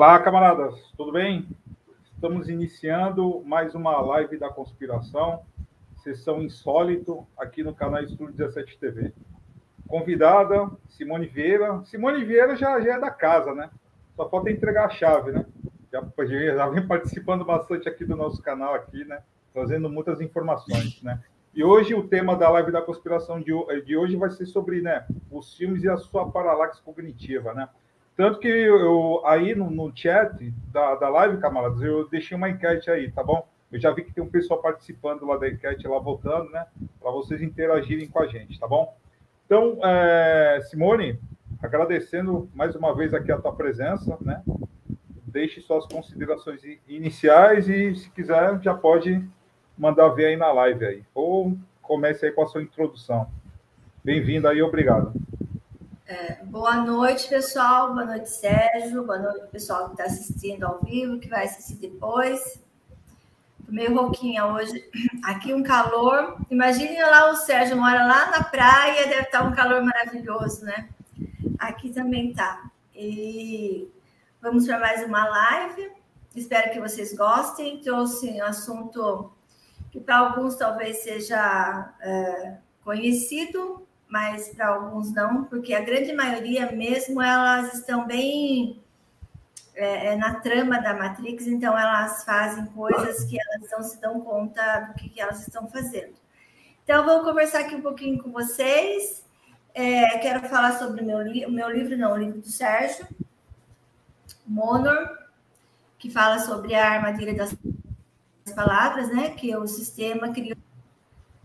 Olá, camaradas, tudo bem? Estamos iniciando mais uma live da conspiração, sessão insólito, aqui no canal Estúdio 17 TV. Convidada, Simone Vieira. Simone Vieira já, já é da casa, né? Só falta entregar a chave, né? Já, já vem participando bastante aqui do nosso canal, aqui, né? Trazendo muitas informações, né? E hoje o tema da live da conspiração de, de hoje vai ser sobre né, os filmes e a sua paralaxe cognitiva, né? Tanto que eu aí no, no chat da, da live, camaradas, eu deixei uma enquete aí, tá bom? Eu já vi que tem um pessoal participando lá da enquete, lá votando, né? Para vocês interagirem com a gente, tá bom? Então, é, Simone, agradecendo mais uma vez aqui a tua presença, né? Deixe suas considerações iniciais e, se quiser, já pode mandar ver aí na live aí. Ou comece aí com a sua introdução. Bem-vindo aí, obrigado. É, boa noite, pessoal. Boa noite, Sérgio. Boa noite, pessoal que está assistindo ao vivo, que vai assistir depois. Meio rouquinha hoje. Aqui um calor. Imagine lá o Sérgio mora lá na praia, deve estar tá um calor maravilhoso, né? Aqui também tá. E vamos para mais uma live. Espero que vocês gostem. Trouxe um assunto que para alguns talvez seja é, conhecido, mas para alguns não, porque a grande maioria mesmo elas estão bem é, é, na trama da Matrix, então elas fazem coisas que elas não se dão conta do que, que elas estão fazendo. Então, vou conversar aqui um pouquinho com vocês. É, quero falar sobre o meu, li meu livro, não, o livro do Sérgio Monor, que fala sobre a armadilha das palavras, né? Que o sistema criou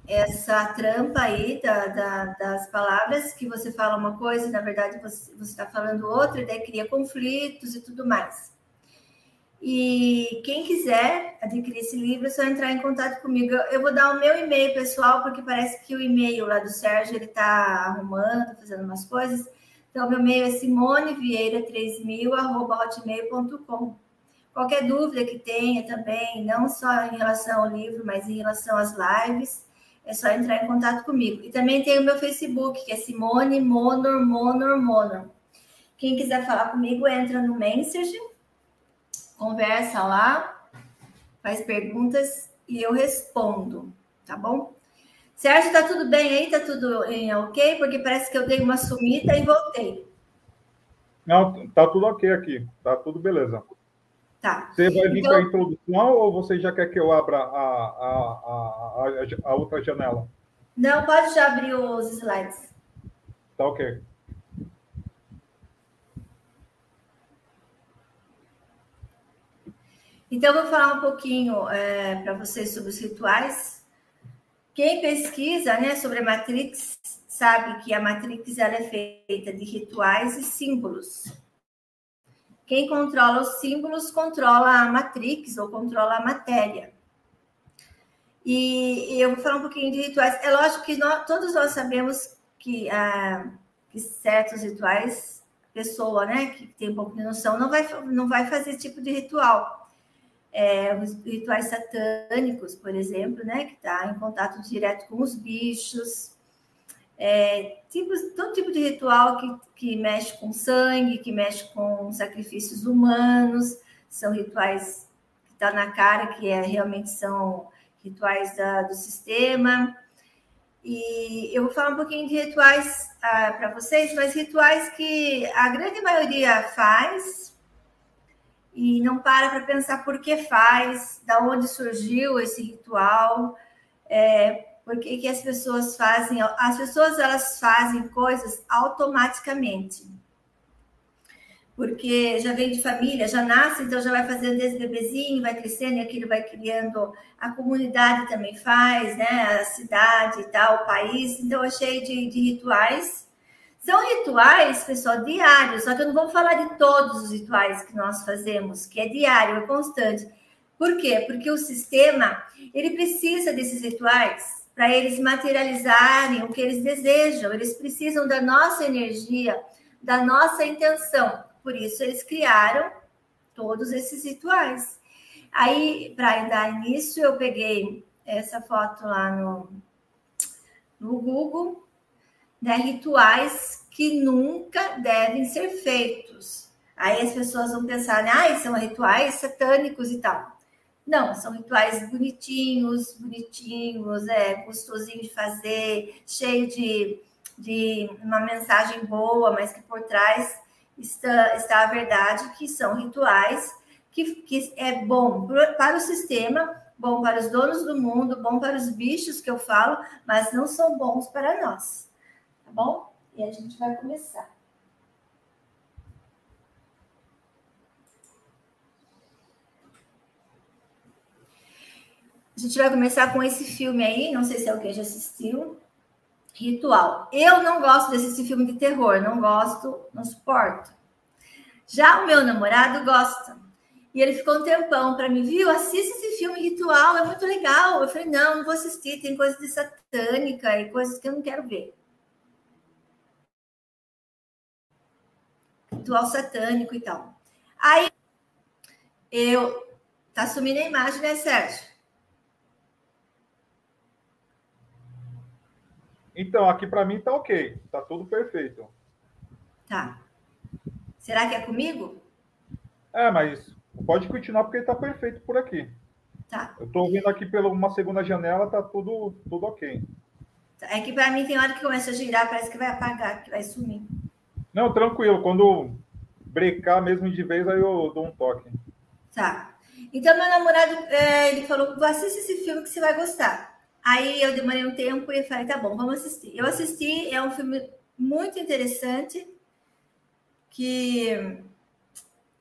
essa trampa aí da, da, das palavras, que você fala uma coisa e, na verdade, você está falando outra, e daí cria conflitos e tudo mais. E quem quiser adquirir esse livro, é só entrar em contato comigo. Eu vou dar o meu e-mail pessoal, porque parece que o e-mail lá do Sérgio, ele está arrumando, fazendo umas coisas. Então, meu e-mail é simonevieira3000, hotmail.com. Qualquer dúvida que tenha também, não só em relação ao livro, mas em relação às lives, é só entrar em contato comigo. E também tem o meu Facebook, que é Simone Monor, Monor, Monor. Quem quiser falar comigo, entra no Message, conversa lá, faz perguntas e eu respondo, tá bom? Sérgio, tá tudo bem aí? Tá tudo em ok? Porque parece que eu dei uma sumida e voltei. Não, tá tudo ok aqui, tá tudo beleza. Tá. Você vai vir então, com a introdução ou você já quer que eu abra a, a, a, a, outra janela? Não, pode já abrir os slides. Tá ok. Então, vou falar um pouquinho é, para vocês sobre os rituais. Quem pesquisa né, sobre a Matrix sabe que a Matrix ela é feita de rituais e símbolos. Quem controla os símbolos controla a matrix ou controla a matéria. E, eu vou falar um pouquinho de rituais. É lógico que nós, todos nós sabemos que, ah, que certos rituais, pessoa né, que tem um pouco de noção, não vai, não vai fazer esse tipo de ritual. É, os rituais satânicos, por exemplo, né, que está em contato direto com os bichos, é, todo tipo de ritual que, que mexe com sangue, que mexe com sacrifícios humanos, são rituais que está na cara que é, realmente são rituais da, do sistema. E eu vou falar um pouquinho de rituais ah, para vocês, mas rituais que a grande maioria faz e não para para pensar por que faz, da onde surgiu esse ritual. É, por que, que as pessoas fazem? As pessoas elas fazem coisas automaticamente. Porque já vem de família, já nasce, então já vai fazendo desde bebezinho, vai crescendo e aquilo vai criando. A comunidade também faz, né? A cidade e tal, o país. Então, é cheio de, de rituais. São rituais, pessoal, diários, só que eu não vou falar de todos os rituais que nós fazemos, que é diário, é constante. Por quê? Porque o sistema, ele precisa desses rituais para eles materializarem o que eles desejam. Eles precisam da nossa energia, da nossa intenção. Por isso, eles criaram todos esses rituais. Aí, para dar início, eu peguei essa foto lá no, no Google, né? Rituais que nunca devem ser feitos. Aí as pessoas vão pensar? Ah, são rituais satânicos e tal. Não, são rituais bonitinhos, bonitinhos, é gostosinho de fazer, cheio de, de uma mensagem boa, mas que por trás está, está a verdade que são rituais que, que é bom para o sistema, bom para os donos do mundo, bom para os bichos que eu falo, mas não são bons para nós. Tá bom? E a gente vai começar. A gente vai começar com esse filme aí, não sei se alguém já assistiu. Ritual. Eu não gosto de assistir filme de terror, não gosto, não suporto. Já o meu namorado gosta. E ele ficou um tempão para mim, viu? Assista esse filme Ritual, é muito legal. Eu falei, não, não vou assistir, tem coisa de satânica e coisas que eu não quero ver. Ritual satânico e tal. Aí eu. Tá sumindo a imagem, né, Sérgio? Então, aqui para mim tá ok, tá tudo perfeito. Tá. Será que é comigo? É, mas pode continuar porque tá perfeito por aqui. Tá. Eu tô vendo aqui pela uma segunda janela, tá tudo, tudo ok. É que para mim tem hora que começa a girar, parece que vai apagar, que vai sumir. Não, tranquilo. Quando brecar mesmo de vez, aí eu dou um toque. Tá. Então, meu namorado, é, ele falou, assista esse filme que você vai gostar. Aí eu demorei um tempo e falei, tá bom, vamos assistir. Eu assisti, é um filme muito interessante, que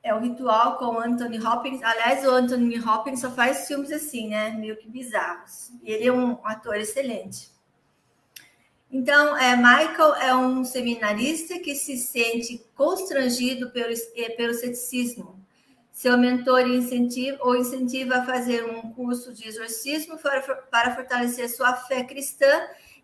é o Ritual com Anthony Hopkins. Aliás, o Anthony Hopkins só faz filmes assim, né? Meio que bizarros. Ele é um ator excelente. Então, é, Michael é um seminarista que se sente constrangido pelo, é, pelo ceticismo seu mentor incentiva, ou incentiva a fazer um curso de exorcismo para, para fortalecer sua fé cristã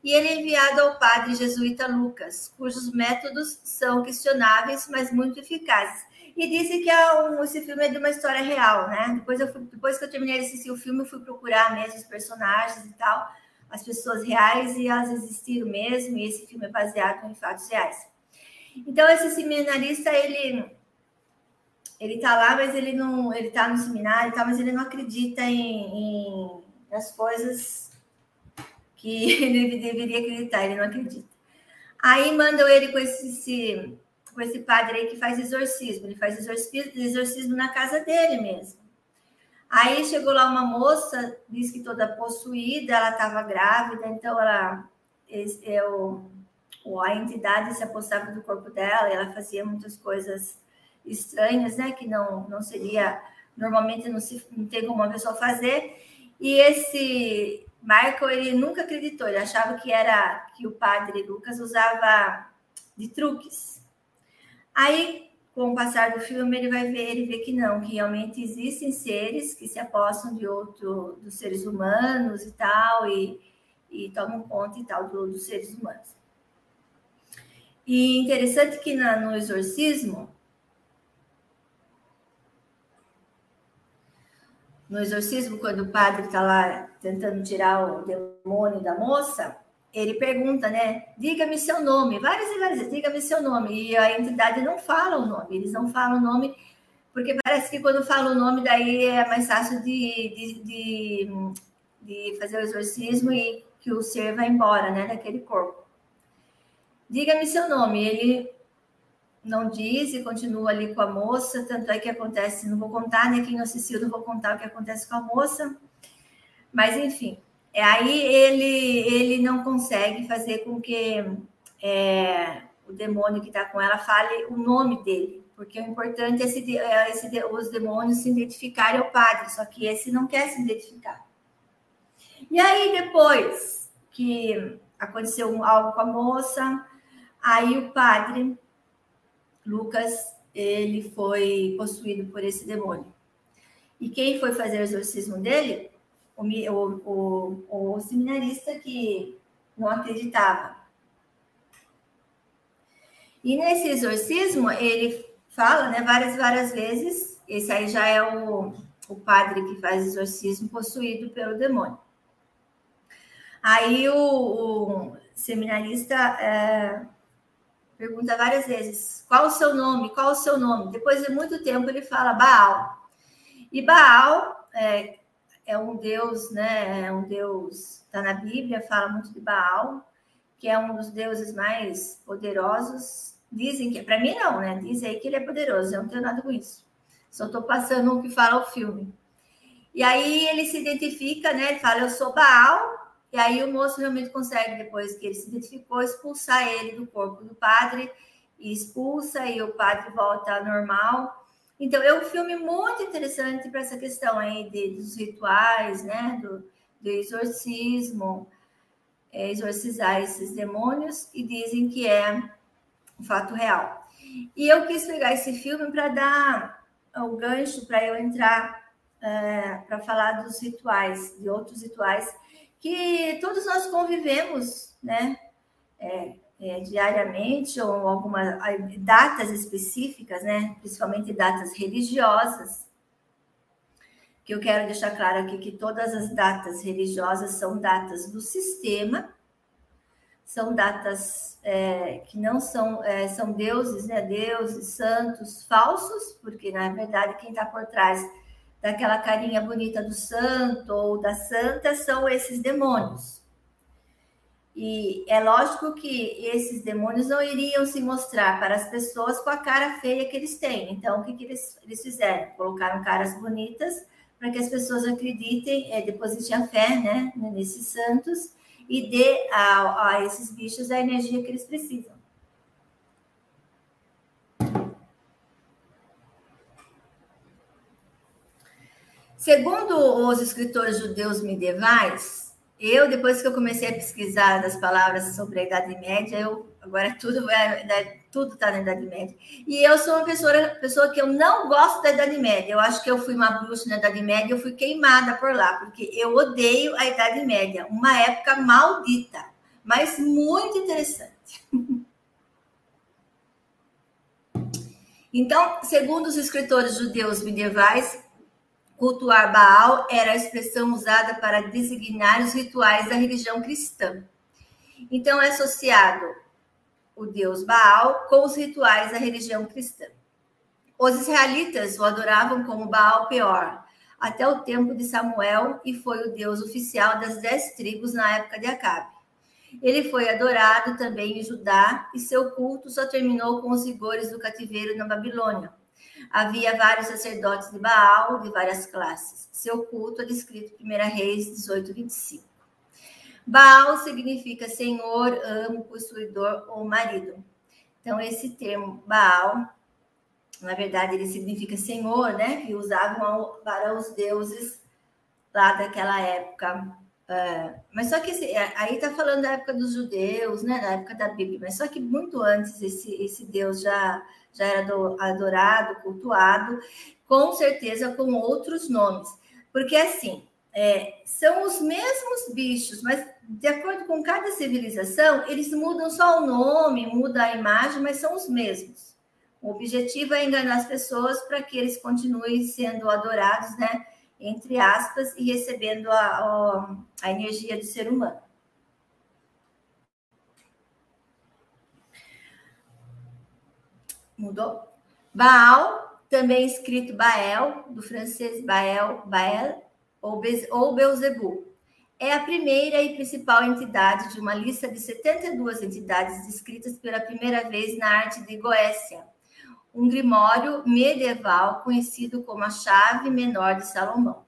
e ele é enviado ao padre jesuíta Lucas, cujos métodos são questionáveis, mas muito eficazes. E disse que é um, esse filme é de uma história real, né? Depois, eu fui, depois que eu terminei de assistir o filme, eu fui procurar mesmo os personagens e tal, as pessoas reais, e elas existiram mesmo, e esse filme é baseado em fatos reais. Então, esse seminarista, ele ele está lá, mas ele não, ele está no seminário, tá, mas ele não acredita em, em coisas que ele deveria acreditar, ele não acredita. Aí mandam ele com esse, esse, com esse padre aí que faz exorcismo, ele faz exorcismo, exorcismo na casa dele mesmo. Aí chegou lá uma moça, disse que toda possuída, ela estava grávida, então ela, eu, é a entidade se apostava do corpo dela, ela fazia muitas coisas estranhas, né? Que não, não seria, normalmente não, se, não tem como uma pessoa fazer. E esse Michael, ele nunca acreditou, ele achava que era que o padre Lucas usava de truques. Aí, com o passar do filme, ele vai ver, ele vê que não, que realmente existem seres que se apostam de outro, dos seres humanos e tal, e, e tomam conta e tal do, dos seres humanos. E interessante que na, no exorcismo, no exorcismo, quando o padre está lá tentando tirar o demônio da moça, ele pergunta, né? Diga-me seu nome, várias e várias vezes, diga-me seu nome. E a entidade não fala o nome, eles não falam o nome, porque parece que quando fala o nome, daí é mais fácil de, de, de, de fazer o exorcismo e que o ser vai embora, né, daquele corpo. Diga-me seu nome. Ele não diz e continua ali com a moça, tanto é que acontece, não vou contar, né? Quem não assistiu, não vou contar o que acontece com a moça, mas enfim, é, aí ele, ele não consegue fazer com que é, o demônio que está com ela fale o nome dele, porque o importante é, esse, é esse, os demônios se identificarem ao padre, só que esse não quer se identificar. E aí, depois que aconteceu algo com a moça, aí o padre Lucas ele foi possuído por esse demônio. E quem foi fazer o exorcismo dele? O, o, o, o seminarista que não acreditava. E nesse exorcismo, ele fala né, várias, várias vezes. Esse aí já é o, o padre que faz exorcismo possuído pelo demônio. Aí o, o seminarista é, pergunta várias vezes: qual o seu nome? Qual o seu nome? Depois de muito tempo ele fala Baal. E Baal é, é um deus, né? É um deus, está na Bíblia, fala muito de Baal, que é um dos deuses mais poderosos. Dizem que, para mim não, né? Dizem aí que ele é poderoso, eu não tenho nada com isso. Só estou passando o que fala o filme. E aí ele se identifica, né? Ele fala, eu sou Baal. E aí o moço realmente consegue, depois que ele se identificou, expulsar ele do corpo do padre. E expulsa, e o padre volta ao normal. Então, é um filme muito interessante para essa questão aí de, dos rituais, né? Do, do exorcismo, é, exorcizar esses demônios, e dizem que é um fato real. E eu quis pegar esse filme para dar o gancho para eu entrar é, para falar dos rituais, de outros rituais que todos nós convivemos, né? É, é, diariamente ou algumas datas específicas, né? Principalmente datas religiosas. Que eu quero deixar claro aqui que todas as datas religiosas são datas do sistema, são datas é, que não são é, são deuses, né? Deuses, santos, falsos, porque na verdade quem está por trás daquela carinha bonita do santo ou da santa são esses demônios. E é lógico que esses demônios não iriam se mostrar para as pessoas com a cara feia que eles têm. Então, o que, que eles, eles fizeram? Colocaram caras bonitas para que as pessoas acreditem, é, depositem a fé né, nesses santos e dê a, a esses bichos a energia que eles precisam. Segundo os escritores judeus medievais, eu, depois que eu comecei a pesquisar das palavras sobre a Idade Média, eu agora tudo é, tudo está na Idade Média. E eu sou uma pessoa, pessoa que eu não gosto da Idade Média. Eu acho que eu fui uma bruxa na Idade Média, eu fui queimada por lá, porque eu odeio a Idade Média, uma época maldita, mas muito interessante. Então, segundo os escritores judeus medievais, Cultuar Baal era a expressão usada para designar os rituais da religião cristã. Então, é associado o deus Baal com os rituais da religião cristã. Os israelitas o adoravam como Baal Peor, até o tempo de Samuel, e foi o deus oficial das dez tribos na época de Acabe. Ele foi adorado também em Judá, e seu culto só terminou com os rigores do cativeiro na Babilônia Havia vários sacerdotes de Baal de várias classes. Seu culto é descrito em 1 Reis 18, 25. Baal significa senhor, amo, possuidor ou marido. Então, esse termo Baal, na verdade, ele significa senhor, né? Que usavam para os deuses lá daquela época. Uh, mas só que esse, aí está falando da época dos judeus, né? Da época da Bíblia. Mas só que muito antes esse, esse Deus já já era adorado, cultuado, com certeza com outros nomes. Porque, assim, é, são os mesmos bichos, mas de acordo com cada civilização, eles mudam só o nome, muda a imagem, mas são os mesmos. O objetivo é enganar as pessoas para que eles continuem sendo adorados, né? Entre aspas, e recebendo a, a, a energia do ser humano. Mudou? Baal, também escrito Bael, do francês Bael, Bael ou, Be ou Beuzebu. É a primeira e principal entidade de uma lista de 72 entidades descritas pela primeira vez na arte de Goécia, um grimório medieval conhecido como a Chave Menor de Salomão.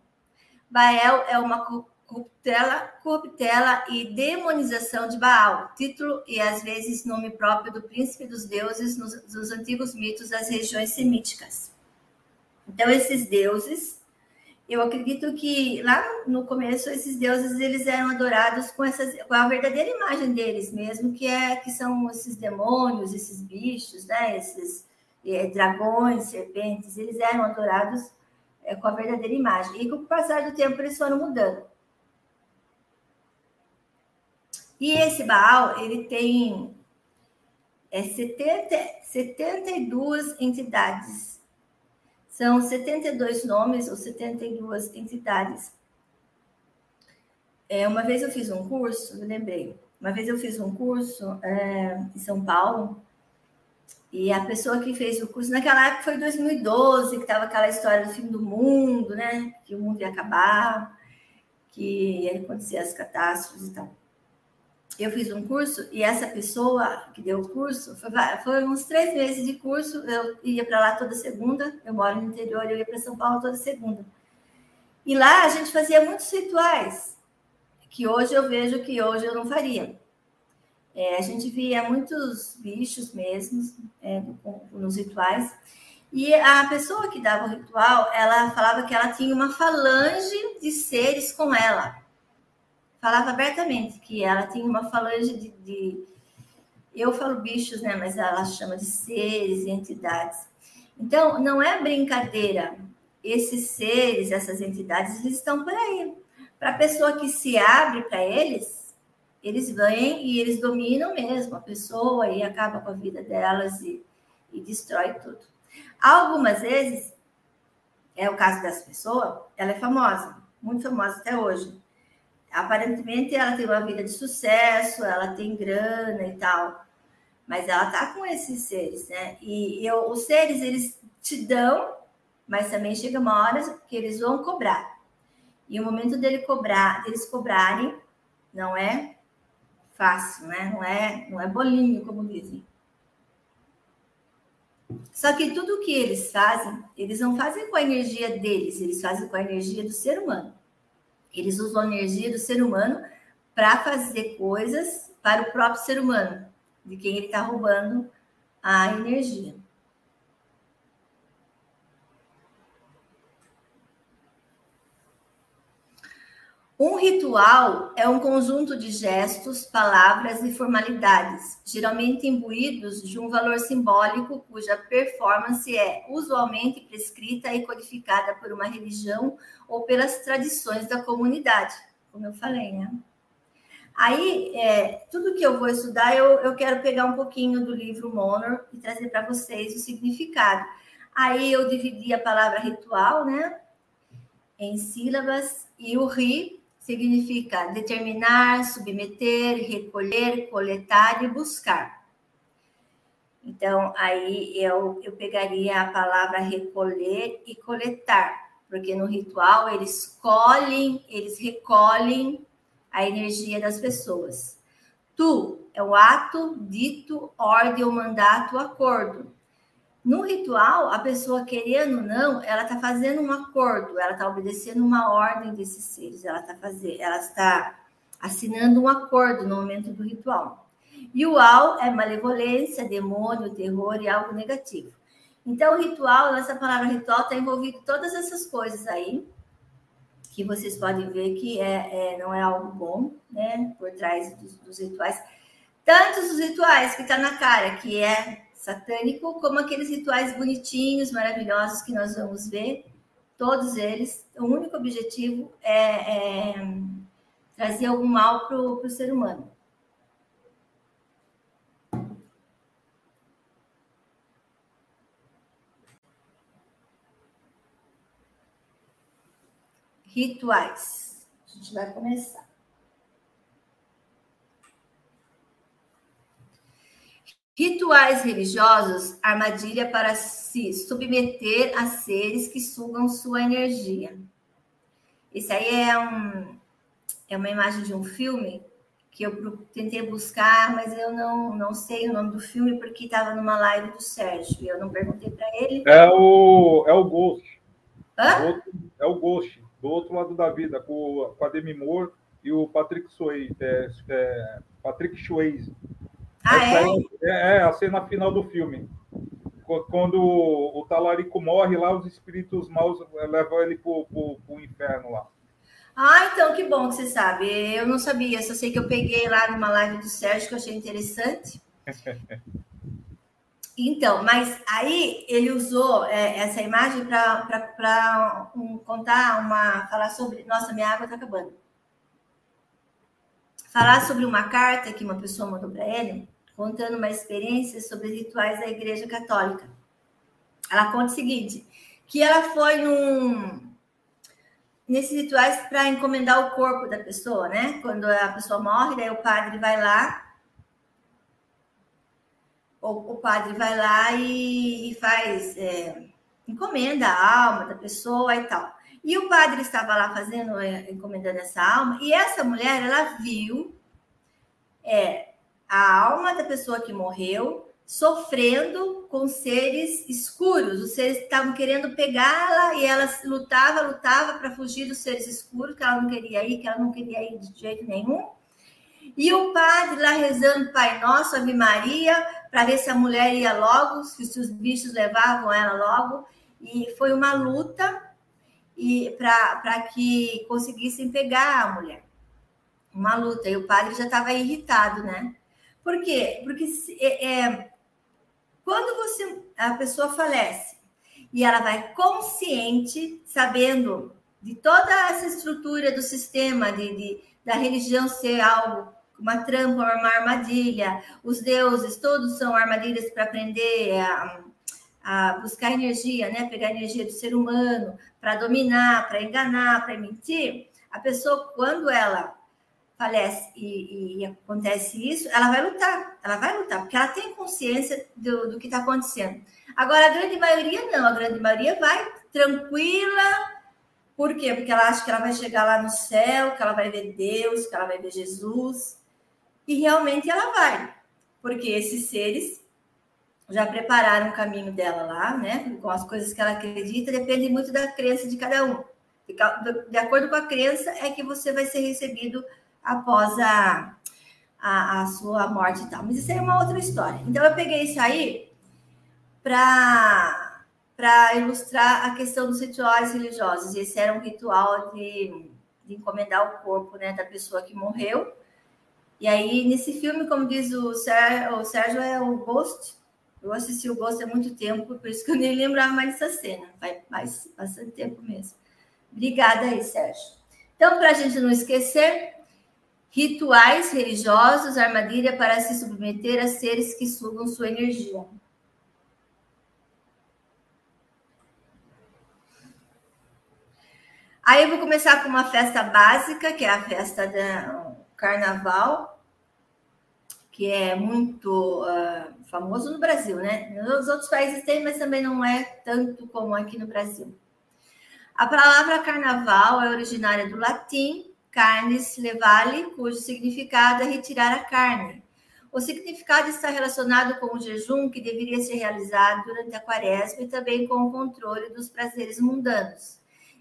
Bael é uma corruptela, corruptela e demonização de Baal, título e às vezes nome próprio do príncipe dos deuses nos, nos antigos mitos das regiões semíticas. Então esses deuses, eu acredito que lá no começo esses deuses eles eram adorados com essas, com a verdadeira imagem deles mesmo, que é que são esses demônios, esses bichos, né? Esses é, dragões, serpentes, eles eram adorados é, com a verdadeira imagem. E com o passar do tempo eles foram mudando. E esse Baal, ele tem é, 70, 72 entidades. São 72 nomes ou 72 entidades. É, uma vez eu fiz um curso, lembrei, uma vez eu fiz um curso é, em São Paulo, E a pessoa que fez o curso, naquela época foi 2012, que estava aquela história do fim do mundo, né? Que o mundo ia acabar, que ia acontecer as catástrofes e tal. Eu fiz um curso e essa pessoa que deu o curso, foi, foi uns três meses de curso, eu ia para lá toda segunda, eu moro no interior, eu ia para São Paulo toda segunda. E lá a gente fazia muitos rituais, que hoje eu vejo que hoje eu não faria. É, a gente via muitos bichos mesmo é, nos rituais. E a pessoa que dava o ritual, ela falava que ela tinha uma falange de seres com ela. Falava abertamente que ela tinha uma falange de, de eu falo bichos, né? Mas ela chama de seres e entidades. Então, não é brincadeira. Esses seres, essas entidades, eles estão por aí. Para a pessoa que se abre para eles, eles vêm e eles dominam mesmo a pessoa e acaba com a vida delas e, e destrói tudo. Algumas vezes, é o caso dessa pessoa, ela é famosa, muito famosa até hoje. Aparentemente, ela tem uma vida de sucesso, ela tem grana e tal, mas ela tá com esses seres, né? E eu, os seres, eles te dão, mas também chega uma hora que eles vão cobrar. E o momento dele cobrar, deles cobrarem, não é fácil, né? Não é, não é bolinho, como dizem. Só que tudo que eles fazem, eles não fazem com a energia deles, eles fazem com a energia do ser humano. Eles usam a energia do ser humano para fazer coisas para o próprio ser humano, de quem ele está roubando a energia. Um ritual é um conjunto de gestos, palavras e formalidades, geralmente imbuídos de um valor simbólico cuja performance é usualmente prescrita e codificada por uma religião ou pelas tradições da comunidade, como eu falei, né? Aí, é, tudo que eu vou estudar, eu, eu quero pegar um pouquinho do livro Monor e trazer para vocês o significado. Aí eu dividi a palavra ritual, né, em sílabas, e o ri significa determinar, submeter, recolher, coletar e buscar. Então, aí eu, eu pegaria a palavra recolher e coletar, porque no ritual eles colhem, eles recolhem a energia das pessoas. Tu é o ato, dito, ordem ou mandato, acordo. No ritual, a pessoa querendo ou não, ela está fazendo um acordo, ela está obedecendo uma ordem desses seres, ela está fazendo, ela está assinando um acordo no momento do ritual. E o al é malevolência, demônio, terror e algo negativo. Então, ritual, nessa palavra ritual, está envolvido todas essas coisas aí, que vocês podem ver que é, é não é algo bom, né, por trás dos, dos rituais. Tantos os rituais que está na cara, que é satânico, como aqueles rituais bonitinhos, maravilhosos que nós vamos ver, todos eles, o único objetivo é, é trazer algum mal para o ser humano. Rituais. A gente vai começar. Rituais religiosos, armadilha para se submeter a seres que sugam sua energia. Isso aí é, um, é uma imagem de um filme que eu tentei buscar, mas eu não, não sei o nome do filme porque estava numa live do Sérgio e eu não perguntei para ele. É o, é o Ghost. Hã? É o Ghost, do outro lado da vida, com, com a Demi Moore e o Patrick Swayze. É, é, Patrick Swayze. Ah, é? é? É, a cena final do filme. Quando o talarico morre lá, os espíritos maus levam ele pro, pro, pro inferno lá. Ah, então que bom que você sabe. Eu não sabia, só sei que eu peguei lá numa live do Sérgio que eu achei interessante. Então, mas aí ele usou é, essa imagem para um, contar uma. falar sobre. Nossa, minha água está acabando. Falar sobre uma carta que uma pessoa mandou para ele, contando uma experiência sobre rituais da Igreja Católica. Ela conta o seguinte: que ela foi num nesses rituais para encomendar o corpo da pessoa, né? Quando a pessoa morre, daí o padre vai lá, o, o padre vai lá e, e faz, é, encomenda a alma da pessoa e tal. E o padre estava lá fazendo, é, encomendando essa alma, e essa mulher, ela viu é, a alma da pessoa que morreu sofrendo com seres escuros. Os seres estavam querendo pegá-la e ela lutava, lutava para fugir dos seres escuros, que ela não queria ir, que ela não queria ir de jeito nenhum. E o padre lá rezando Pai Nosso, Ave Maria, para ver se a mulher ia logo, se os bichos levavam ela logo. E foi uma luta e para que conseguissem pegar a mulher. Uma luta. E o padre já estava irritado, né? Por quê? Porque é, é, quando você a pessoa falece e ela vai consciente, sabendo de toda essa estrutura do sistema, de, de da religião ser algo, uma trampa, uma armadilha, os deuses todos são armadilhas para aprender a, a, buscar energia, né? pegar energia do ser humano, para dominar, para enganar, para mentir. A pessoa, quando ela falece e, e, acontece isso, ela vai lutar, ela vai lutar, porque ela tem consciência do, do que está acontecendo. Agora, a grande maioria não, a grande maioria vai tranquila, por quê? Porque ela acha que ela vai chegar lá no céu, que ela vai ver Deus, que ela vai ver Jesus, e realmente ela vai, porque esses seres já prepararam o caminho dela lá, né? Com as coisas que ela acredita, depende muito da crença de cada um. De acordo com a crença, é que você vai ser recebido após a, a, a sua morte e tal. Mas isso aí é uma outra história. Então, eu peguei isso aí para ilustrar a questão dos rituais religiosos. Esse era um ritual de, de encomendar o corpo né, da pessoa que morreu. E aí, nesse filme, como diz o Sérgio, o Sérgio é o Ghost. Eu assisti o Ghost há muito tempo, por isso que eu nem lembrava mais dessa cena. Faz bastante tempo mesmo. Obrigada aí, Sérgio. Então, para a gente não esquecer, rituais religiosos, armadilha para se submeter a seres que sugam sua energia. Aí eu vou começar com uma festa básica, que é a festa do carnaval, que é muito uh, famoso no Brasil, né? Nos outros países tem, mas também não é tanto como aqui no Brasil. A palavra carnaval é originária do latim carnes levale, cujo significado é retirar a carne. O significado está relacionado com o jejum que deveria ser realizado durante a quaresma e também com o controle dos prazeres mundanos.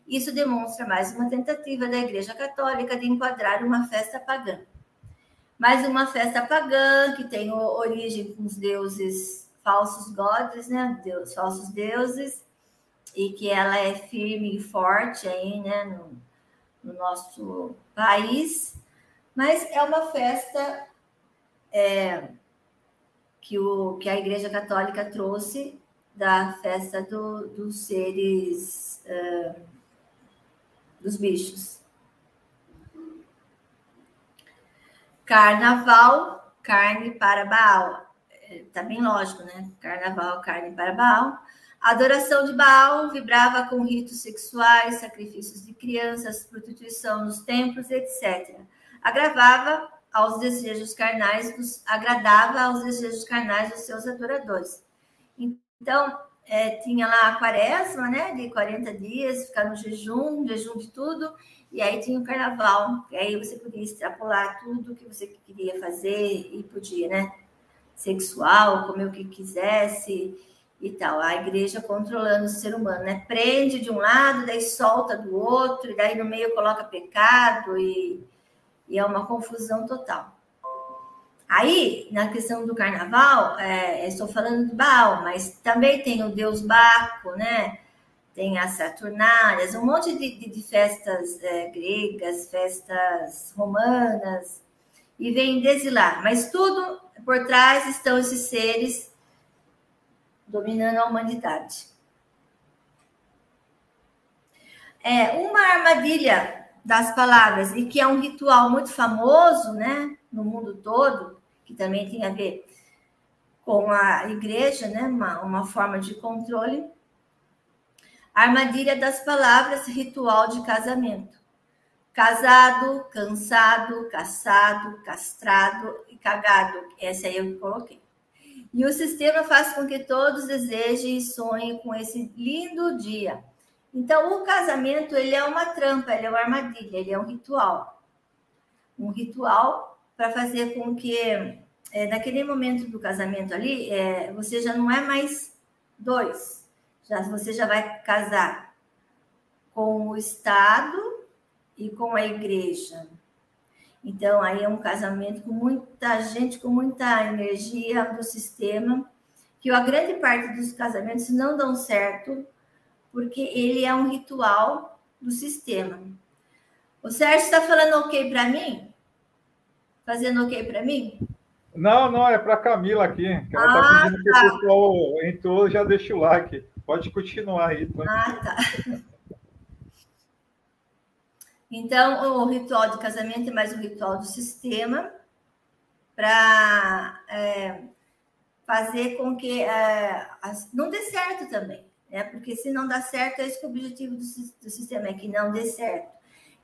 Isso demonstra mais uma tentativa da Igreja Católica de enquadrar uma festa pagã. Mais uma festa pagã que tem origem com os deuses falsos gods, né? Deus, falsos deuses, e que ela é firme e forte aí, né? No, no nosso país, mas é uma festa é, que, o, que a Igreja Católica trouxe da festa do, dos seres uh, dos bichos. Carnaval, carne para Baal. É, tá bem lógico, né? Carnaval, carne para Baal. A adoração de Baal vibrava com ritos sexuais, sacrifícios de crianças, prostituição nos templos, etc. Agravava aos desejos carnais, dos, agradava aos desejos carnais dos seus adoradores. Então, é, tinha lá a quaresma, né, de 40 dias, ficar no jejum, jejum de tudo, e aí tinha o carnaval, e aí você podia extrapolar tudo que você queria fazer e podia, né, sexual, comer o que quisesse, e tal. A igreja controlando o ser humano, né? Prende de um lado, daí solta do outro, e daí no meio coloca pecado, e, e é uma confusão total. Aí, na questão do carnaval, é, estou falando de Baal, mas também tem o deus Baco, né? Tem as Saturnárias, um monte de, de, de festas é, gregas, festas romanas, e vem desde lá. Mas tudo por trás estão esses seres dominando a humanidade. É uma armadilha das palavras e que é um ritual muito famoso, né, no mundo todo, que também tem a ver com a igreja, né, uma, uma forma de controle. A armadilha das palavras, ritual de casamento. Casado, cansado, caçado, castrado e cagado. Essa aí eu coloquei. E o sistema faz com que todos desejem e sonhem com esse lindo dia. Então, o casamento ele é uma trampa, ele é uma armadilha, ele é um ritual. Um ritual para fazer com que, é, naquele momento do casamento ali, é, você já não é mais dois. Já, você já vai casar com o Estado e com a igreja. Então, aí é um casamento com muita gente, com muita energia do sistema, que a grande parte dos casamentos não dão certo, porque ele é um ritual do sistema. O Sérgio está falando ok para mim? Fazendo ok para mim? Não, não, é para Camila aqui. Que ela está ah, pedindo tá. que o pessoal entrou, já deixa o like. Pode continuar aí. Ah, tá. Então, o ritual de casamento é mais um ritual do sistema para é, fazer com que é, não dê certo também, né? Porque se não dá certo, é esse que o objetivo do, do sistema é que não dê certo.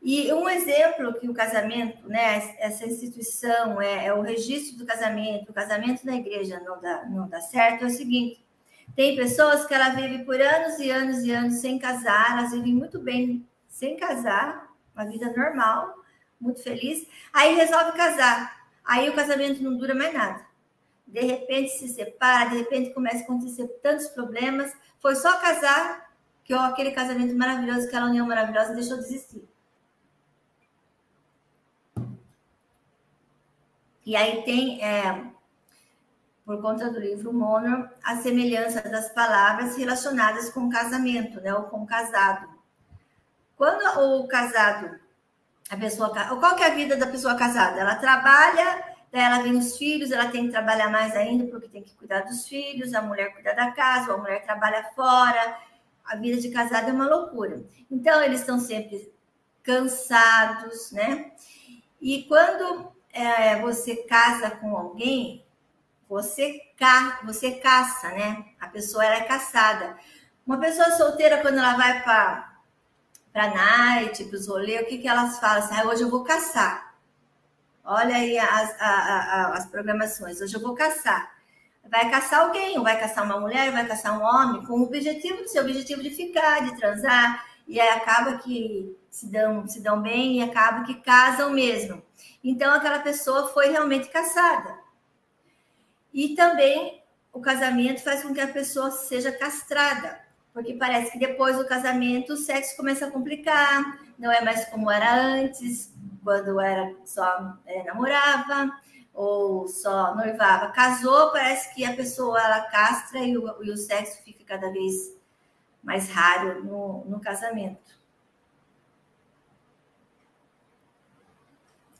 E um exemplo que o casamento, né, essa instituição, é, é, o registro do casamento, o casamento na igreja não dá, não dá certo, é o seguinte: tem pessoas que ela vive por anos e anos e anos sem casar, elas vivem muito bem sem casar, uma vida normal, muito feliz. Aí resolve casar. Aí o casamento não dura mais nada. De repente se separa, de repente começa a acontecer tantos problemas. Foi só casar que ó, aquele casamento maravilhoso, aquela união maravilhosa deixou de existir. E aí tem, é, por conta do livro Monor, a semelhança das palavras relacionadas com casamento, né, ou com casado. Quando o casado, a pessoa, qual que é a vida da pessoa casada? Ela trabalha, ela vem os filhos, ela tem que trabalhar mais ainda porque tem que cuidar dos filhos, a mulher cuida da casa, a mulher trabalha fora. A vida de casado é uma loucura. Então eles estão sempre cansados, né? E quando é, você casa com alguém, você ca, você caça, né? A pessoa ela é caçada. Uma pessoa solteira quando ela vai para para night, para os rolês, o que, que elas falam? Assim, ah, hoje eu vou caçar. Olha aí as, a, a, as programações, hoje eu vou caçar. Vai caçar alguém, vai caçar uma mulher, vai caçar um homem, com o objetivo, seu objetivo de ficar, de transar, e aí acaba que se dão, se dão bem e acaba que casam mesmo. Então aquela pessoa foi realmente caçada. E também o casamento faz com que a pessoa seja castrada porque parece que depois do casamento o sexo começa a complicar, não é mais como era antes, quando era só é, namorava ou só noivava. Casou, parece que a pessoa ela castra e o, e o sexo fica cada vez mais raro no, no casamento.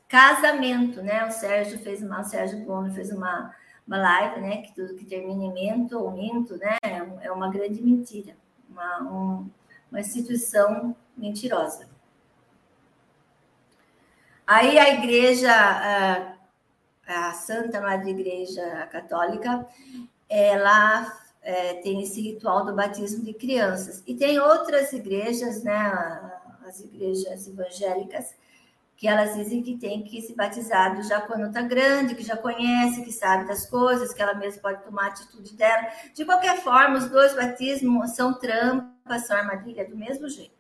Casamento, né? O Sérgio fez uma, o Sérgio Bono fez uma, uma live, né? Que tudo que termina em mento ou minto, né? É uma grande mentira uma, um, uma instituição mentirosa. Aí a igreja, a, a Santa Madre Igreja Católica, ela é, tem esse ritual do batismo de crianças. E tem outras igrejas, né, as igrejas evangélicas, que elas dizem que tem que se batizar já quando está grande, que já conhece, que sabe das coisas, que ela mesma pode tomar a atitude dela. De qualquer forma, os dois batismos são trampas, são armadilha do mesmo jeito.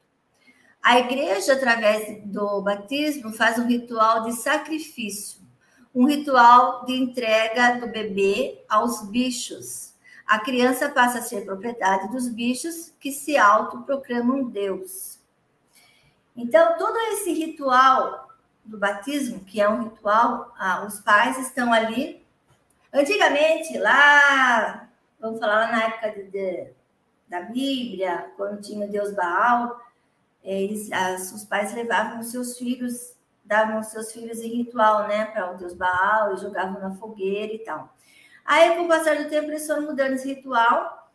A igreja, através do batismo, faz um ritual de sacrifício, um ritual de entrega do bebê aos bichos. A criança passa a ser propriedade dos bichos que se autoproclamam Deus. Então, todo esse ritual do batismo, que é um ritual, ah, os pais estão ali. Antigamente, lá, vamos falar lá na época de, de, da Bíblia, quando tinha o Deus Baal, eles, as, os pais levavam os seus filhos, davam os seus filhos em ritual, né, para o Deus Baal, e jogavam na fogueira e tal. Aí, com o passar do tempo, eles foram mudando esse ritual.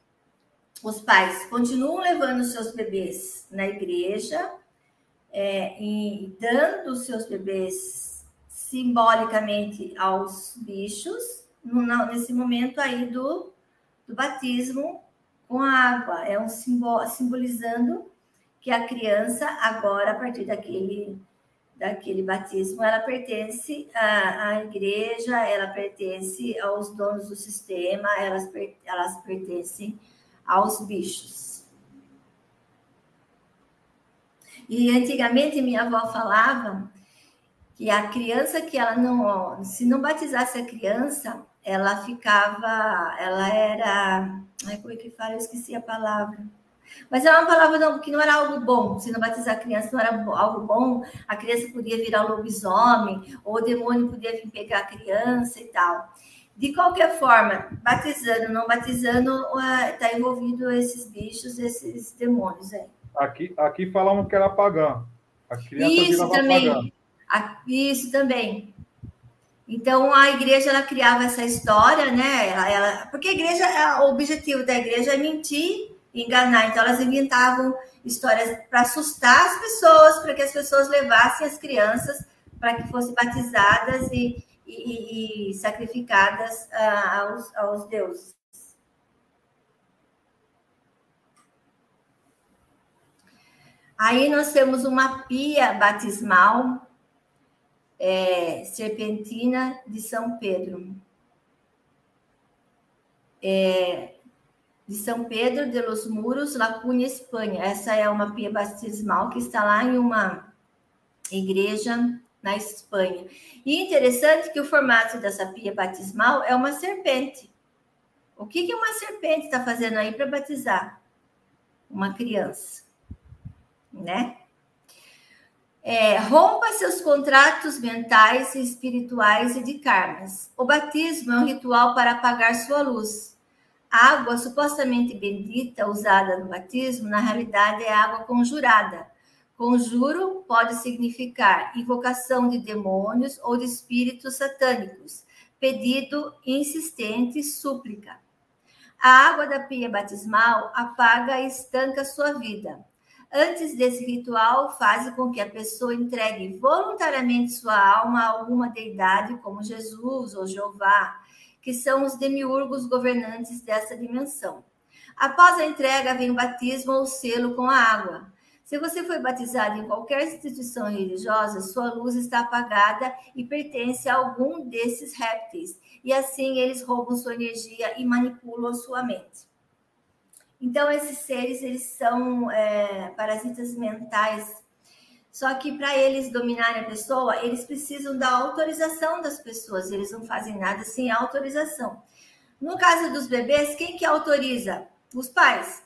Os pais continuam levando os seus bebês na igreja, é, e dando os seus bebês simbolicamente aos bichos, no, nesse momento aí do, do batismo com água. É um simbol, simbolizando que a criança, agora, a partir daquele daquele batismo, ela pertence à, à, igreja, ela pertence aos donos do sistema, elas, elas pertencem aos bichos. E antigamente minha avó falava que a criança que ela não, se não batizasse a criança, ela ficava, ela era, ai, como é que fala? Eu esqueci a palavra mas era uma palavra não, que não era algo bom. Se não batizar a criança não era algo bom, a criança podia virar lobisomem, ou o demônio podia vir pegar a criança e tal. De qualquer forma, batizando, não batizando, está envolvido esses bichos, esses demônios aí. Aqui, aqui falavam que era pagã. Isso também. A, isso também. Então a igreja ela criava essa história, né? Ela, ela, porque a igreja, o objetivo da igreja é mentir enganar. Então, elas inventavam histórias para assustar as pessoas, para que as pessoas levassem as crianças para que fossem batizadas e, e, e sacrificadas uh, aos, aos deuses. Aí nós temos uma pia batismal é, serpentina de São Pedro. É, de São Pedro de los Muros, La Cunha, Espanha. Essa é uma pia batismal que está lá em uma igreja na Espanha. E interessante que o formato dessa pia batismal é uma serpente. O que, que uma serpente está fazendo aí para batizar uma criança? Né? É, rompa seus contratos mentais, espirituais e de karmas. O batismo é um ritual para apagar sua luz a água supostamente bendita usada no batismo, na realidade, é água conjurada. Conjuro pode significar invocação de demônios ou de espíritos satânicos, pedido insistente, súplica. A água da pia batismal apaga e estanca sua vida. Antes desse ritual, faz com que a pessoa entregue voluntariamente sua alma a alguma deidade, como Jesus ou Jeová, que são os demiurgos governantes dessa dimensão. Após a entrega, vem o batismo ou selo com a água. Se você foi batizado em qualquer instituição religiosa, sua luz está apagada e pertence a algum desses répteis, e assim eles roubam sua energia e manipulam sua mente. Então, esses seres, eles são é, parasitas mentais só que para eles dominarem a pessoa, eles precisam da autorização das pessoas. Eles não fazem nada sem autorização. No caso dos bebês, quem que autoriza? Os pais.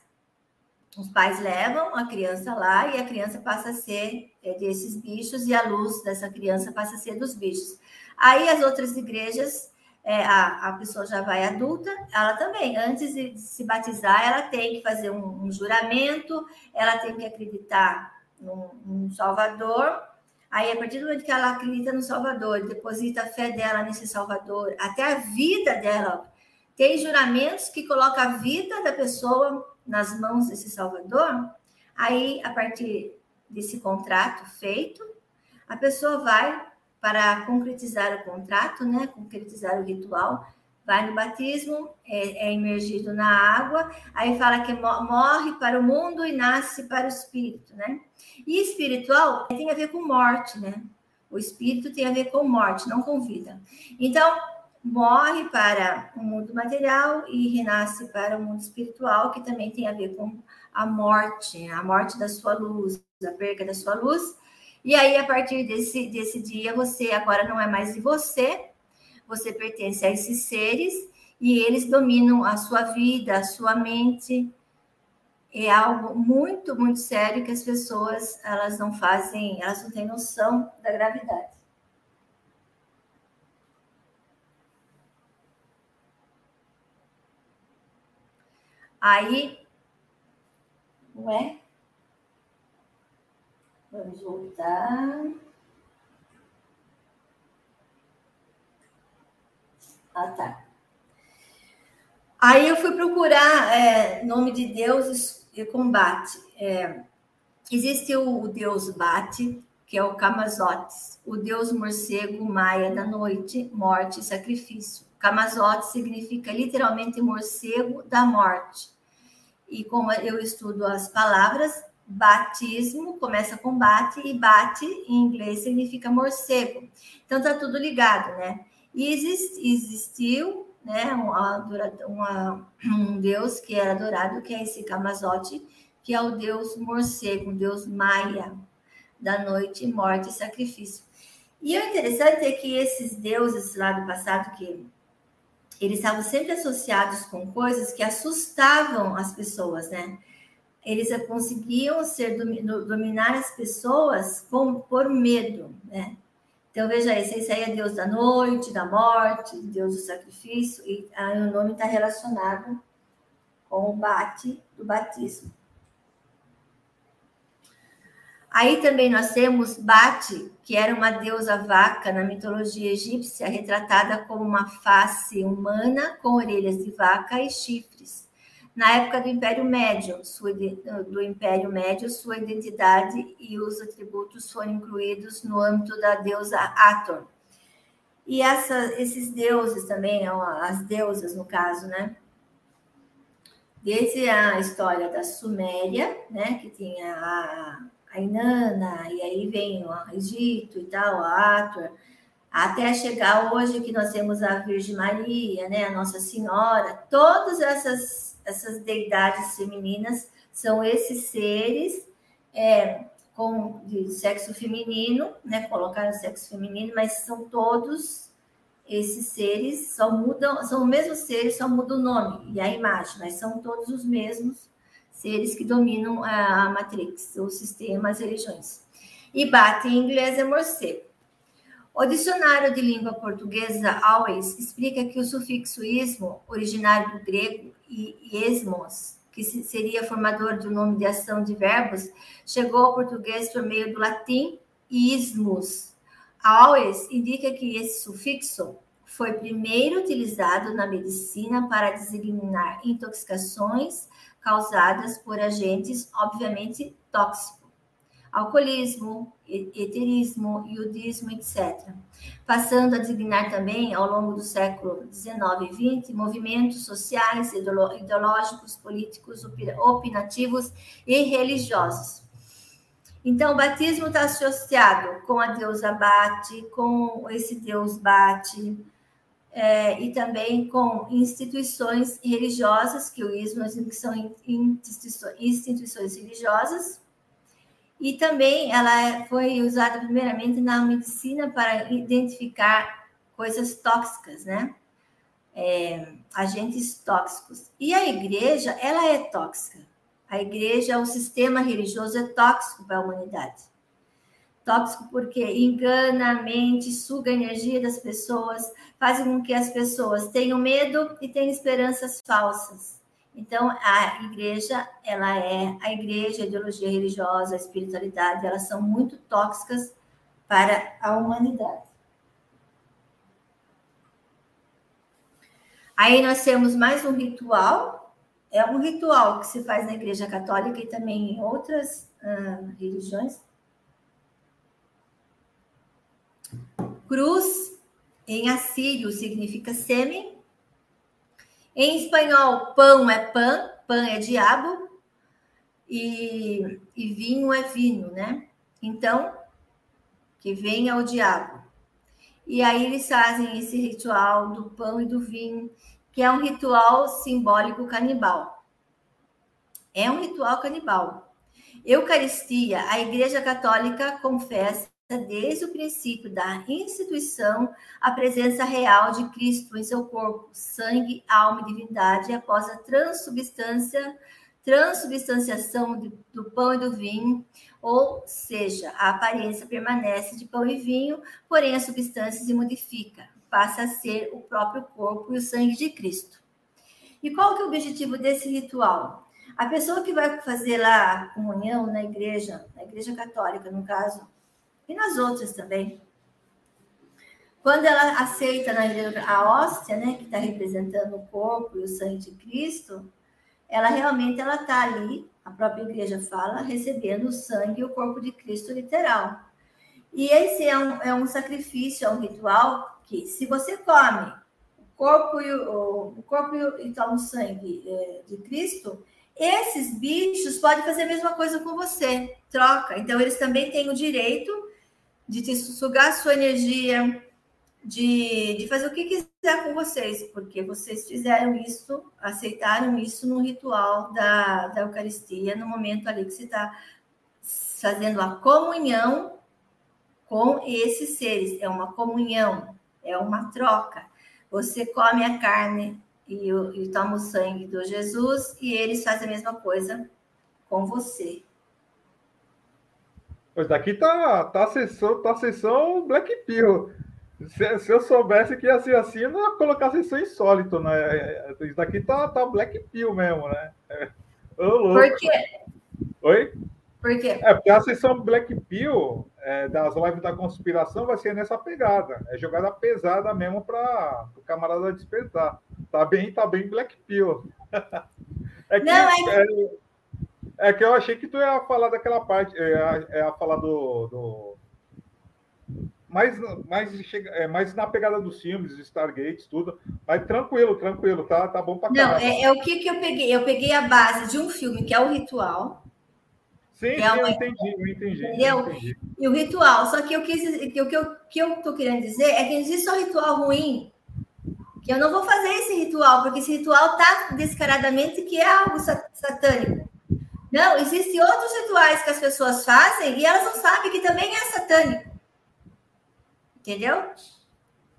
Os pais levam a criança lá e a criança passa a ser é, desses bichos e a luz dessa criança passa a ser dos bichos. Aí as outras igrejas, é, a, a pessoa já vai adulta, ela também, antes de se batizar, ela tem que fazer um, um juramento, ela tem que acreditar no, Salvador. Aí, a partir do momento que ela acredita no Salvador, deposita a fé dela nesse Salvador, até a vida dela, tem juramentos que colocam a vida da pessoa nas mãos desse Salvador. Aí, a partir desse contrato feito, a pessoa vai para concretizar o contrato, né? Concretizar o ritual, vai no batismo, é, é imergido na água, aí fala que morre para o mundo e nasce para o espírito, né? E espiritual tem a ver com morte, né? O espírito tem a ver com morte, não com vida. Então, morre para o mundo material e renasce para o mundo espiritual, que também tem a ver com a morte, a morte da sua luz, a perca da sua luz. E aí, a partir desse, desse dia, você agora não é mais de você, você pertence a esses seres e eles dominam a sua vida, a sua mente. É algo muito, muito sério que as pessoas elas não fazem, elas não têm noção da gravidade. Aí, não é? Vamos voltar. Ah, tá. Aí eu fui procurar é, nome de deuses e combate. É, existe o, o, deus Bate, que é o Camazotes, o deus morcego maia da noite, morte e sacrifício. Camazote significa literalmente morcego da morte. E como eu estudo as palavras, batismo, começa com bate, e bate em inglês significa morcego. Então tá tudo ligado, né? E exist, existiu né, uma, uma, um deus que era adorado, que é esse Kamazote, que é o deus morcego, um deus maia, da noite, morte e sacrifício. E o interessante é que esses deuses lá do passado, que eles estavam sempre associados com coisas que assustavam as pessoas, né? Eles conseguiam ser dominar as pessoas com, por medo, né? Então veja aí, esse aí é Deus da noite, da morte, Deus do sacrifício, e aí, o nome está relacionado com o bate do batismo. Aí também nós temos Bate, que era uma deusa vaca na mitologia egípcia, retratada como uma face humana com orelhas de vaca e chifres. Na época do Império Médio, sua, do Império Médio, sua identidade e os atributos foram incluídos no âmbito da deusa Ator. E essa, esses deuses também, as deusas no caso, né? Desde a história da Suméria, né, que tinha a a Inanna, e aí vem o Egito e tal, a Ator, até chegar hoje que nós temos a Virgem Maria, né, a Nossa Senhora, todas essas, essas deidades femininas são esses seres é, com, de sexo feminino, né, colocaram sexo feminino, mas são todos esses seres, só mudam, são os mesmos seres, só muda o nome e a imagem, mas são todos os mesmos seres que dominam a Matrix, o sistema, as religiões. E bate em inglês é morcego. O dicionário de língua portuguesa Always explica que o sufixo ismo, originário do grego, e esmos, que seria formador do nome de ação de verbos, chegou ao português por meio do latim ismus. Always indica que esse sufixo foi primeiro utilizado na medicina para designar intoxicações causadas por agentes, obviamente, tóxicos. Alcoolismo, eterismo, iudismo, etc. Passando a designar também, ao longo do século XIX e XX, movimentos sociais, ideológicos, políticos, opinativos e religiosos. Então, o batismo está associado com a deusa Bate, com esse deus Bate, é, e também com instituições religiosas, que o ismo que são instituições religiosas, e também ela é, foi usada primeiramente na medicina para identificar coisas tóxicas, né? É, agentes tóxicos. E a igreja, ela é tóxica. A igreja, o sistema religioso é tóxico para a humanidade. Tóxico porque engana a mente, suga a energia das pessoas, faz com que as pessoas tenham medo e tenham esperanças falsas. Então, a igreja, ela é a igreja, a ideologia religiosa, a espiritualidade, elas são muito tóxicas para a humanidade. Aí nós temos mais um ritual, é um ritual que se faz na Igreja Católica e também em outras uh, religiões, Cruz, em assírio, significa sêmen. Em espanhol, pão é pan, pan é diabo. E, e vinho é vinho, né? Então, que venha o diabo. E aí eles fazem esse ritual do pão e do vinho, que é um ritual simbólico canibal. É um ritual canibal. Eucaristia, a Igreja Católica confessa desde o princípio da instituição a presença real de Cristo em seu corpo, sangue, alma e divindade, após a transubstância, transubstanciação do pão e do vinho, ou seja, a aparência permanece de pão e vinho, porém a substância se modifica, passa a ser o próprio corpo e o sangue de Cristo. E qual que é o objetivo desse ritual? A pessoa que vai fazer lá a comunhão na igreja, na igreja católica, no caso, e nas outras também. Quando ela aceita a hóstia, né, que está representando o corpo e o sangue de Cristo, ela realmente ela está ali, a própria igreja fala, recebendo o sangue e o corpo de Cristo literal. E esse é um, é um sacrifício, é um ritual que, se você come o corpo e o, o corpo e, então, o sangue é, de Cristo, esses bichos podem fazer a mesma coisa com você, troca. Então, eles também têm o direito de te sugar sua energia, de, de fazer o que quiser com vocês, porque vocês fizeram isso, aceitaram isso no ritual da, da Eucaristia, no momento ali que você está fazendo a comunhão com esses seres. É uma comunhão, é uma troca. Você come a carne e, e toma o sangue do Jesus e eles fazem a mesma coisa com você. Pois daqui tá, tá, a sessão, tá a sessão Black Pill. Se, se, eu soubesse que ia ser assim, eu não ia colocar sessão insólito, né? Isso daqui tá, tá Black Pill mesmo, né? Ô, Por quê? Oi? Por quê? É, porque a sessão Black Pill é, das lives da conspiração vai ser nessa pegada. É jogada pesada mesmo para o camarada despertar. Tá bem, tá bem Black Pill. é, que, Não, é... é... É, que eu achei que tu ia falar daquela parte, é, ia falar do, do mais, mais, chega, é, mais na pegada dos filmes, Stargates, tudo. Mas tranquilo, tranquilo, tá, tá bom para Não, é, é, o que, que eu peguei. Eu peguei a base de um filme que é o Ritual. Sim, é uma... eu entendi, eu entendi, eu entendi. E o ritual, só que eu quis, que o que eu, que eu tô querendo dizer é que não existe um ritual ruim. Que eu não vou fazer esse ritual, porque esse ritual tá descaradamente que é algo satânico. Não, existem outros rituais que as pessoas fazem e elas não sabem que também é satânico. Entendeu?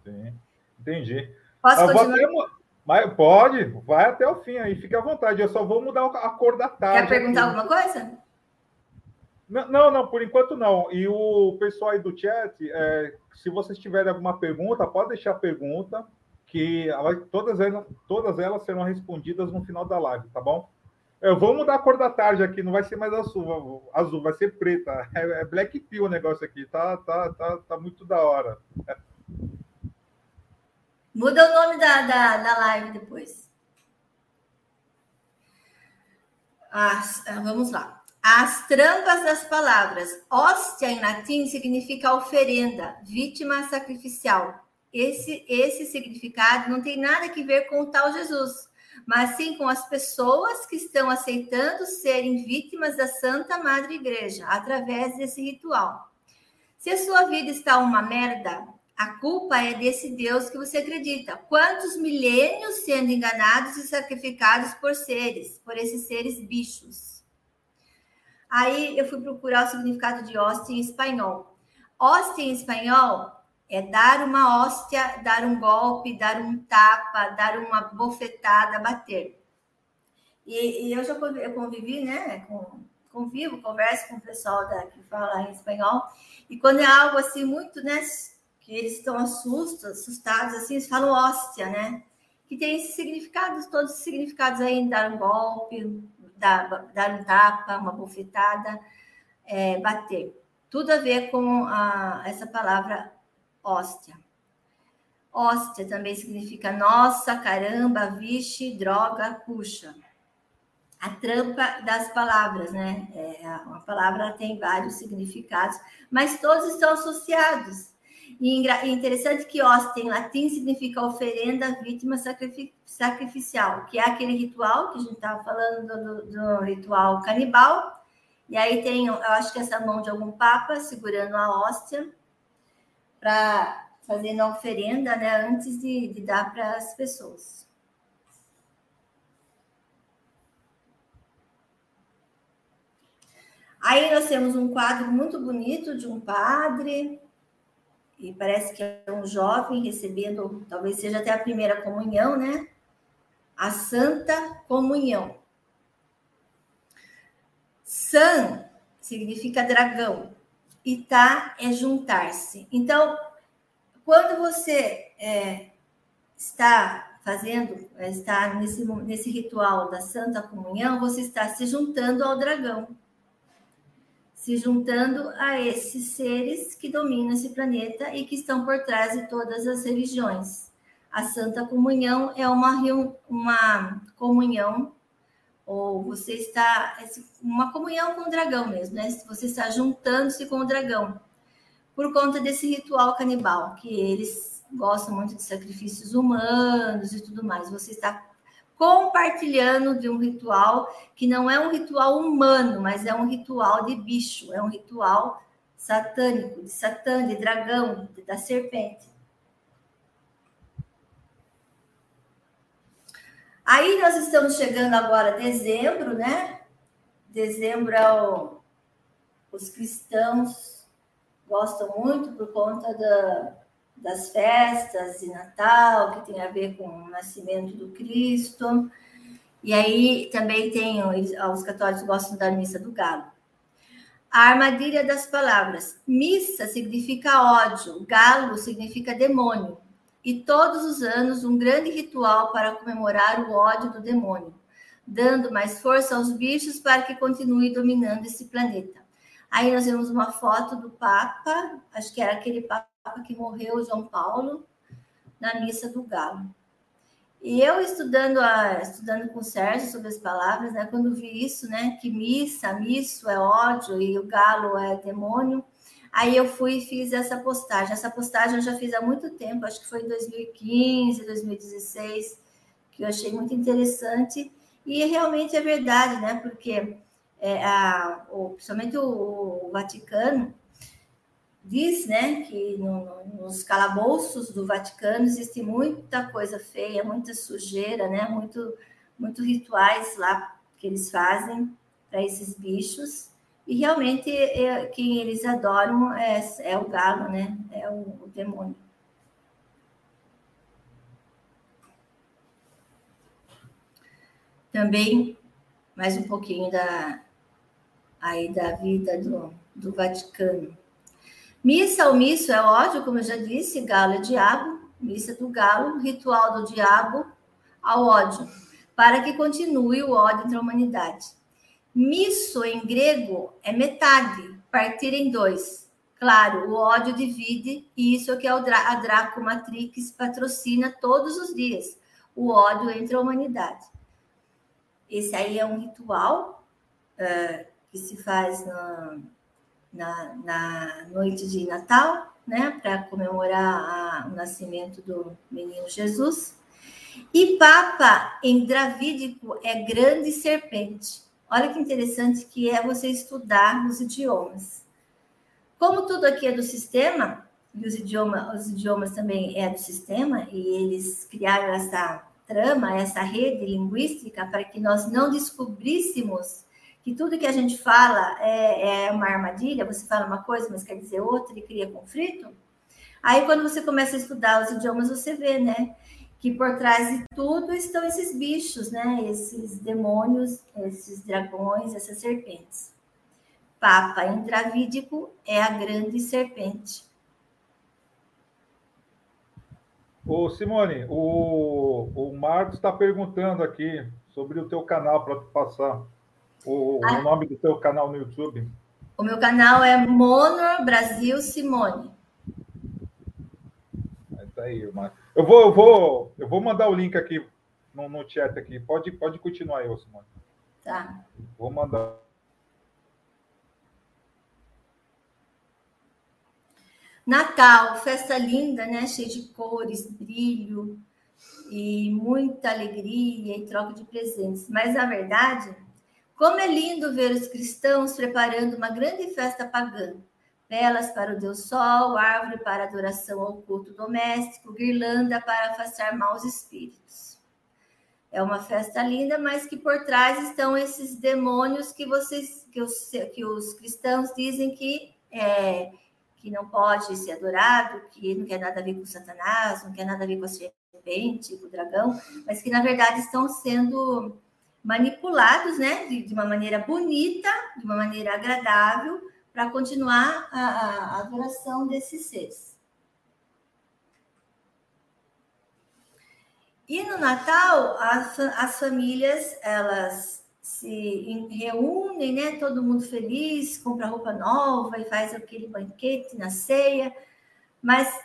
Sim, entendi. Posso continuar? Mas pode, vai até o fim aí, fique à vontade. Eu só vou mudar a cor da tarde. Quer perguntar aqui. alguma coisa? Não, não, por enquanto não. E o pessoal aí do chat, é, se vocês tiverem alguma pergunta, pode deixar a pergunta, que todas elas, todas elas serão respondidas no final da live, tá bom? Eu vou mudar a cor da tarde aqui, não vai ser mais azul, azul vai ser preta. É, é black pill o negócio aqui, tá, tá, tá, tá muito da hora. Muda o nome da, da, da live depois. Ah, vamos lá. As trampas das palavras. Hóstia em latim significa oferenda, vítima sacrificial. Esse, esse significado não tem nada a ver com o tal Jesus, mas sim com as pessoas que estão aceitando serem vítimas da Santa Madre Igreja através desse ritual. Se a sua vida está uma merda, a culpa é desse Deus que você acredita. Quantos milênios sendo enganados e sacrificados por seres, por esses seres bichos? Aí eu fui procurar o significado de hóstia em espanhol. Hóstia em espanhol é dar uma hóstia, dar um golpe, dar um tapa, dar uma bofetada, bater. E, e eu já convivi, né, com, convivo, converso com o pessoal da, que fala em espanhol, e quando é algo assim muito, né, que eles estão assustados, assustados assim, eles falam hóstia, né, que tem esses significados, todos os significados aí, dar um golpe, dar, dar um tapa, uma bofetada, é, bater. Tudo a ver com a, essa palavra hóstia. Hóstia também significa nossa, caramba, vixe, droga, puxa. A trampa das palavras, né? É, uma palavra tem vários significados, mas todos estão associados. E interessante que hóstia em latim significa oferenda, vítima sacrificial, que é aquele ritual que a gente estava falando do, do, ritual canibal. E aí tem, eu acho que essa mão de algum papa segurando a hóstia para fazendo a oferenda, né, antes de, de dar para as pessoas. Aí nós temos um quadro muito bonito de um padre e parece que é um jovem recebendo, talvez seja até a primeira comunhão, né? A Santa Comunhão. San significa dragão, e tá é juntar-se. Então, quando você é, está fazendo, está nesse, nesse ritual da Santa Comunhão, você está se juntando ao dragão se juntando a esses seres que dominam esse planeta e que estão por trás de todas as religiões. A Santa Comunhão é uma, uma comunhão, ou você está. Uma comunhão com o dragão mesmo, né? Você está juntando-se com o dragão, por conta desse ritual canibal, que eles gostam muito de sacrifícios humanos e tudo mais. Você está compartilhando de um ritual que não é um ritual humano, mas é um ritual de bicho, é um ritual satânico, de Satã, de dragão, da serpente. Aí nós estamos chegando agora a dezembro, né? Dezembro é o, os cristãos gostam muito por conta da, das festas de Natal, que tem a ver com o nascimento do Cristo. E aí também tem, os católicos gostam da missa do galo. A armadilha das palavras. Missa significa ódio, galo significa demônio. E todos os anos um grande ritual para comemorar o ódio do demônio, dando mais força aos bichos para que continue dominando esse planeta. Aí nós vemos uma foto do Papa, acho que era aquele Papa que morreu, João Paulo, na missa do Galo. E eu estudando, a, estudando com o Sérgio sobre as palavras, né, quando vi isso, né, que missa, misso é ódio e o galo é demônio, aí eu fui e fiz essa postagem. Essa postagem eu já fiz há muito tempo, acho que foi em 2015, 2016, que eu achei muito interessante. E realmente é verdade, né, porque é, a, o, principalmente o, o Vaticano, diz né, que no, nos calabouços do Vaticano existe muita coisa feia, muita sujeira, né, muito, muito rituais lá que eles fazem para esses bichos. E realmente é, quem eles adoram é, é o galo, né? É o, o demônio. Também mais um pouquinho da aí da vida do, do Vaticano. Missa ao misso é ódio, como eu já disse, galo é diabo, missa do galo, ritual do diabo ao ódio, para que continue o ódio entre a humanidade. Misso em grego é metade, partir em dois. Claro, o ódio divide, e isso é que a Draco Matrix patrocina todos os dias, o ódio entre a humanidade. Esse aí é um ritual uh, que se faz na, na, na noite de Natal, né, para comemorar a, o nascimento do menino Jesus. E Papa em Dravídico é grande serpente. Olha que interessante que é você estudar os idiomas. Como tudo aqui é do sistema, e os idiomas, os idiomas também é do sistema, e eles criaram essa trama, essa rede linguística para que nós não descobríssemos que tudo que a gente fala é, é, uma armadilha, você fala uma coisa, mas quer dizer outra e cria conflito. Aí, quando você começa a estudar os idiomas, você vê, né? Que por trás de tudo estão esses bichos, né? Esses demônios, esses dragões, essas serpentes. Papa intravídico é a grande serpente. Ô, Simone, o, o Marcos está perguntando aqui sobre o teu canal para passar o, ah. o nome do teu canal no YouTube? O meu canal é Monor Brasil Simone. É tá aí, eu vou, eu vou, eu vou mandar o link aqui no, no chat aqui. Pode, pode continuar aí, Simone. Tá. Vou mandar. Natal, festa linda, né? Cheia de cores, brilho e muita alegria e troca de presentes. Mas na verdade, como é lindo ver os cristãos preparando uma grande festa pagã. Velas para o Deus Sol, árvore para adoração ao culto doméstico, guirlanda para afastar maus espíritos. É uma festa linda, mas que por trás estão esses demônios que vocês, que os, que os cristãos dizem que é, que não pode ser adorado, que não quer nada a ver com Satanás, não quer nada a ver com a serpente, com o dragão, mas que na verdade estão sendo manipulados, né, de, de, uma maneira bonita, de uma maneira agradável, para continuar a, a, adoração desses seres. E no Natal, as, as famílias, elas se reúnem, né, todo mundo feliz, compra roupa nova e faz aquele banquete na ceia, mas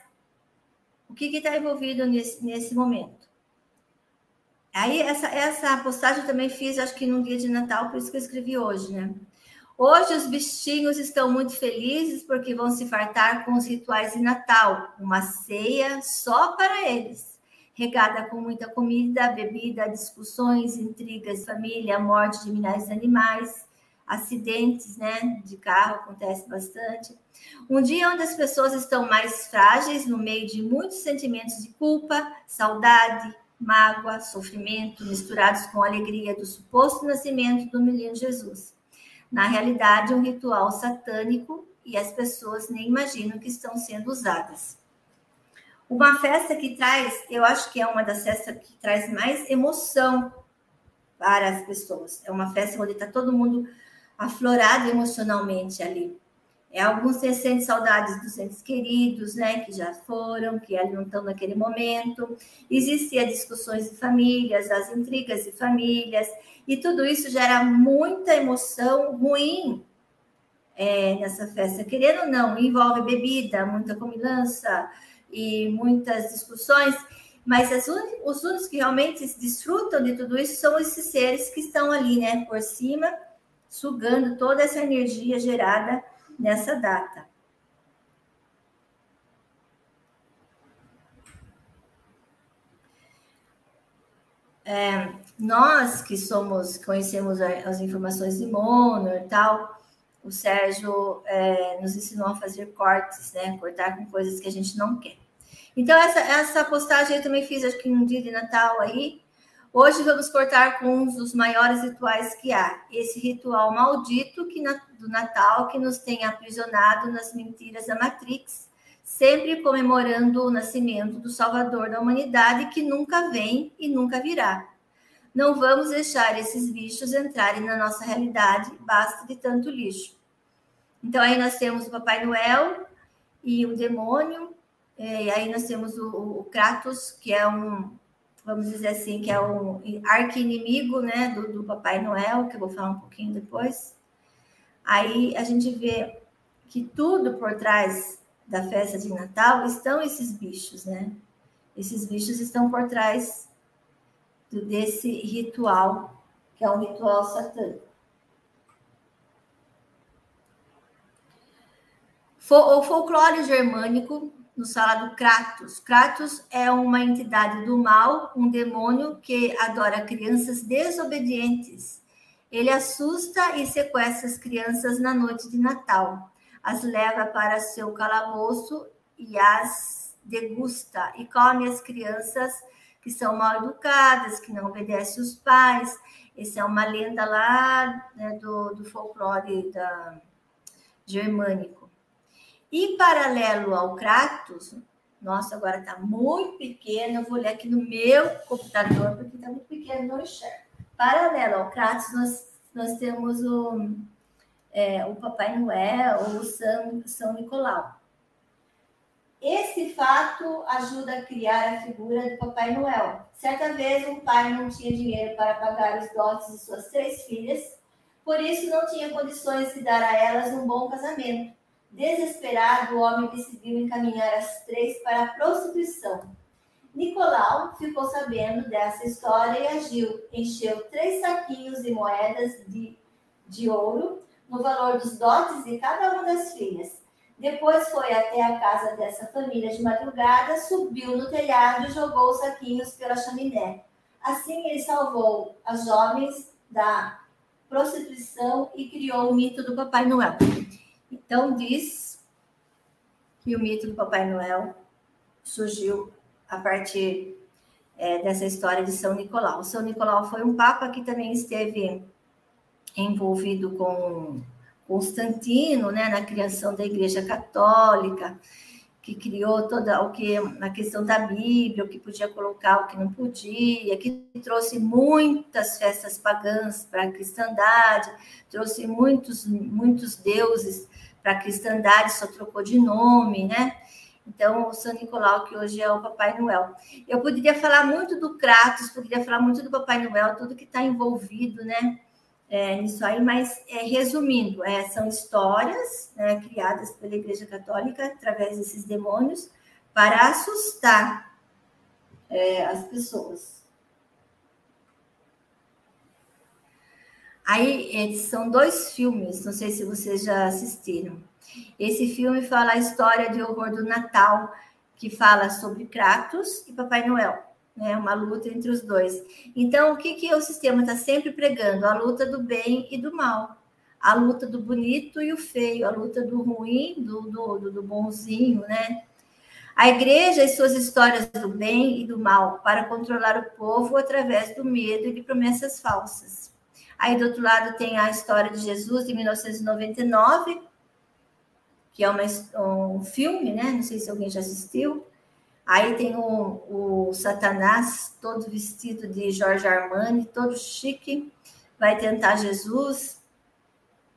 o que está envolvido nesse, nesse momento? Aí, essa, essa postagem eu também fiz, acho que num dia de Natal, por isso que eu escrevi hoje, né? Hoje os bichinhos estão muito felizes porque vão se fartar com os rituais de Natal, uma ceia só para eles. regada com muita comida, bebida, discussões, intrigas, família, morte de milhares de animais, acidentes, né, de carro acontece bastante. Um dia onde as pessoas estão mais frágeis no meio de muitos sentimentos de culpa, saudade, mágoa, sofrimento, misturados com a alegria do suposto nascimento do menino Jesus. Na realidade, um ritual satânico e as pessoas nem imaginam que estão sendo usadas. Uma festa que traz, eu acho que é uma das festas que traz mais emoção para as pessoas. É uma festa onde está todo mundo aflorado emocionalmente ali. É, alguns sentem saudades dos entes queridos, né, que já foram, que ali não estão naquele momento. Existiam discussões de famílias, as intrigas de famílias, e tudo isso gera muita emoção ruim é, nessa festa. Querendo ou não, envolve bebida, muita comilança e muitas discussões, mas un... os únicos que realmente desfrutam de tudo isso são esses seres que estão ali, né, por cima, sugando toda essa energia gerada nessa data. É, nós que somos, conhecemos as informações de Monor e tal, o Sérgio é, nos ensinou a fazer cortes, né? Cortar com coisas que a gente não quer. Então, essa, essa postagem eu também fiz, acho que no dia de Natal aí. Hoje vamos cortar com um dos maiores rituais que há. Esse ritual maldito que do Natal que nos tem aprisionado nas mentiras da Matrix, sempre comemorando o nascimento do Salvador da humanidade que nunca vem e nunca virá. Não vamos deixar esses bichos entrarem na nossa realidade, basta de tanto lixo. Então, aí nós temos o Papai Noel e o demônio, é, e aí nós temos o Kratos, que é um, vamos dizer assim, que é um arqui-inimigo né, do, do Papai Noel, que eu vou falar um pouquinho depois. Aí a gente vê que tudo por trás da festa de Natal estão esses bichos, né? Esses bichos estão por trás desse ritual, que é um ritual satânico. O folclore germânico nos fala do Kratos. Kratos é uma entidade do mal, um demônio que adora crianças desobedientes. Ele assusta e sequestra as crianças na noite de Natal, as leva para seu calabouço e as degusta e come as crianças que são mal educadas, que não obedecem os pais. Essa é uma lenda lá né, do, do folclore da, germânico. E paralelo ao Kratos, nossa, agora está muito pequeno, eu vou ler aqui no meu computador, porque está muito pequeno, não enxergo. Paralelo ao Kratos, nós, nós temos o, é, o Papai Noel ou o São, São Nicolau. Esse fato ajuda a criar a figura do Papai Noel. Certa vez, um pai não tinha dinheiro para pagar os dotes de suas três filhas, por isso não tinha condições de dar a elas um bom casamento. Desesperado, o homem decidiu encaminhar as três para a prostituição. Nicolau ficou sabendo dessa história e agiu. Encheu três saquinhos de moedas de, de ouro no valor dos dotes de cada uma das filhas depois foi até a casa dessa família de madrugada, subiu no telhado e jogou os saquinhos pela chaminé. Assim, ele salvou as jovens da prostituição e criou o mito do Papai Noel. Então, diz que o mito do Papai Noel surgiu a partir é, dessa história de São Nicolau. São Nicolau foi um papa que também esteve envolvido com Constantino, né, na criação da Igreja Católica, que criou toda o que a questão da Bíblia, o que podia colocar, o que não podia, que trouxe muitas festas pagãs para a cristandade, trouxe muitos muitos deuses para a cristandade, só trocou de nome, né? Então, o São Nicolau, que hoje é o Papai Noel. Eu poderia falar muito do Kratos, poderia falar muito do Papai Noel, tudo que está envolvido, né? é, nisso aí, mas é, resumindo, é, são histórias né, criadas pela Igreja Católica através desses demônios para assustar é, as pessoas. Aí é, são dois filmes, não sei se vocês já assistiram. Esse filme fala a história de horror do Natal, que fala sobre Kratos e Papai Noel. né? Uma luta entre os dois. Então, o que, que o sistema está sempre pregando? A luta do bem e do mal. A luta do bonito e o feio, a luta do ruim, do, do, do bonzinho, né? A igreja e suas histórias do bem e do mal para controlar o povo através do medo e de promessas falsas. Aí do outro lado tem a história de Jesus de 1999, que é uma, um filme, né? Não sei se alguém já assistiu. Aí tem o, o Satanás, todo vestido de Jorge Armani, todo chique, vai tentar Jesus.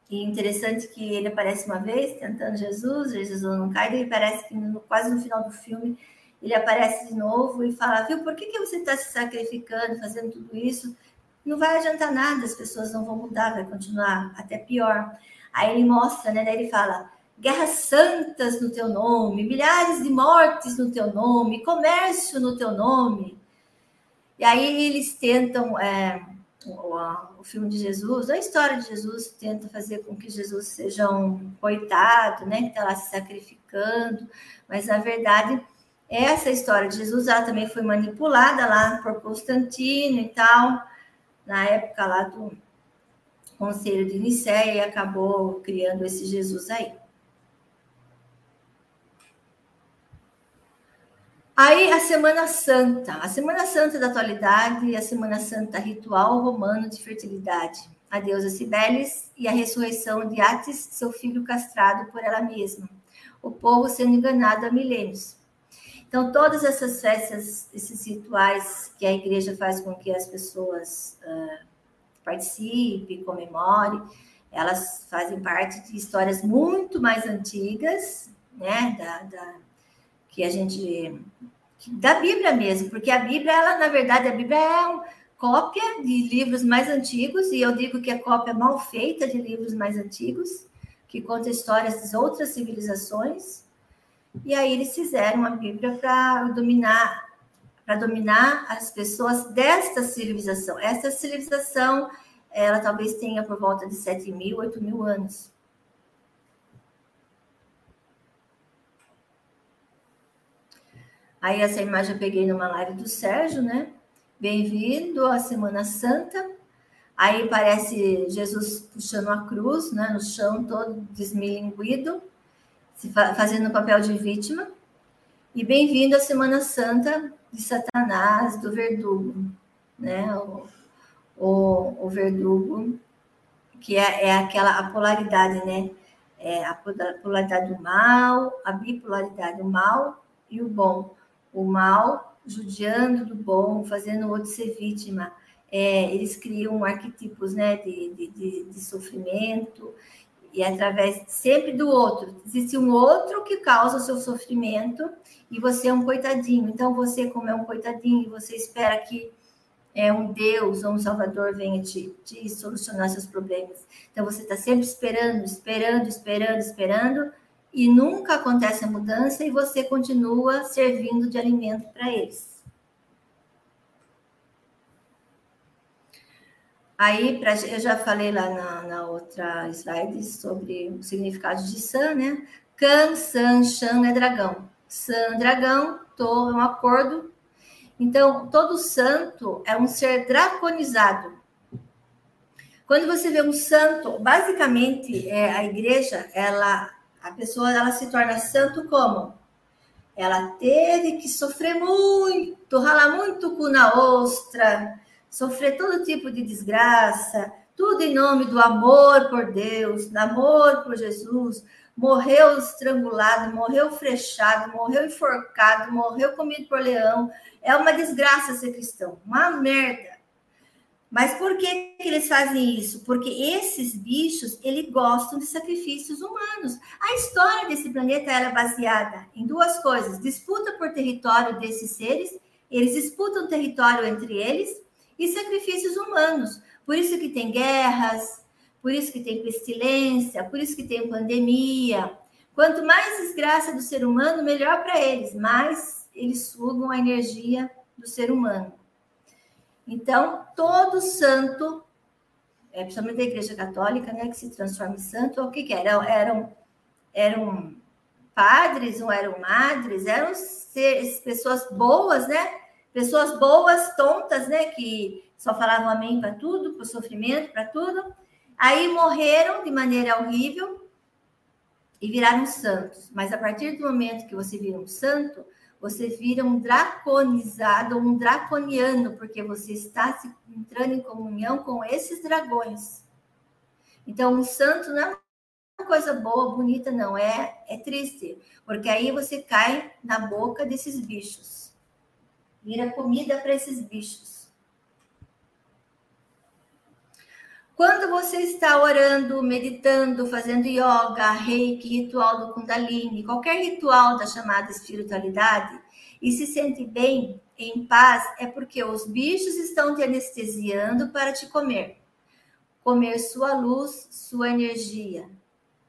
E interessante que ele aparece uma vez tentando Jesus, Jesus não cai, e parece que no, quase no final do filme ele aparece de novo e fala: Viu, por que, que você está se sacrificando, fazendo tudo isso? Não vai adiantar nada, as pessoas não vão mudar, vai continuar até pior. Aí ele mostra, né? Daí ele fala: guerras santas no teu nome, milhares de mortes no teu nome, comércio no teu nome. E aí eles tentam, é, o, o, filme de Jesus, a história de Jesus tenta fazer com que Jesus seja um coitado, né, que está lá se sacrificando, mas na verdade essa história de Jesus ela também foi manipulada lá por Constantino e tal, na época lá do Conselho de Nicéia e acabou criando esse Jesus aí. Aí a Semana Santa, a Semana Santa da atualidade e a Semana Santa ritual romano de fertilidade, a deusa Cibeles e a ressurreição de Atis, seu filho castrado por ela mesma, o povo sendo enganado há milênios. Então, todas essas festas, esses rituais que a igreja faz com que as pessoas uh, participem, comemorem, elas fazem parte de histórias muito mais antigas, né, da, da que a gente da Bíblia mesmo, porque a Bíblia, ela na verdade, a Bíblia é uma cópia de livros mais antigos e eu digo que é cópia mal feita de livros mais antigos, que conta histórias de outras civilizações. E aí eles fizeram a Bíblia para dominar para dominar as pessoas desta civilização. Essa civilização, ela talvez tenha por volta de 7 mil, 8 mil anos. Aí essa imagem eu peguei numa live do Sérgio, né? Bem-vindo à Semana Santa. Aí parece Jesus puxando a cruz, né? No chão, todo desmilinguido, fazendo o papel de vítima. E bem-vindo à Semana Santa de Satanás, do verdugo, né? O, o, o verdugo, que é, é aquela a polaridade, né? É a polaridade do mal, a bipolaridade do mal e o bom o mal, judiando do bom, fazendo o outro ser vítima. É, eles criam arquetipos né, de, de, de, sofrimento, e através sempre do outro. Existe um outro que causa o seu sofrimento, e você é um coitadinho. Então, você, como é um coitadinho, você espera que é, um Deus ou um Salvador venha te, te solucionar seus problemas. Então, você está sempre esperando, esperando, esperando, esperando e nunca acontece a mudança e você continua servindo de alimento para eles. Aí, pra, eu já falei lá na, na, outra slide sobre o significado de San, né? Kan, San, Shan é dragão. San, dragão, To é um acordo. Então, todo santo é um ser draconizado. Quando você vê um santo, basicamente, é, a igreja, ela a pessoa ela se torna santo como? Ela teve que sofrer muito, ralar muito cu na ostra, sofrer todo tipo de desgraça, tudo em nome do amor por Deus, do amor por Jesus. Morreu estrangulado, morreu frechado, morreu enforcado, morreu comido por leão. É uma desgraça ser cristão, uma merda. Mas por que, que eles fazem isso? Porque esses bichos, eles gostam de sacrifícios humanos. A história desse planeta é baseada em duas coisas: disputa por território desses seres, eles disputam território entre eles, e sacrifícios humanos. Por isso que tem guerras, por isso que tem pestilência, por isso que tem pandemia. Quanto mais desgraça do ser humano, melhor para eles, mais eles sugam a energia do ser humano. Então, todo santo, é, principalmente da Igreja Católica, né, que se transforma em santo, o que, que era? Eram, eram padres, ou eram madres, eram pessoas boas, né? Pessoas boas, tontas, né? Que só falavam amém para tudo, para o sofrimento, para tudo. Aí morreram de maneira horrível e viraram santos. Mas a partir do momento que você vira um santo, você vira um draconizado, um draconiano, porque você está se entrando em comunhão com esses dragões. Então, um santo não é uma coisa boa, bonita, não, é, é triste, porque aí você cai na boca desses bichos, vira comida para esses bichos. Quando você está orando, meditando, fazendo yoga, reiki, ritual do Kundalini, qualquer ritual da chamada espiritualidade, e se sente bem, em paz, é porque os bichos estão te anestesiando para te comer. Comer sua luz, sua energia.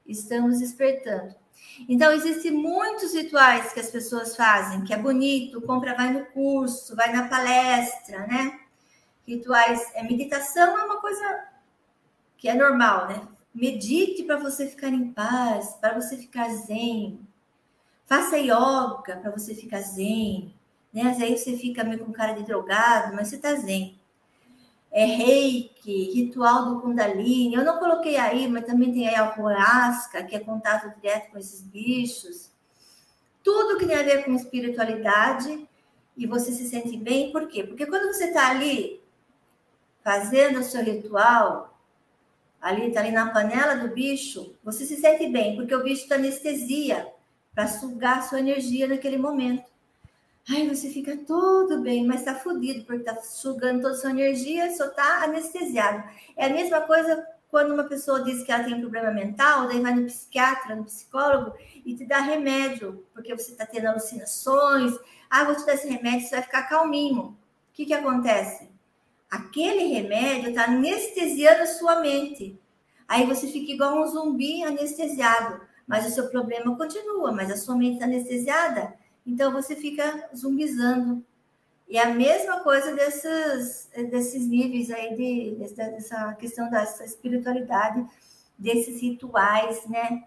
Estamos despertando. Então, existem muitos rituais que as pessoas fazem, que é bonito, compra, vai no curso, vai na palestra, né? Rituais, é meditação é uma coisa que é normal, né? Medite para você ficar em paz, para você ficar zen. Faça yoga para você ficar zen. Né? Aí você fica meio com cara de drogado, mas você está zen. É reiki, ritual do Kundalini. Eu não coloquei aí, mas também tem aí a Ayahuasca, que é contato direto com esses bichos. Tudo que tem a ver com espiritualidade e você se sente bem, por quê? Porque quando você está ali fazendo o seu ritual, ali, tá ali na panela do bicho, você se sente bem, porque o bicho está anestesia para sugar sua energia naquele momento. Aí você fica todo bem, mas tá fudido, porque tá sugando toda a sua energia, só tá anestesiado. É a mesma coisa quando uma pessoa diz que ela tem um problema mental, daí vai no psiquiatra, no psicólogo e te dá remédio, porque você está tendo alucinações. Ah, vou te dar esse remédio, você vai ficar calminho. O que, que acontece? aquele remédio está anestesiando a sua mente. Aí você fica igual um zumbi anestesiado, mas o seu problema continua, mas a sua mente está anestesiada, então você fica zumbizando. E a mesma coisa desses, desses níveis aí, de, dessa, questão dessa espiritualidade, desses rituais, né?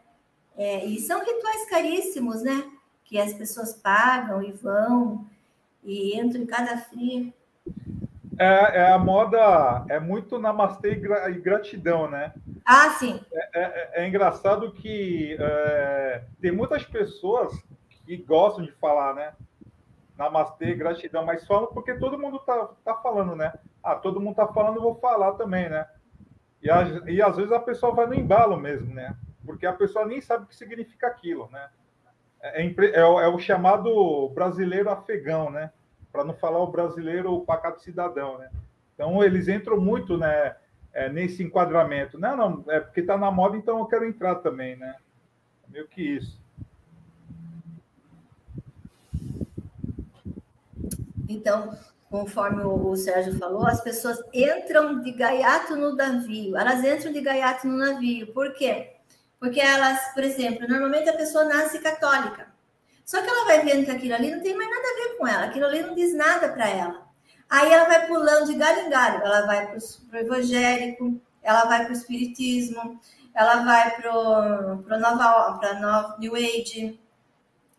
É, e são rituais caríssimos, né? Que as pessoas pagam e vão e entram em cada frio. É, é, a moda, é muito namastê e gratidão, né? Ah, sim. É, é, é engraçado que é, tem muitas pessoas que gostam de falar, né? Namastê, gratidão, mas falam porque todo mundo tá, tá falando, né? Ah, todo mundo tá falando, eu vou falar também, né? E, e às vezes a pessoa vai no embalo mesmo, né? Porque a pessoa nem sabe o que significa aquilo, né? É, é, é, é o chamado brasileiro afegão, né? para não falar o brasileiro o pacato cidadão, né? Então eles entram muito, né, é, nesse enquadramento. Não, não, é porque está na moda, então eu quero entrar também, né? Meio que isso. Então, conforme o Sérgio falou, as pessoas entram de gaiato no navio. Elas entram de gaiato no navio. Por quê? Porque elas, por exemplo, normalmente a pessoa nasce católica. Só que ela vai vendo que aquilo ali não tem mais nada a ver com ela, aquilo ali não diz nada para ela. Aí ela vai pulando de galho em galho, ela vai para o evangélico, ela vai para o espiritismo, ela vai para nova, nova New Age,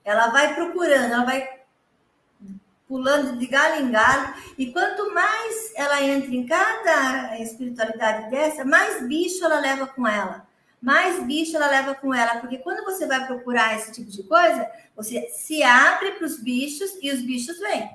ela vai procurando, ela vai pulando de galho em galho, e quanto mais ela entra em cada espiritualidade dessa, mais bicho ela leva com ela mais bicho ela leva com ela, porque quando você vai procurar esse tipo de coisa, você se abre para os bichos e os bichos vêm.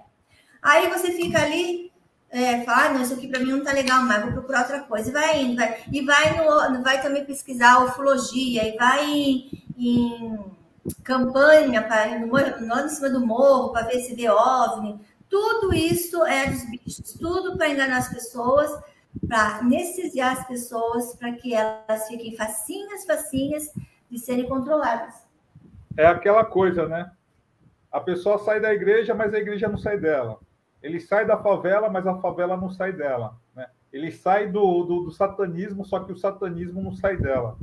Aí você fica ali, é, fala, não, isso aqui para mim não tá legal mais, vou procurar outra coisa. E vai indo, vai, e vai, no, vai também pesquisar ufologia, e vai em, em campanha para no, no, em cima do morro para ver se vê OVNI. Tudo isso é dos bichos, tudo para enganar as pessoas para anestesiar as pessoas para que elas fiquem facinhas, facinhas de serem controladas. É aquela coisa, né? A pessoa sai da igreja, mas a igreja não sai dela. Ele sai da favela, mas a favela não sai dela. Né? Ele sai do, do, do satanismo, só que o satanismo não sai dela.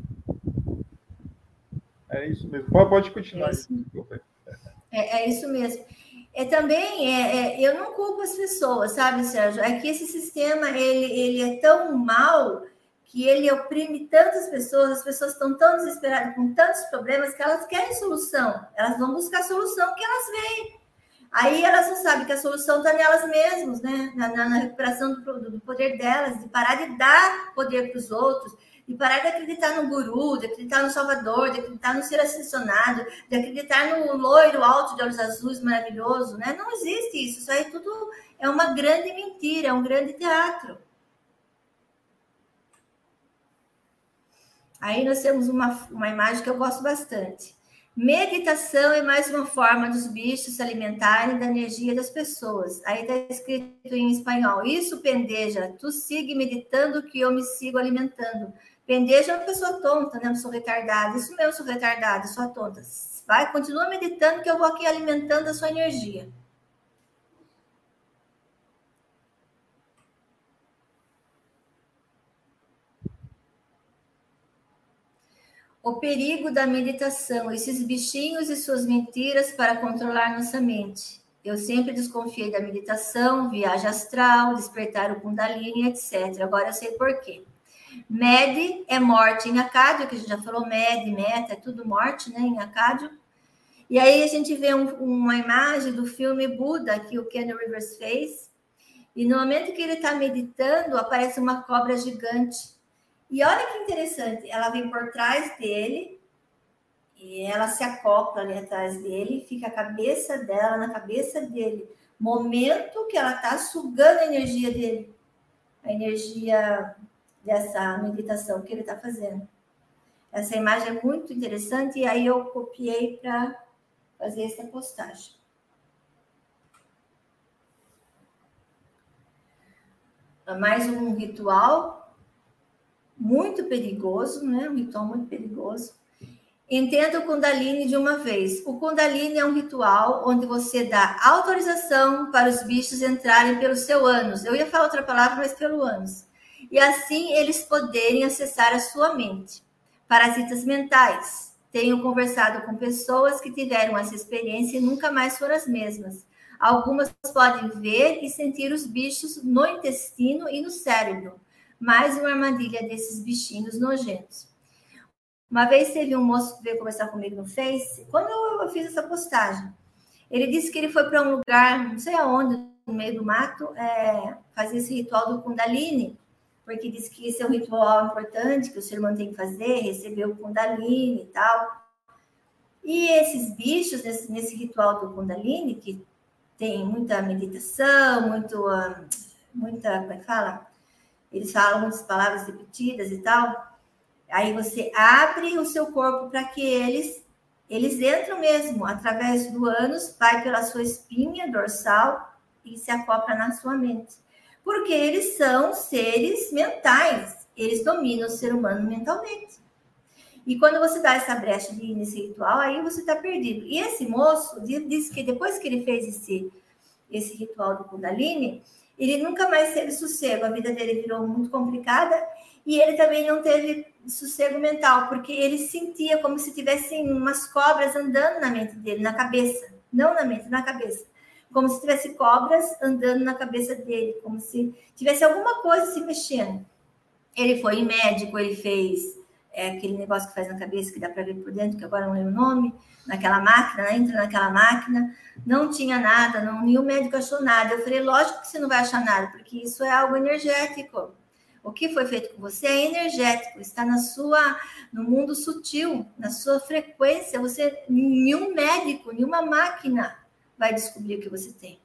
É isso mesmo. Pode continuar. É isso, é, é isso mesmo é também é, é, eu não culpo as pessoas, sabe, Sérgio? É que esse sistema ele, ele é tão mal que ele oprime tantas pessoas, as pessoas estão tão desesperadas com tantos problemas que elas querem solução, elas vão buscar solução que elas veem. Aí elas não sabem que a solução está nelas mesmas, né? Na, na, na recuperação do, do, poder delas, de parar de dar poder para os outros, de parar de acreditar no guru, de acreditar no Salvador, de acreditar no ser ascensionado, de acreditar no loiro alto de olhos azuis maravilhoso, né? Não existe isso. Isso aí tudo é uma grande mentira, é um grande teatro. Aí nós temos uma, uma imagem que eu gosto bastante. Meditação é mais uma forma dos bichos se alimentarem da energia das pessoas. Aí está escrito em espanhol: Isso, pendeja, tu sigue meditando que eu me sigo alimentando. Pendeja é uma pessoa tonta, né? Eu sou retardada. Isso mesmo, sou retardada, sou tonta. Vai, continua meditando que eu vou aqui alimentando a sua energia. O perigo da meditação, esses bichinhos e suas mentiras para controlar nossa mente. Eu sempre desconfiei da meditação, viagem astral, despertar o Kundalini, etc. Agora eu sei por quê. Med é morte em Acádio, que a gente já falou, Med, Meta, é tudo morte, né, em Acádio. E aí a gente vê um, uma imagem do filme Buda, que o Ken Rivers fez, e no momento que ele está meditando, aparece uma cobra gigante e olha que interessante, ela vem por trás dele e ela se acopla ali atrás dele, fica a cabeça dela na cabeça dele. Momento que ela está sugando a energia dele, a energia dessa meditação que ele está fazendo. Essa imagem é muito interessante e aí eu copiei para fazer essa postagem. Mais um ritual muito perigoso, né? Um ritual muito perigoso. Entenda o Kundalini de uma vez. O Kundalini é um ritual onde você dá autorização para os bichos entrarem pelo seu ânus. Eu ia falar outra palavra, mas pelo ânus. E assim eles poderem acessar a sua mente. Parasitas mentais. Tenho conversado com pessoas que tiveram essa experiência e nunca mais foram as mesmas. Algumas podem ver e sentir os bichos no intestino e no cérebro mais uma armadilha desses bichinhos nojentos. Uma vez teve um moço que veio conversar comigo no Face, quando eu fiz essa postagem, ele disse que ele foi para um lugar, não sei aonde, no meio do mato, é, fazer esse ritual do Kundalini, porque disse que esse é um ritual importante que o ser humano tem que fazer, receber o Kundalini e tal. E esses bichos, nesse, nesse ritual do Kundalini, que tem muita meditação, muito, ah, muita, como é que fala? eles falam muitas palavras repetidas e tal. Aí você abre o seu corpo para que eles eles entram mesmo através do ânus, vai pela sua espinha dorsal e se acopla na sua mente. Porque eles são seres mentais, eles dominam o ser humano mentalmente. E quando você dá essa brecha de nesse ritual, aí você está perdido. E esse moço disse que depois que ele fez esse, esse ritual do Kundalini, ele nunca mais teve sossego, a vida dele virou muito complicada e ele também não teve sossego mental, porque ele sentia como se tivessem umas cobras andando na mente dele, na cabeça, não na mente, na cabeça. Como se tivesse cobras andando na cabeça dele, como se tivesse alguma coisa se mexendo. Ele foi em médico, ele fez é, aquele negócio que faz na cabeça, que dá para ver por dentro, que agora não lembro o nome, naquela máquina, né? entra naquela máquina, não tinha nada, não, nenhum médico achou nada. Eu falei, lógico que você não vai achar nada, porque isso é algo energético. O que foi feito com você é energético, está na sua, no mundo sutil, na sua frequência. Você, nenhum médico, nenhuma máquina vai descobrir o que você tem.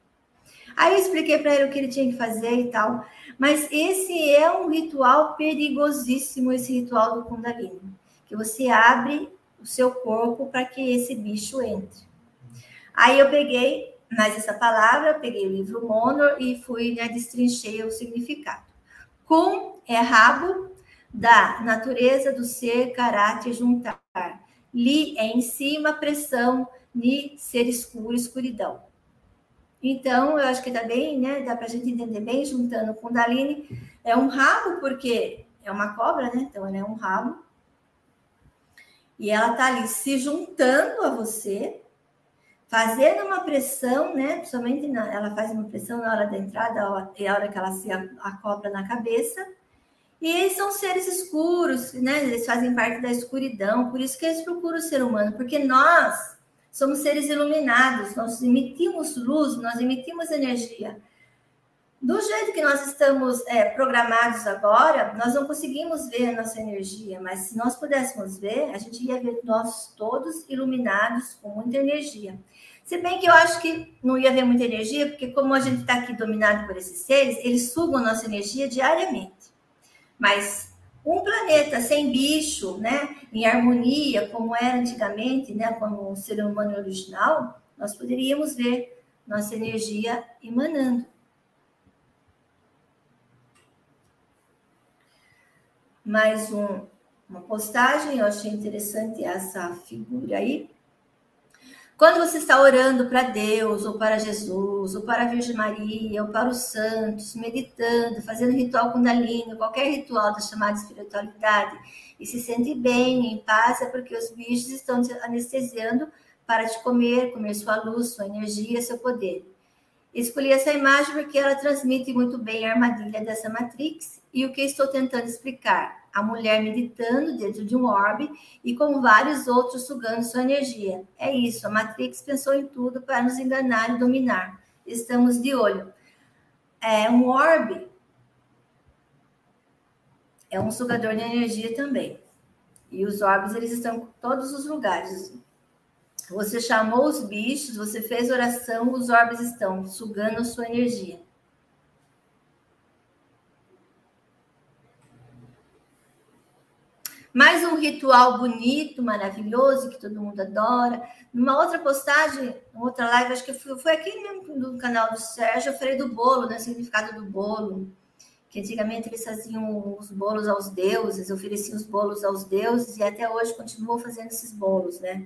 Aí eu expliquei para ele o que ele tinha que fazer e tal. Mas esse é um ritual perigosíssimo, esse ritual do Kundalini, que você abre o seu corpo para que esse bicho entre. Aí eu peguei mais essa palavra, peguei o livro Monor e fui, né, destrinchei o significado. Kun é rabo da natureza do ser, caráter, juntar. Li é em cima, pressão, ni, ser escuro, escuridão. Então, eu acho que dá bem, né? Dá para a gente entender bem, juntando com Kundalini. É um rabo, porque é uma cobra, né? Então, ela é um rabo. E ela tá ali se juntando a você, fazendo uma pressão, né? Principalmente na, ela faz uma pressão na hora da entrada e a hora que ela se acopla na cabeça. E eles são seres escuros, né? Eles fazem parte da escuridão, por isso que eles procuram o ser humano, porque nós Somos seres iluminados, nós emitimos luz, nós emitimos energia. Do jeito que nós estamos é, programados agora, nós não conseguimos ver a nossa energia, mas se nós pudéssemos ver, a gente ia ver nós todos iluminados com muita energia. Se bem que eu acho que não ia haver muita energia, porque como a gente está aqui dominado por esses seres, eles sugam nossa energia diariamente. Mas um planeta sem bicho, né, em harmonia, como era antigamente, né, como o ser humano original, nós poderíamos ver nossa energia emanando. Mais um, uma postagem, eu achei interessante essa figura aí. Quando você está orando para Deus, ou para Jesus, ou para a Virgem Maria, ou para os santos, meditando, fazendo ritual Kundalini, qualquer ritual da chamada espiritualidade, e se sente bem, em paz, é porque os bichos estão te anestesiando para te comer, comer sua luz, sua energia, seu poder. Escolhi essa imagem porque ela transmite muito bem a armadilha dessa matrix e o que estou tentando explicar a mulher meditando dentro de um orbe e com vários outros sugando sua energia. É isso, a Matrix pensou em tudo para nos enganar e dominar. Estamos de olho. É um orbe é um sugador de energia também. E os orbes eles estão em todos os lugares. Você chamou os bichos, você fez oração, os orbes estão sugando sua energia. Mais um ritual bonito, maravilhoso, que todo mundo adora. Numa outra postagem, outra live, acho que foi aqui mesmo canal do Sérgio, eu falei do bolo, né? O significado do bolo. Que antigamente eles faziam os bolos aos deuses, ofereciam os bolos aos deuses, e até hoje continuam fazendo esses bolos, né?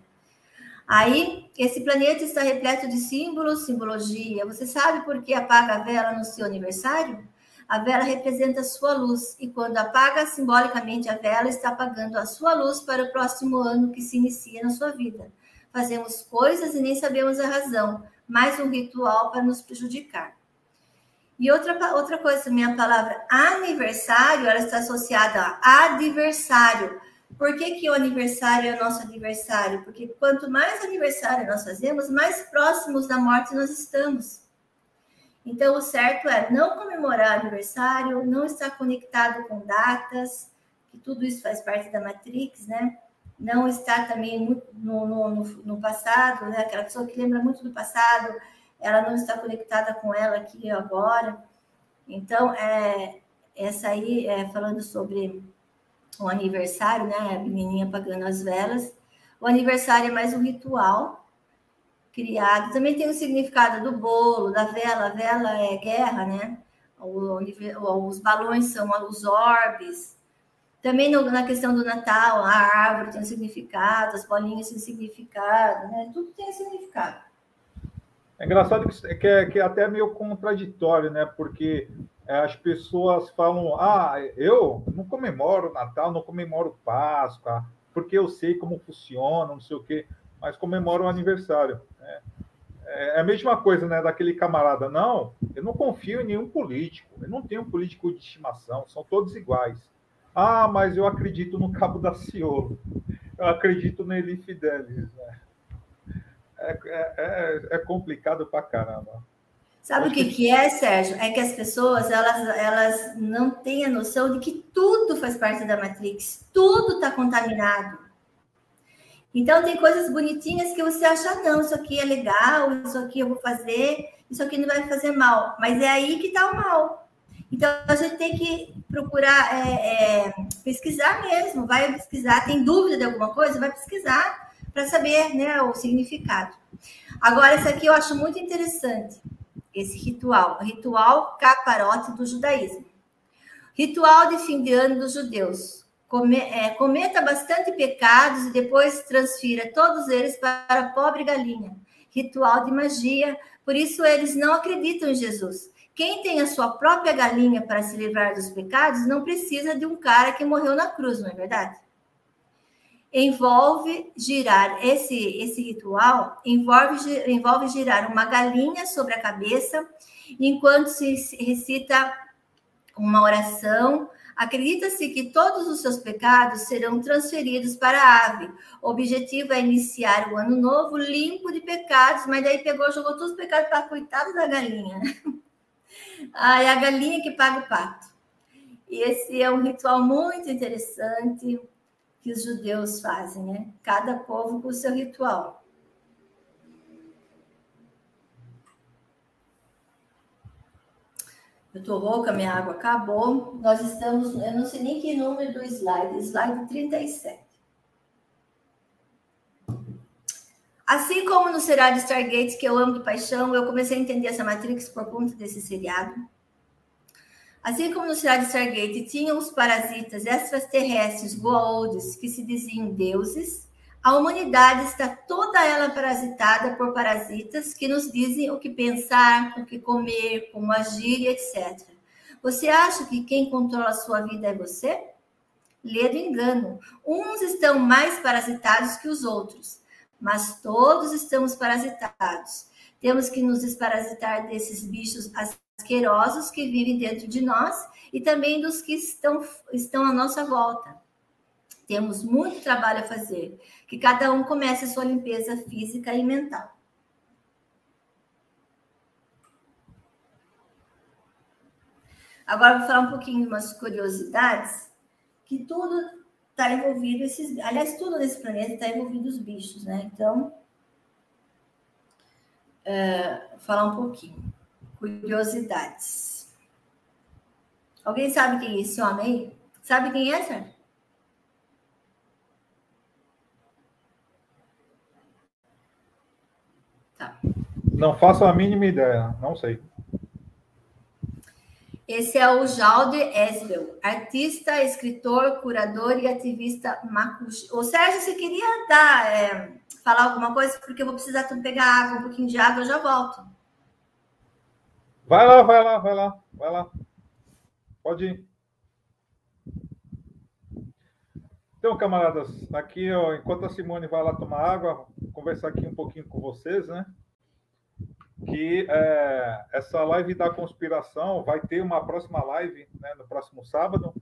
Aí, esse planeta está repleto de símbolos, simbologia. Você sabe por que apaga a vela no seu aniversário? A vela representa a sua luz, e quando apaga simbolicamente a vela, está apagando a sua luz para o próximo ano que se inicia na sua vida. Fazemos coisas e nem sabemos a razão, mais um ritual para nos prejudicar. E outra, outra coisa, minha palavra aniversário, ela está associada a adversário. Por que, que o aniversário é o nosso adversário? Porque quanto mais aniversário nós fazemos, mais próximos da morte nós estamos. Então, o certo é não comemorar aniversário, não estar conectado com datas, que tudo isso faz parte da Matrix, né? Não estar também no, no, no, passado, né? Aquela pessoa que lembra muito do passado, ela não está conectada com ela aqui agora. Então, é, essa aí, é, falando sobre o aniversário, né? A menininha apagando as velas. O aniversário é mais um ritual criado. Também tem o significado do bolo, da vela. A vela é guerra, né? Os balões são os orbes. Também na questão do Natal, a árvore tem um significado, as bolinhas têm significado, né? Tudo tem significado. É engraçado que, que, é, que é até meio contraditório, né? Porque é, as pessoas falam: ah, eu não comemoro Natal, não comemoro Páscoa, porque eu sei como funciona, não sei o quê mas comemora o aniversário. Né? É a mesma coisa, né? Daquele camarada, não, eu não confio em nenhum político, eu não tenho um político de estimação, são todos iguais. Ah, mas eu acredito no Cabo da Ciolo, eu acredito no Eli Fidelis. Né? É, é, é, é complicado pra caramba. Sabe o que, que é, Sérgio? É que as pessoas elas, elas não têm a noção de que tudo faz parte da Matrix, tudo está contaminado. Então, tem coisas bonitinhas que você acha, não, isso aqui é legal, isso aqui eu vou fazer, isso aqui não vai fazer mal. Mas é aí que está o mal. Então, a gente tem que procurar é, é, pesquisar mesmo, vai pesquisar, tem dúvida de alguma coisa, vai pesquisar para saber né, o significado. Agora, esse aqui eu acho muito interessante, esse ritual, ritual caparote do judaísmo. Ritual de fim de ano dos judeus cometa bastante pecados e depois transfira todos eles para a pobre galinha. Ritual de magia, por isso eles não acreditam em Jesus. Quem tem a sua própria galinha para se livrar dos pecados não precisa de um cara que morreu na cruz, não é verdade? Envolve girar esse esse ritual envolve envolve girar uma galinha sobre a cabeça enquanto se recita uma oração Acredita-se que todos os seus pecados serão transferidos para a ave. O objetivo é iniciar o ano novo limpo de pecados, mas daí pegou, jogou todos os pecados para coitado da galinha. ah, é a galinha que paga o pato. E esse é um ritual muito interessante que os judeus fazem, né? Cada povo com o seu ritual. Eu estou rouca, minha água acabou. Nós estamos, eu não sei nem que número do slide, slide 37. Assim como no seriado Stargate, que eu amo de paixão, eu comecei a entender essa Matrix por conta desse seriado. Assim como no seriado Stargate tinham os parasitas extraterrestres Goa'ulds, que se diziam deuses, a humanidade está toda ela parasitada por parasitas que nos dizem o que pensar, o que comer, como agir, etc. Você acha que quem controla a sua vida é você? Lê do engano. Uns estão mais parasitados que os outros, mas todos estamos parasitados. Temos que nos desparasitar desses bichos asquerosos que vivem dentro de nós e também dos que estão, estão à nossa volta. Temos muito trabalho a fazer. Que cada um comece a sua limpeza física e mental. Agora vou falar um pouquinho de umas curiosidades, que tudo está envolvido, esses, aliás, tudo nesse planeta está envolvido os bichos, né? Então, é, falar um pouquinho. Curiosidades. Alguém sabe quem é esse homem? Sabe quem é, Sérgio? Não faço a mínima ideia, não sei. Esse é o Jalde Esbel, artista, escritor, curador e ativista macuxi. Ô, Sérgio, você queria dar, é, falar alguma coisa? Porque eu vou precisar pegar água, um pouquinho de água, eu já volto. Vai lá, vai lá, vai lá, vai lá. Pode ir. Então, camaradas, aqui, ó, enquanto a Simone vai lá tomar água, conversar aqui um pouquinho com vocês, né? que é, essa live da conspiração vai ter uma próxima live né, no próximo sábado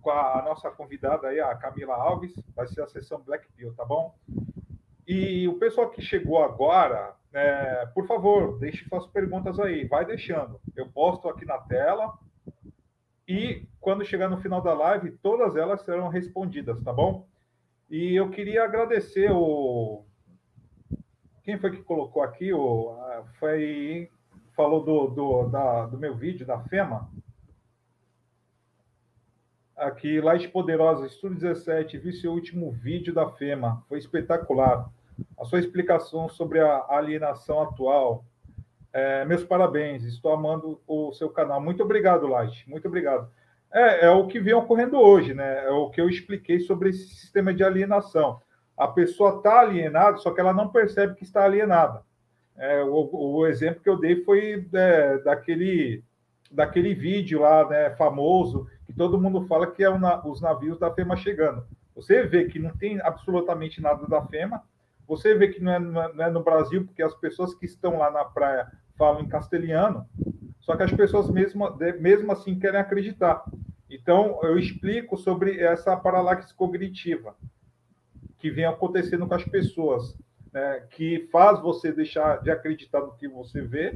com a, a, nossa convidada aí, a Camila Alves, vai ser a sessão Black Pill, tá bom? E o pessoal que chegou agora, é, por favor, deixe suas perguntas aí, vai deixando. Eu posto aqui na tela e quando chegar no final da live, todas elas serão respondidas, tá bom? E eu queria agradecer o quem foi que colocou aqui? O, foi falou do, do, da, do meu vídeo da FEMA. Aqui, Light Poderosa, Estúdio 17, vi seu último vídeo da FEMA, foi espetacular. A sua explicação sobre a alienação atual. É, meus parabéns, estou amando o seu canal. Muito obrigado, Light, muito obrigado. É, é o que vem ocorrendo hoje, né? É o que eu expliquei sobre esse sistema de alienação a pessoa está alienada, só que ela não percebe que está alienada. É, o, o, exemplo que eu dei foi é, daquele, daquele vídeo lá, né, famoso, que todo mundo fala que é os navios da FEMA chegando. Você vê que não tem absolutamente nada da FEMA, você vê que não é, não é no Brasil, porque as pessoas que estão lá na praia falam em castelhano, só que as pessoas mesmo, mesmo assim querem acreditar. Então, eu explico sobre essa paralaxe cognitiva que vem acontecendo com as pessoas, né, que faz você deixar de acreditar no que você vê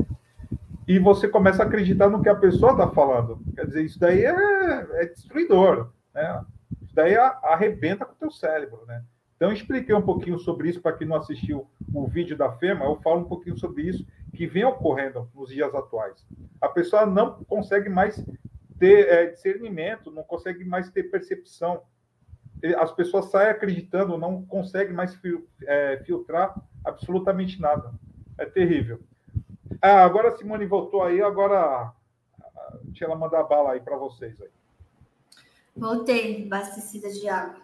e você começa a acreditar no que a pessoa está falando. Quer dizer, isso daí é, é destruidor, né? Isso daí arrebenta com o teu cérebro, né? Então, expliquei um pouquinho sobre isso para quem não assistiu o vídeo da FEMA, eu falo um pouquinho sobre isso que vem ocorrendo nos dias atuais. A pessoa não consegue mais ter é, discernimento, não consegue mais ter percepção as pessoas saem acreditando, não conseguem mais é, filtrar absolutamente nada. É terrível. Ah, agora a Simone voltou aí, agora deixa ela mandar bala aí para vocês. Aí. Voltei, abastecida de água.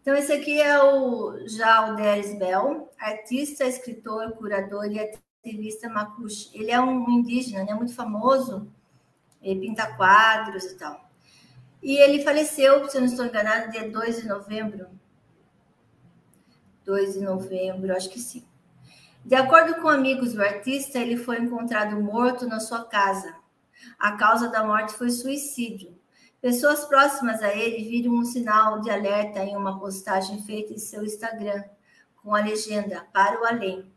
Então, esse aqui é o Jalderes Bell, artista, escritor, curador e ativista macuxi. Ele é um indígena, né, muito famoso, ele pinta quadros e tal. E ele faleceu, se eu não estou enganada, dia 2 de novembro. 2 de novembro, acho que sim. De acordo com amigos do artista, ele foi encontrado morto na sua casa. A causa da morte foi suicídio. Pessoas próximas a ele viram um sinal de alerta em uma postagem feita em seu Instagram, com a legenda Para o Além.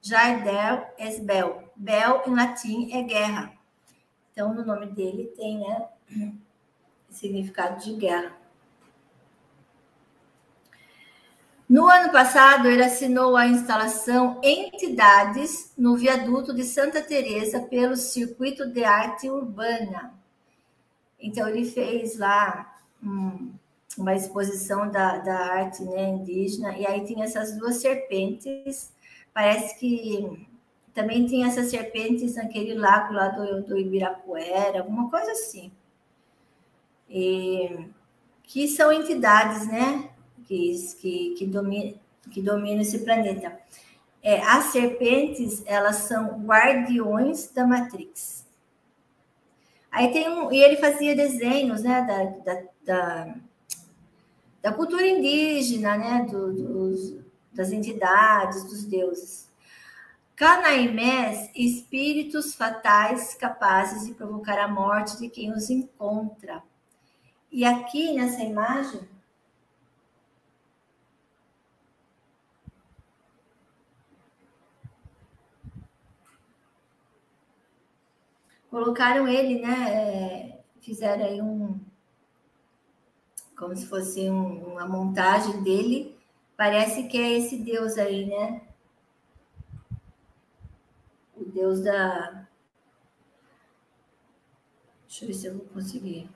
Jardel es Bel. Bel, em latim, é guerra. Então, no nome dele tem né, significado de guerra. No ano passado, ele assinou a instalação Entidades no viaduto de Santa Teresa pelo Circuito de Arte Urbana. Então, ele fez lá um, uma exposição da, da arte né, indígena, e aí tinha essas duas serpentes. Parece que também tinha essas serpentes naquele lago lá do, do Ibirapuera, alguma coisa assim. E, que são entidades, né? que, que, que, domina, que domina esse planeta. É, as serpentes, elas são guardiões da Matrix. Aí tem um, e ele fazia desenhos, né, da, da, da, da cultura indígena, né, do, dos, das entidades, dos deuses. Canaimés, espíritos fatais capazes de provocar a morte de quem os encontra. E aqui nessa imagem, colocaram ele, né? É, fizeram aí um. Como se fosse um, uma montagem dele. Parece que é esse Deus aí, né? O Deus da. Deixa eu ver se eu vou conseguir.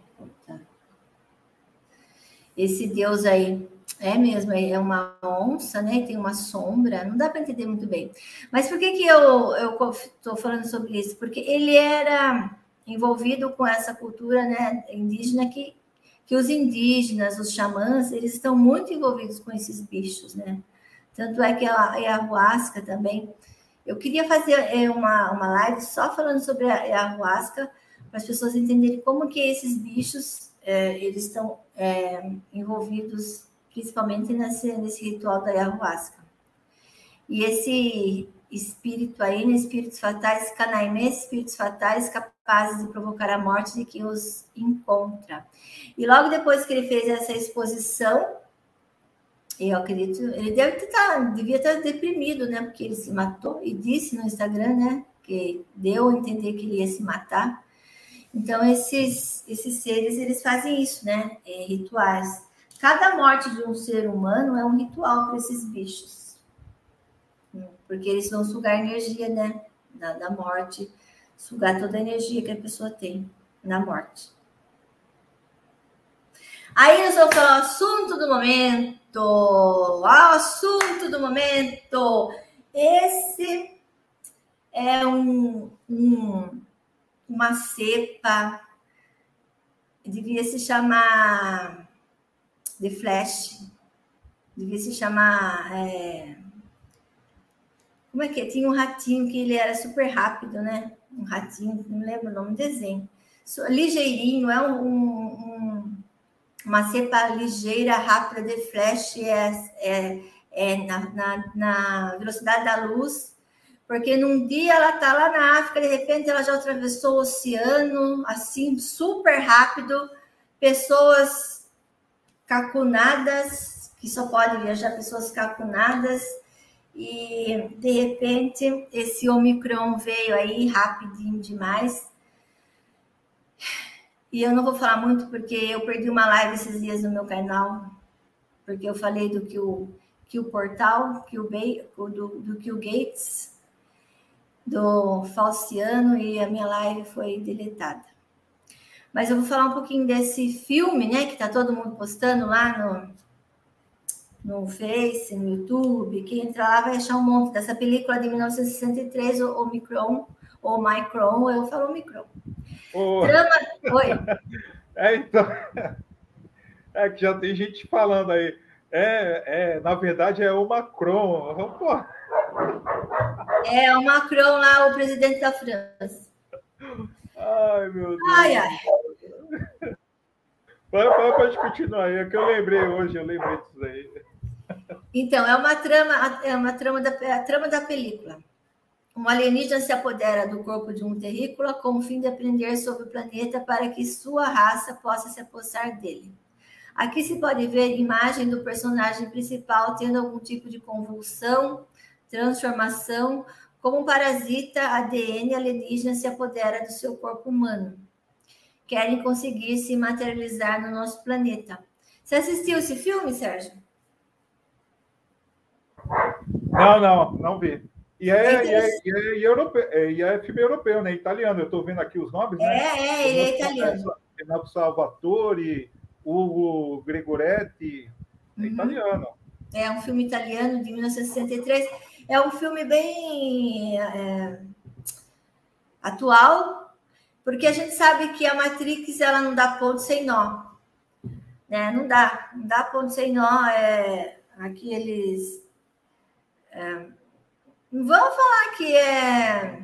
Esse Deus aí é mesmo, é uma onça, né? Tem uma sombra, não dá para entender muito bem. Mas por que, que eu estou falando sobre isso? Porque ele era envolvido com essa cultura né, indígena que, que os indígenas, os xamãs, eles estão muito envolvidos com esses bichos, né? Tanto é que a ayahuasca também. Eu queria fazer é, uma, uma live só falando sobre a ayahuasca, para as pessoas entenderem como que esses bichos é, eles estão é, envolvidos principalmente nesse, nesse ritual da ayahuasca. E esse espírito aí, né, espíritos fatais, canaimês, espíritos fatais capazes de provocar a morte de quem os encontra. E logo depois que ele fez essa exposição, eu acredito, ele deve estar, devia estar deprimido, né? Porque ele se matou e disse no Instagram, né? Que deu a entender que ele ia se matar. Então, esses, esses seres, eles fazem isso, né? É, rituais. Cada morte de um ser humano é um ritual para esses bichos. Porque eles vão sugar energia, né? Da, da morte, sugar toda a energia que a pessoa tem na morte. Aí nós vamos falar o assunto do momento. o assunto do momento. Esse é um, um, uma cepa, devia se chamar The Flash. Devia se chamar. É... Como é que é? Tinha um ratinho que ele era super rápido, né? Um ratinho, não lembro o nome do desenho. Ligeirinho, é um, um, uma cepa ligeira, rápida de flash, é, é, é na, na, na, velocidade da luz, porque num dia ela tá lá na África, de repente ela já atravessou o oceano, assim, super rápido, pessoas cacunadas, que só podem viajar pessoas cacunadas, e de repente esse Omicron veio aí rapidinho demais. E eu não vou falar muito porque eu perdi uma live esses dias no meu canal, porque eu falei do que o, que o portal, que o, do, do que o Gates, do Falciano, e a minha live foi deletada. Mas eu vou falar um pouquinho desse filme, né? Que tá todo mundo postando lá no, no Face, no YouTube. Quem entrar lá vai achar um monte dessa película de 1963, o Omicron, ou Micron, eu falo Omicron. Oh. Trama... Oi. É, então. É que já tem gente falando aí. É, é, na verdade é o Macron. Pô. É o Macron lá, o presidente da França. Ai, meu Deus. Ai, ai. Pode, pode continuar aí, é que eu lembrei hoje, eu lembrei disso aí. Então, é uma trama, é uma trama da, é a trama da película. um alienígena se apodera do corpo de um terrícola com o fim de aprender sobre o planeta para que sua raça possa se apossar dele. Aqui se pode ver imagem do personagem principal tendo algum tipo de convulsão, transformação, como um parasita ADN alienígena se apodera do seu corpo humano. Querem conseguir se materializar no nosso planeta. Você assistiu esse filme, Sérgio? Não, não, não vi. E é, e é, e é, e é, europeu, é, e é filme europeu, né? Italiano. Eu estou vendo aqui os nomes, né? É, é, ele é italiano. Renato Salvatore, Hugo Gregoretti, é uhum. italiano. É um filme italiano de 1963. É um filme bem é, atual, porque a gente sabe que a Matrix ela não dá ponto sem nó. Né? Não dá, não dá ponto sem nó. É, aqui eles. É, vamos falar que é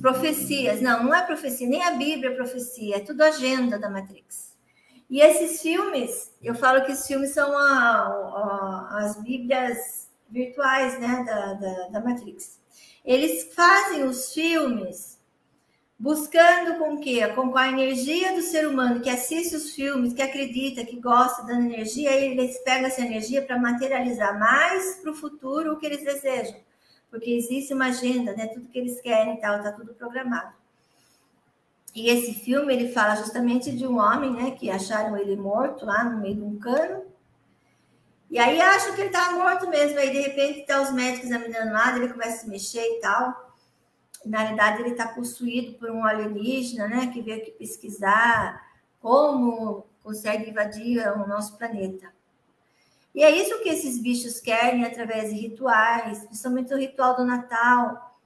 profecias. Não, não é profecia, nem a Bíblia é profecia, é tudo agenda da Matrix. E esses filmes, eu falo que esses filmes são a, a, as Bíblias virtuais né, da, da, da Matrix. Eles fazem os filmes buscando com que com a energia do ser humano que assiste os filmes, que acredita, que gosta da energia, eles pegam essa energia para materializar mais para o futuro o que eles desejam, porque existe uma agenda, né? Tudo que eles querem, tal, tá tudo programado. E esse filme ele fala justamente de um homem, né, que acharam ele morto lá no meio de um cano. E aí acham que ele estava morto mesmo. Aí de repente tá os médicos examinando nada, ele começa a se mexer e tal. Na realidade ele está possuído por um alienígena, né, que veio aqui pesquisar como consegue invadir o nosso planeta. E é isso que esses bichos querem através de rituais, principalmente o ritual do Natal,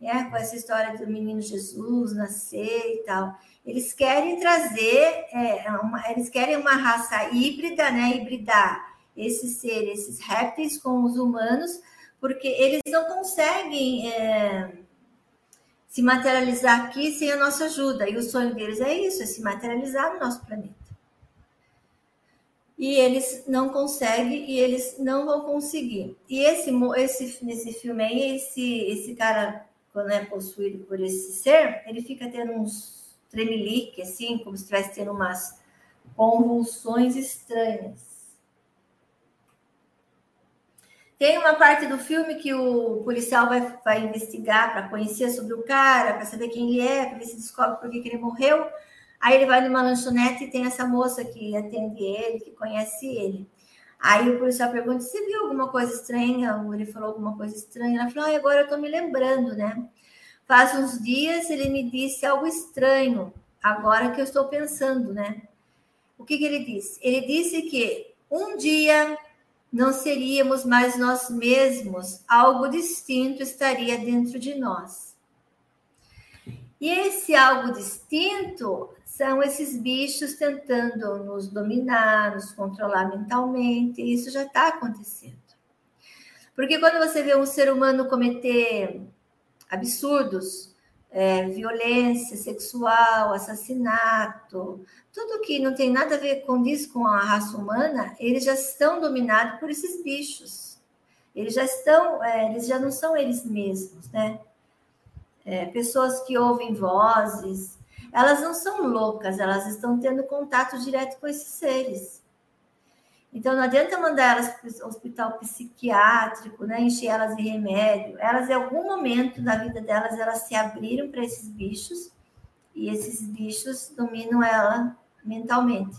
né, com essa história do menino Jesus nascer e tal. Eles querem trazer, é, uma, eles querem uma raça híbrida, né, hibridar esses seres, esses répteis com os humanos, porque eles não conseguem é, se materializar aqui sem a nossa ajuda. E o sonho deles é isso, é se materializar no nosso planeta. E eles não conseguem e eles não vão conseguir. E esse, esse nesse filme aí, esse, esse cara quando é possuído por esse ser, ele fica tendo uns tremelique, assim, como se estivesse tendo umas convulsões estranhas. Tem uma parte do filme que o policial vai, vai investigar para conhecer sobre o cara, para saber quem ele é, para ver se descobre por que, que ele morreu. Aí ele vai numa lanchonete e tem essa moça que atende ele, que conhece ele. Aí o policial pergunta: Você viu alguma coisa estranha? Ou ele falou alguma coisa estranha. Ela falou: ah, agora eu estou me lembrando, né? Faz uns dias ele me disse algo estranho, agora que eu estou pensando, né? O que, que ele disse? Ele disse que um dia não seríamos mais nós mesmos, algo distinto estaria dentro de nós. E esse algo distinto são esses bichos tentando nos dominar, nos controlar mentalmente, e isso já está acontecendo. Porque quando você vê um ser humano cometer absurdos, é, violência sexual, assassinato, tudo que não tem nada a ver com isso, com a raça humana, eles já estão dominados por esses bichos. Eles já estão, é, eles já não são eles mesmos, né? É, pessoas que ouvem vozes, elas não são loucas, elas estão tendo contato direto com esses seres. Então, não adianta mandar elas para o hospital psiquiátrico, né, encher elas de remédio. Elas, em algum momento da vida delas, elas se abriram para esses bichos e esses bichos dominam ela mentalmente.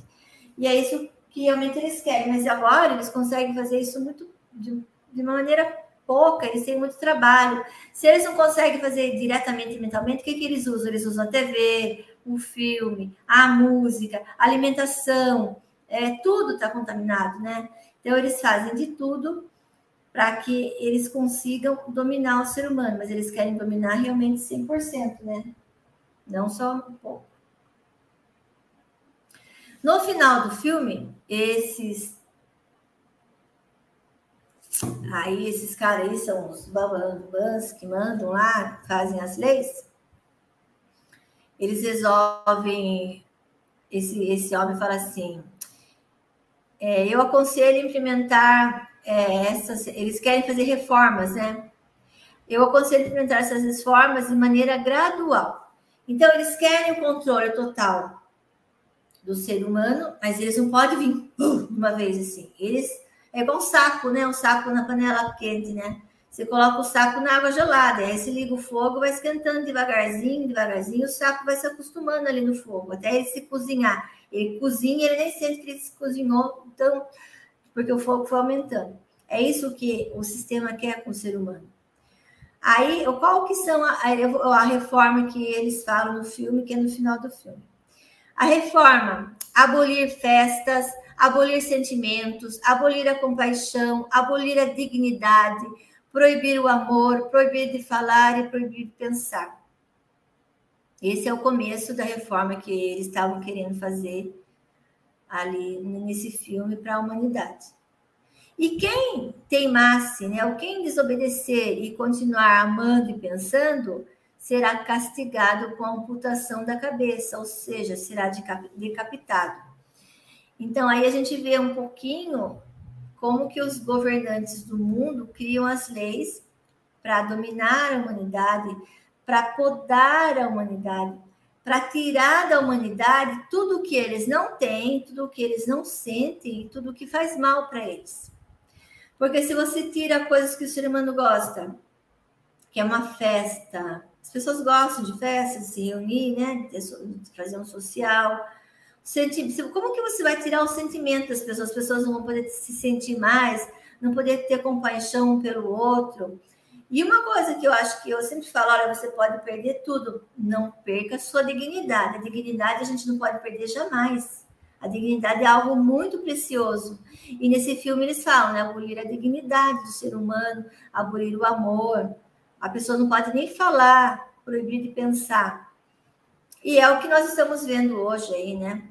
E é isso que realmente eles querem. Mas agora eles conseguem fazer isso muito de, de uma maneira pouca, eles têm muito trabalho. Se eles não conseguem fazer diretamente mentalmente, o que, que eles usam? Eles usam a TV, o filme, a música, a alimentação, é, tudo está contaminado, né? Então, eles fazem de tudo para que eles consigam dominar o ser humano, mas eles querem dominar realmente 100%, né? Não só um pouco. No final do filme, esses Aí esses caras aí são os babambans que mandam lá, fazem as leis. Eles resolvem. Esse, esse homem fala assim: é, eu aconselho implementar é, essas. Eles querem fazer reformas, né? eu aconselho implementar essas reformas de maneira gradual. Então, eles querem o controle total do ser humano, mas eles não podem vir uh, uma vez assim. Eles é igual um saco, né? Um saco na panela quente, né? Você coloca o saco na água gelada, aí você liga o fogo, vai esquentando devagarzinho, devagarzinho, o saco vai se acostumando ali no fogo, até ele se cozinhar. Ele cozinha, ele nem sente que ele se cozinhou, então, porque o fogo foi aumentando. É isso que o sistema quer com o ser humano. Aí, qual que são a, a, reforma que eles falam no filme, que é no final do filme? A reforma, abolir festas, abolir sentimentos, abolir a compaixão, abolir a dignidade, proibir o amor, proibir de falar e proibir de pensar. Esse é o começo da reforma que eles estavam querendo fazer ali nesse filme para a humanidade. E quem teimasse, né, ou quem desobedecer e continuar amando e pensando, será castigado com a amputação da cabeça, ou seja, será decapitado. Então, aí a gente vê um pouquinho como que os governantes do mundo criam as leis para dominar a humanidade, para podar a humanidade, para tirar da humanidade tudo o que eles não têm, tudo o que eles não sentem, tudo o que faz mal para eles. Porque se você tira coisas que o ser humano gosta, que é uma festa, as pessoas gostam de festa, de se reunir, né? De fazer um social. Como que você vai tirar o sentimento das pessoas? As pessoas não vão poder se sentir mais, não poder ter compaixão pelo outro. E uma coisa que eu acho que eu sempre falo, olha, você pode perder tudo, não perca a sua dignidade. A dignidade a gente não pode perder jamais. A dignidade é algo muito precioso. E nesse filme eles falam, né? Abolir a dignidade do ser humano, abolir o amor, a pessoa não pode nem falar, proibir de pensar. E é o que nós estamos vendo hoje aí, né?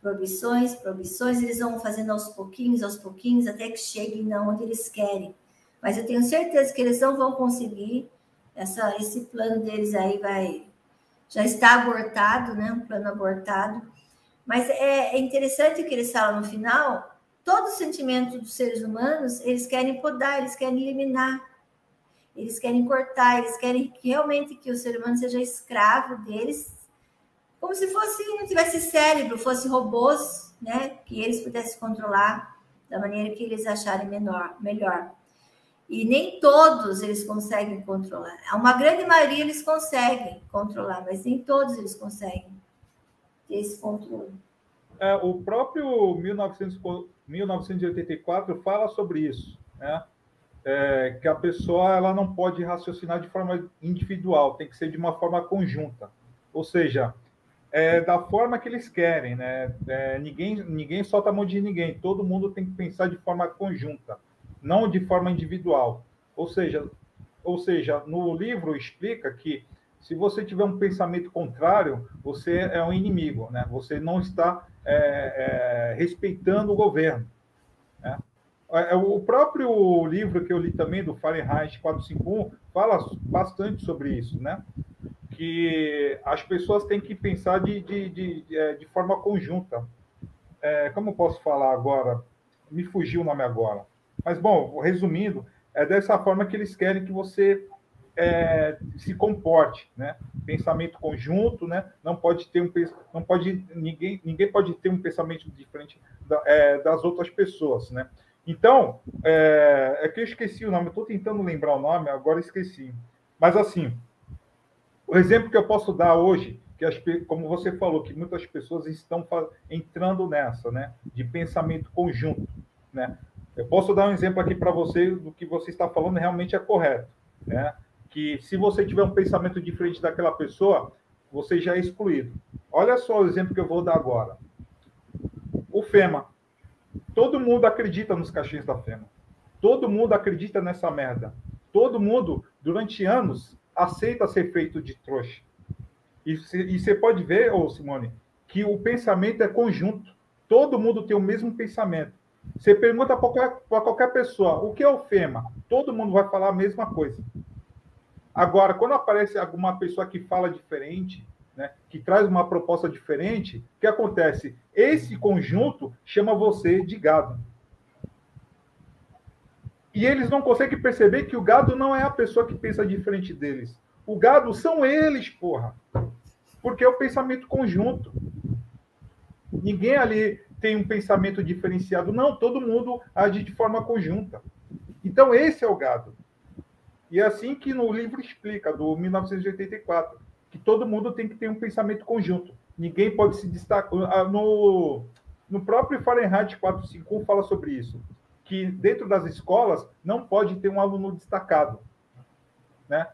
Proibições, proibições, eles vão fazendo aos pouquinhos, aos pouquinhos, até que cheguem onde eles querem. Mas eu tenho certeza que eles não vão conseguir. Essa, esse plano deles aí vai já está abortado, né? Um plano abortado. Mas é, é interessante que eles falam no final. Todo o sentimento dos seres humanos, eles querem podar, eles querem eliminar. Eles querem cortar, eles querem que realmente que o ser humano seja escravo deles, como se fosse não tivesse cérebro, fosse robôs, né? Que eles pudessem controlar da maneira que eles acharem menor, melhor. E nem todos eles conseguem controlar. Uma grande maioria eles conseguem controlar, mas nem todos eles conseguem ter esse controle. É, o próprio 1900, 1984 fala sobre isso, né? é, que a pessoa ela não pode raciocinar de forma individual, tem que ser de uma forma conjunta. Ou seja, é, da forma que eles querem, né? É, ninguém, ninguém solta a mão de ninguém, todo mundo tem que pensar de forma conjunta, não de forma individual. Ou seja, ou seja, no livro explica que se você tiver um pensamento contrário, você é um inimigo, né? Você não está é, é respeitando o governo. Né? É, é, o próprio livro que eu li também, do Fahrenheit 451, fala bastante sobre isso, né? Que as pessoas têm que pensar de, de, de, de é, forma conjunta. É, como posso falar agora? Me fugiu o nome agora. Mas, bom, resumindo, é dessa forma que eles querem que você é, se comporte, né? Pensamento conjunto, né? Não pode ter um não pode ninguém ninguém pode ter um pensamento diferente da, é, das outras pessoas, né? Então, é, é que eu esqueci o nome, estou tentando lembrar o nome, agora esqueci. Mas, assim, o exemplo que eu posso dar hoje, que as, como você falou, que muitas pessoas estão entrando nessa, né, de pensamento conjunto, né? Eu posso dar um exemplo aqui para você do que você está falando realmente é correto, né? Que se você tiver um pensamento diferente daquela pessoa, você já é excluído. Olha só o exemplo que eu vou dar agora. O FEMA, Todo mundo acredita nos cachês da FEMA. Todo mundo acredita nessa merda. Todo mundo, durante anos, aceita ser feito de trouxa. E você pode ver, ô Simone, que o pensamento é conjunto. Todo mundo tem o mesmo pensamento. Você pergunta para qualquer, qualquer pessoa o que é o FEMA, todo mundo vai falar a mesma coisa. Agora, quando aparece alguma pessoa que fala diferente, né, que traz uma proposta diferente, o que acontece? Esse conjunto chama você de gado. E eles não conseguem perceber que o gado não é a pessoa que pensa diferente deles. O gado são eles, porra. Porque é o pensamento conjunto. Ninguém ali tem um pensamento diferenciado. Não, todo mundo age de forma conjunta. Então, esse é o gado. E é assim que no livro explica, do 1984, que todo mundo tem que ter um pensamento conjunto. Ninguém pode se destacar. Ah, no, no próprio Fahrenheit 451 fala sobre isso, que dentro das escolas não pode ter um aluno destacado. Né?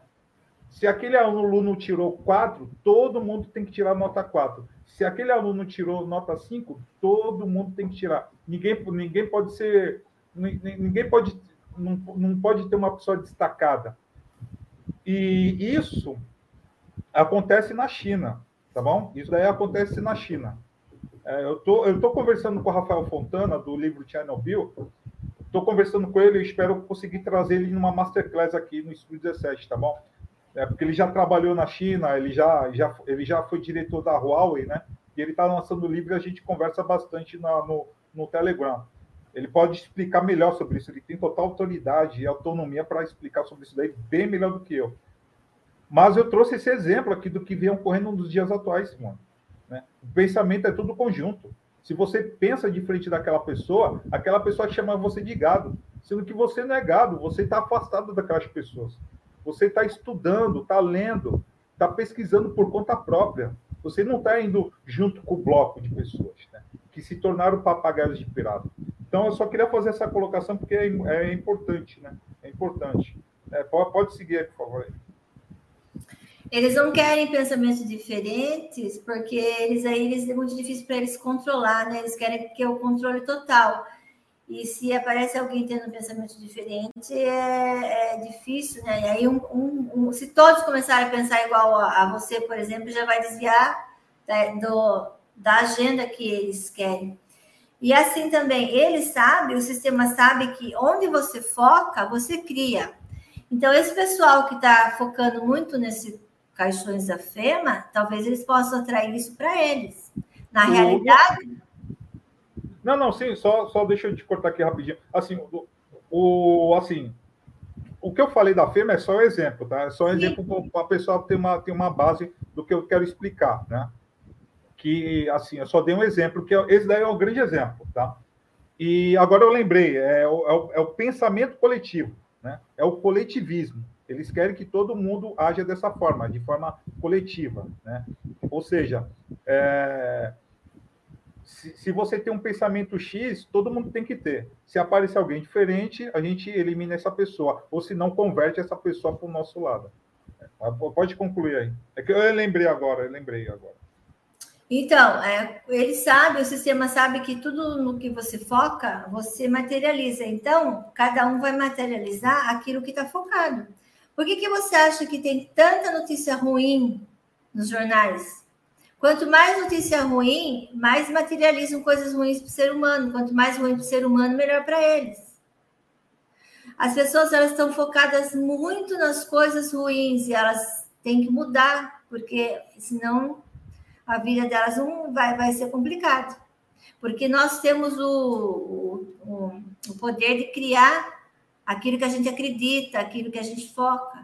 Se aquele aluno tirou 4, todo mundo tem que tirar nota 4. Se aquele aluno tirou nota 5, todo mundo tem que tirar. Ninguém, ninguém pode ser. Ninguém pode. Não, não pode ter uma pessoa destacada. E isso acontece na China, tá bom? Isso daí acontece na China. É, eu tô, eu tô conversando com o Rafael Fontana, do livro Chernobyl. Estou conversando com ele e espero conseguir trazer ele numa masterclass aqui no Estúdio 17, tá bom? É, porque ele já trabalhou na China, ele já, já, ele já foi diretor da Huawei, né? E ele está lançando livro e a gente conversa bastante na, no, no Telegram. Ele pode explicar melhor sobre isso, ele tem total autoridade e autonomia para explicar sobre isso daí bem melhor do que eu. Mas eu trouxe esse exemplo aqui do que vem ocorrendo nos dias atuais, Simone. Né? O pensamento é tudo conjunto. Se você pensa diferente daquela pessoa, aquela pessoa chama você de gado, sendo que você não é gado, você está afastado daquelas pessoas. Você está estudando, está lendo, está pesquisando por conta própria. Você não está indo junto com o bloco de pessoas né? que se tornaram papagaios de pirata. Então, eu só queria fazer essa colocação porque é, é importante, né? É importante. É, pode, seguir por favor. Eles não querem pensamentos diferentes, porque eles aí eles, é muito difícil para eles controlar, né? Eles querem que o controle total. E se aparece alguém tendo um pensamento diferente, é, é difícil, né? E aí, um, um, um, se todos começarem a pensar igual a, a você, por exemplo, já vai desviar da, do, da agenda que eles querem. E assim também, ele sabe, o sistema sabe que onde você foca, você cria. Então, esse pessoal que está focando muito nesse caixões da FEMA, talvez eles possam atrair isso para eles. Na realidade. Não, não, sim, só, só deixa eu te cortar aqui rapidinho. Assim, o, o, assim, o que eu falei da FEMA é só um exemplo, tá? É só um exemplo para a pessoa ter uma, ter uma base do que eu quero explicar, né? Que, assim, eu só dei um exemplo, que é, esse daí é um grande exemplo, tá? E agora eu lembrei, é o, é o, é o pensamento coletivo, né? É o coletivismo. Eles querem que todo mundo haja dessa forma, de forma coletiva. Né? Ou seja, é, se, você tem um pensamento X, todo mundo tem que ter. Se aparecer alguém diferente, a gente elimina essa pessoa, ou se não, converte essa pessoa para o nosso lado. É, pode concluir aí. É que eu lembrei agora, eu lembrei agora. Então, é, ele sabe, o sistema sabe que tudo no que você foca, você materializa. Então, cada um vai materializar aquilo que está focado. Por que, que você acha que tem tanta notícia ruim nos jornais? Quanto mais notícia ruim, mais materializam coisas ruins para o ser humano. Quanto mais ruim para o ser humano, melhor para eles. As pessoas elas estão focadas muito nas coisas ruins e elas têm que mudar, porque senão a vida delas não vai, vai ser complicado. Porque nós temos o, o, o poder de criar aquilo que a gente acredita, aquilo que a gente foca.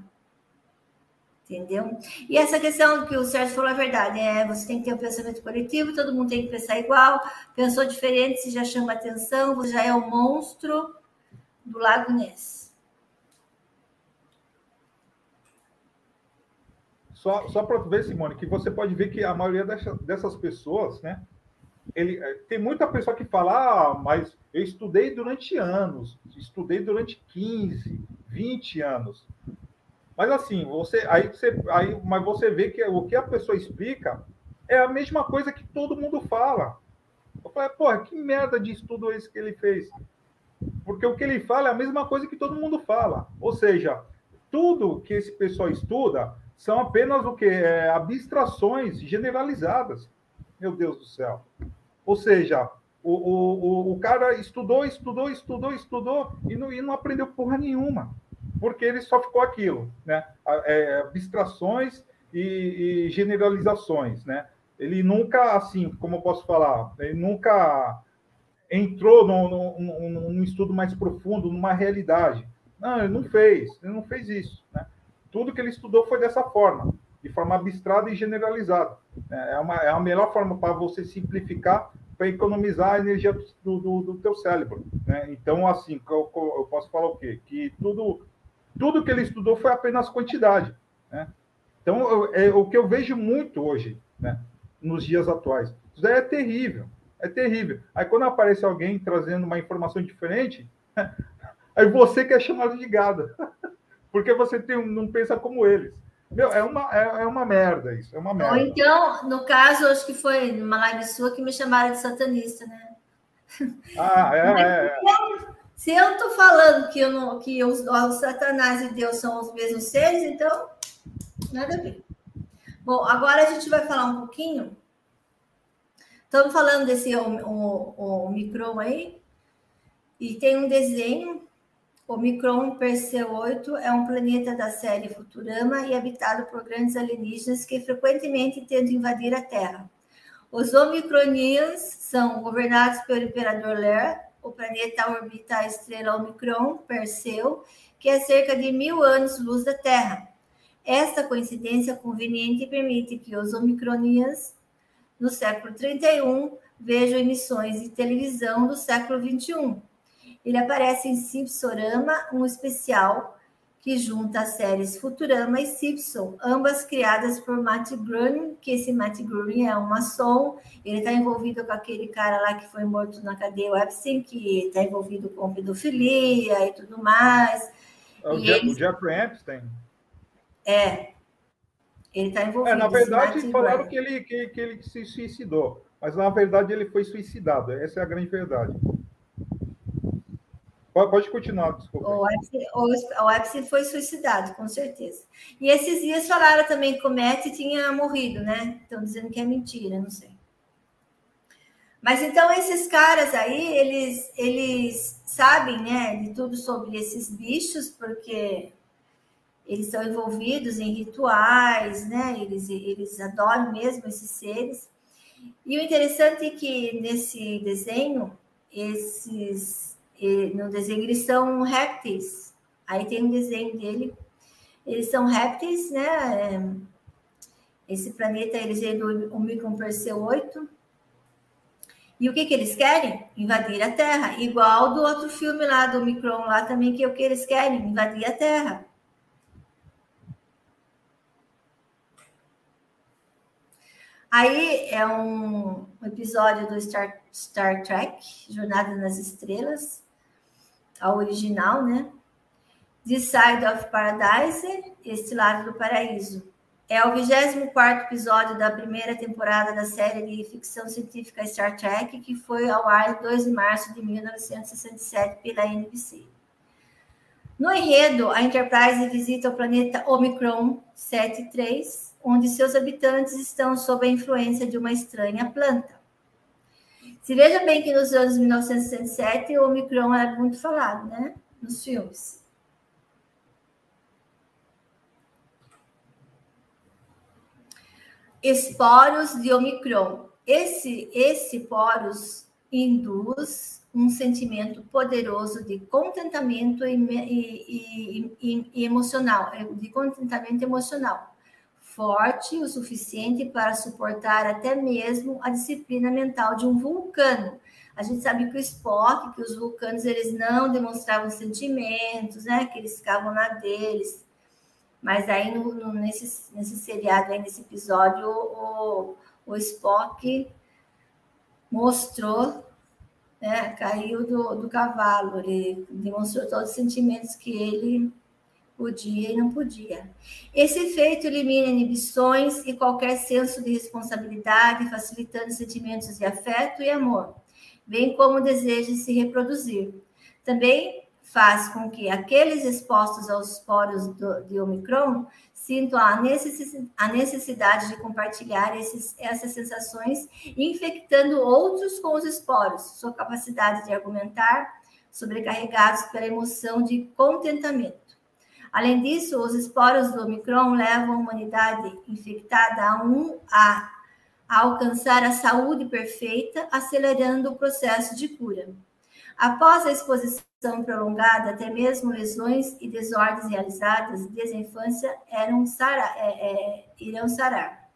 Entendeu? E essa questão que o Sérgio falou é verdade, é, você tem que ter um pensamento coletivo, todo mundo tem que pensar igual, pensou diferente, se já chama atenção, você já é o monstro do Lago Ness. Só, só para ver, Simone, que você pode ver que a maioria dessas, dessas pessoas, né, ele, é, tem muita pessoa que fala, ah, mas eu estudei durante anos, estudei durante 15, 20 anos. Mas assim, você aí você aí, mas você vê que o que a pessoa explica é a mesma coisa que todo mundo fala. Eu falei, porra, que merda de estudo esse que ele fez? Porque o que ele fala é a mesma coisa que todo mundo fala. Ou seja, tudo que esse pessoal estuda são apenas o que? É, abstrações generalizadas. Meu Deus do céu. Ou seja, o, o, o cara estudou, estudou, estudou, estudou e não, e não aprendeu porra nenhuma, porque ele só ficou aquilo, né? É, abstrações e, e, generalizações, né? Ele nunca, assim, como eu posso falar, ele nunca entrou num, num, num, estudo mais profundo, numa realidade. Não, ele não fez, ele não fez isso. Né? Tudo que ele estudou foi dessa forma, de forma abstrata e generalizada. É, uma, é a melhor forma para você simplificar, para economizar a energia do, do, do teu cérebro. Né? Então, assim, eu, eu, posso falar o quê? Que tudo, tudo que ele estudou foi apenas quantidade. Né? Então, eu, é o que eu vejo muito hoje, né? nos dias atuais. Isso daí é terrível, é terrível. Aí, quando aparece alguém trazendo uma informação diferente, aí você quer chamar de gado, porque você tem, não pensa como eles. Meu, é uma, é, é, uma merda isso, é uma merda. Ou então, no caso, acho que foi numa live sua que me chamaram de satanista, né? Ah, é, é, é. Se eu estou falando que, eu não, que os, os Satanás e Deus são os mesmos seres, então, nada a ver. Bom, agora a gente vai falar um pouquinho. Estamos falando desse o, o, o Micron aí, e tem um desenho o Micron Perseu 8 é um planeta da série Futurama e habitado por grandes alienígenas que frequentemente tentam invadir a Terra. Os Omicronians são governados pelo Imperador Ler. O planeta orbita a estrela Omicron Perseu, que é cerca de mil anos-luz da Terra. Esta coincidência conveniente permite que os Omicronians, no século 31, vejam emissões de televisão do século 21 ele aparece em Simpsorama, um especial que junta as séries Futurama e Simpson, ambas criadas por Matt Groening, que esse Matt Groening é um maçom, ele está envolvido com aquele cara lá que foi morto na cadeia Epstein, que está envolvido com pedofilia e tudo mais. É o, Jeff, eles... o Jeffrey Epstein? É, ele está envolvido. É, na verdade, falaram que ele, que, que ele se suicidou, mas na verdade ele foi suicidado, essa é a grande verdade. Pode continuar, desculpa. O Epstein, o, foi suicidado, com certeza. E esses dias falaram também que o Matt tinha morrido, né? Estão dizendo que é mentira, não sei. Mas então esses caras aí, eles, eles sabem, né, de tudo sobre esses bichos, porque eles estão envolvidos em rituais, né? Eles, eles adoram mesmo esses seres. E o interessante é que nesse desenho, esses no desenho eles são répteis. Aí tem um desenho dele. Eles são répteis, né? Esse planeta, eles vêm do Omicron Perseu 8. E o que, que eles querem? Invadir a Terra. Igual do outro filme lá, do Omicron, lá também, que é o que eles querem? Invadir a Terra. Aí é um episódio do Star, Star Trek, Jornada nas Estrelas, a original, né? The Side of Paradise, Este Lado do Paraíso. É o 24 episódio da primeira temporada da série de ficção científica Star Trek, que foi ao ar em 2 de março de 1967 pela NBC. No enredo, a Enterprise visita o planeta Omicron 73, onde seus habitantes estão sob a influência de uma estranha planta. Se veja bem que nos anos 1967 o Omicron era muito falado, né? Nos filmes. Esporos de Omicron. Esse, esse poros induz um sentimento poderoso de contentamento e, e, e, e emocional, de contentamento emocional forte o suficiente para suportar até mesmo a disciplina mental de um vulcano. A gente sabe que o Spock, que os vulcanos eles não demonstravam sentimentos, né? Que eles ficavam na deles. Mas aí no, no, nesse, nesse seriado, aí, nesse episódio, o, o Spock mostrou, né? Caiu do, do cavalo, ele demonstrou todos os sentimentos que ele podia e não podia. Esse efeito elimina inibições e qualquer senso de responsabilidade, facilitando sentimentos de afeto e amor, bem como o desejo de se reproduzir. Também faz com que aqueles expostos aos poros do, de Omicron sintam a necessidade de compartilhar esses, essas sensações, infectando outros com os esporos, sua capacidade de argumentar, sobrecarregados pela emoção de contentamento. Além disso, os esporos do Omicron levam a humanidade infectada a, um, a, a alcançar a saúde perfeita, acelerando o processo de cura. Após a exposição prolongada, até mesmo lesões e desordens realizadas desde a infância eram é, é, irão sarar.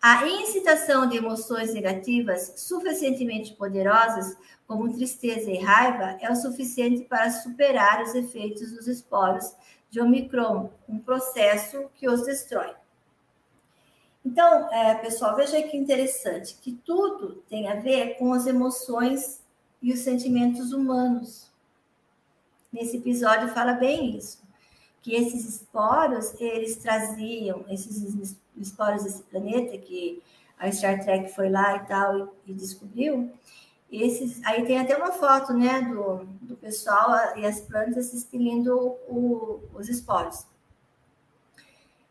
A incitação de emoções negativas suficientemente poderosas, como tristeza e raiva, é o suficiente para superar os efeitos dos esporos de Omicron, um processo que os destrói. Então, é, pessoal, veja que interessante, que tudo tem a ver com as emoções e os sentimentos humanos. Nesse episódio fala bem isso, que esses esporos, eles traziam, esses esporos desse planeta, que a Star Trek foi lá e tal, e, e descobriu, esses, aí tem até uma foto, né, do, do pessoal e as plantas expelindo o, os esporos.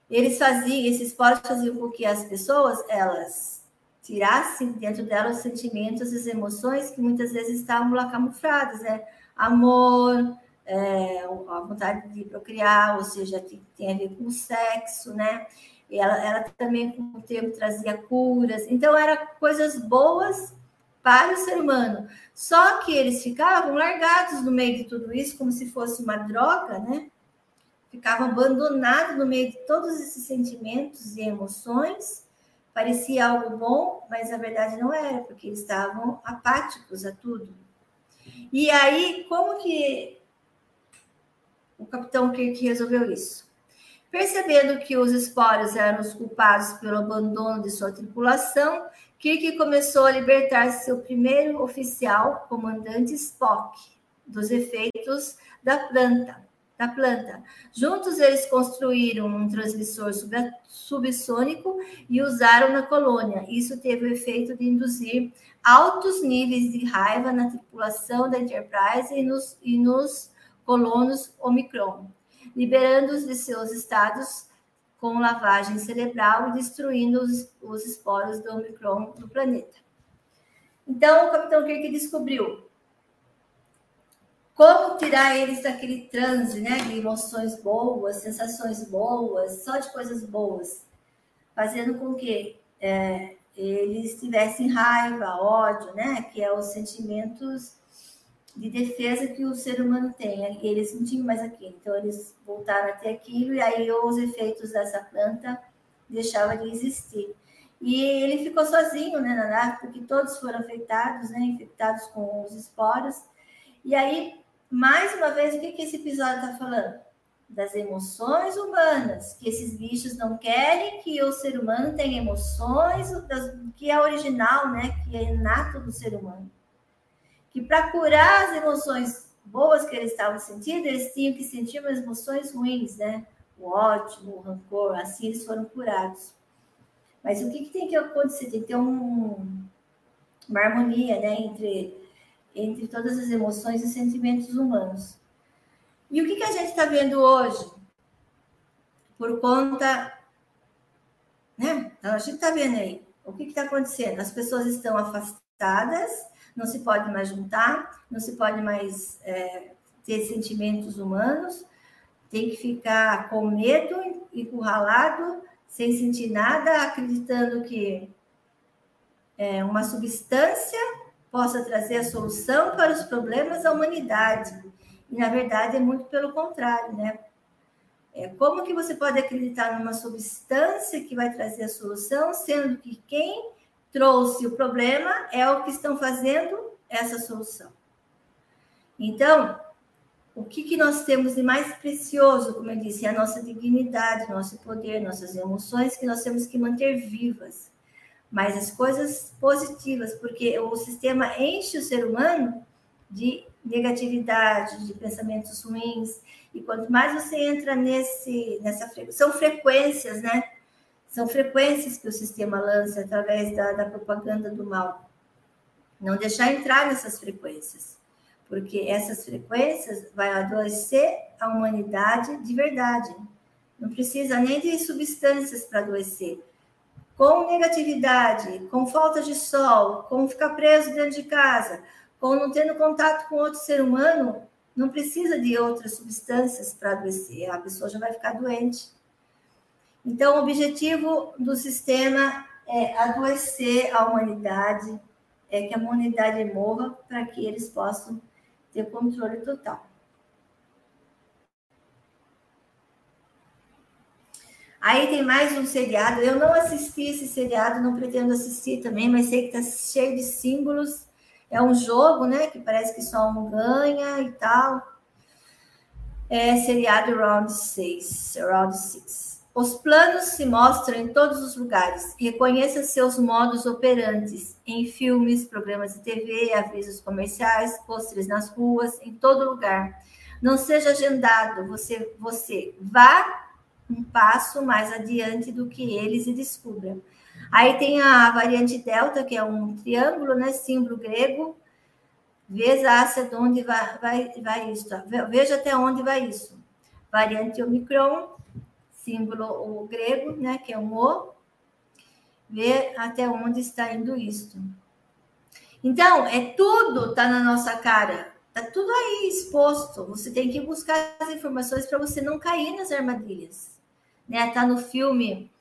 Eles faziam, esses esporos faziam com que as pessoas, elas tirassem dentro delas os sentimentos, as emoções que muitas vezes estavam lá camufladas, né? Amor, é, a vontade de procriar, ou seja, que tem a ver com o sexo, né? E ela, ela também, com o tempo, trazia curas. Então, eram coisas boas para o ser humano. Só que eles ficavam largados no meio de tudo isso, como se fosse uma droga, né? Ficavam abandonados no meio de todos esses sentimentos e emoções parecia algo bom, mas na verdade não era, porque eles estavam apáticos a tudo. E aí, como que o capitão Kirk resolveu isso? Percebendo que os esporos eram os culpados pelo abandono de sua tripulação, Kirk começou a libertar seu primeiro oficial, comandante Spock, dos efeitos da planta da planta. Juntos, eles construíram um transmissor subsônico e usaram na colônia. Isso teve o efeito de induzir altos níveis de raiva na tripulação da Enterprise e nos, e nos colonos Omicron, liberando-os de seus estados com lavagem cerebral e destruindo os, os esporos do Omicron do planeta. Então, o Capitão Kirk descobriu como tirar eles daquele transe, né? De emoções boas, sensações boas, só de coisas boas, fazendo com que é, eles tivessem raiva, ódio, né? Que é os sentimentos de defesa que o ser humano tem. Eles não tinham mais aquilo, então eles voltaram até aquilo e aí os efeitos dessa planta deixavam de existir. E ele ficou sozinho, né, na nave, porque todos foram afetados, né, infectados com os esporos. E aí mais uma vez, o que, que esse episódio está falando? Das emoções humanas, que esses bichos não querem que o ser humano tenha emoções, que é original, né? Que é inato do ser humano. Que para curar as emoções boas que eles estavam sentindo, eles tinham que sentir umas emoções ruins, né? O ódio, o rancor, assim eles foram curados. Mas o que, que tem que acontecer? Tem que ter um, uma harmonia, né? Entre entre todas as emoções e sentimentos humanos. E o que, que a gente está vendo hoje? Por conta. Né? Então, a gente está vendo aí. O que está acontecendo? As pessoas estão afastadas, não se pode mais juntar, não se pode mais é, ter sentimentos humanos, tem que ficar com medo, encurralado, sem sentir nada, acreditando que é uma substância possa trazer a solução para os problemas da humanidade. E, na verdade, é muito pelo contrário, né? É, como que você pode acreditar numa substância que vai trazer a solução, sendo que quem trouxe o problema é o que estão fazendo essa solução? Então, o que, que nós temos de mais precioso, como eu disse, é a nossa dignidade, nosso poder, nossas emoções, que nós temos que manter vivas mas as coisas positivas, porque o sistema enche o ser humano de negatividade, de pensamentos ruins, e quanto mais você entra nesse, nessa são frequências, né? São frequências que o sistema lança através da, da propaganda do mal. Não deixar entrar nessas frequências, porque essas frequências vai adoecer a humanidade de verdade. Não precisa nem de substâncias para adoecer com negatividade, com falta de sol, com ficar preso dentro de casa, com não tendo contato com outro ser humano, não precisa de outras substâncias para adoecer, a pessoa já vai ficar doente. Então, o objetivo do sistema é adoecer a humanidade, é que a humanidade morra para que eles possam ter controle total. Aí tem mais um seriado. Eu não assisti esse seriado, não pretendo assistir também, mas sei que está cheio de símbolos. É um jogo, né? Que parece que só um ganha e tal. É seriado Round 6. Round 6. Os planos se mostram em todos os lugares. Reconheça seus modos operantes em filmes, programas de TV, avisos comerciais, pôsteres nas ruas, em todo lugar. Não seja agendado, você, você vá um passo mais adiante do que eles e descubram. Aí tem a variante delta, que é um triângulo, né, símbolo grego. Veja de onde vai, vai, vai isso. Veja até onde vai isso. Variante Omicron, símbolo o grego, né, que é um O. Vê até onde está indo isto. Então, é tudo está na nossa cara. Está tudo aí exposto. Você tem que buscar as informações para você não cair nas armadilhas né? Tá no filme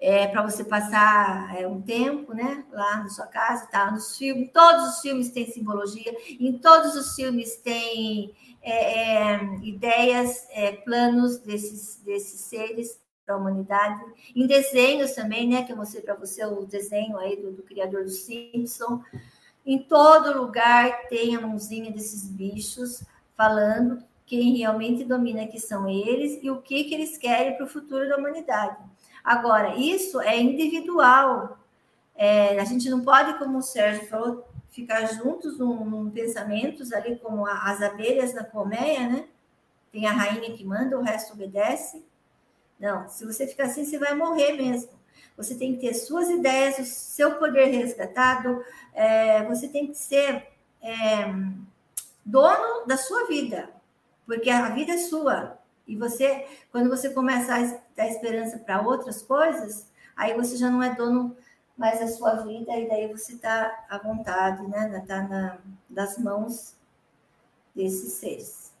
é, para você passar é, um tempo, né? Lá na sua casa, tá nos filmes. Todos os filmes têm simbologia. Em todos os filmes tem é, é ideias, é, planos desses desses seres para a humanidade. Em desenhos também, né? Que eu mostrei para você o desenho aí do, do criador do Simpson. Em todo lugar tem a mãozinha desses bichos falando quem realmente domina que são eles e o que, que eles querem para o futuro da humanidade. Agora, isso é individual. É, a gente não pode, como o Sérgio falou, ficar juntos num, num pensamentos ali como a, as abelhas na colmeia, né? Tem a rainha que manda, o resto obedece. Não, se você ficar assim, você vai morrer mesmo. Você tem que ter suas ideias, o seu poder resgatado, é, você tem que ser é, dono da sua vida porque a vida é sua. E você, quando você começa a dar esperança para outras coisas, aí você já não é dono mais da sua vida, e daí você está à vontade, né? Está na, das mãos desses seres.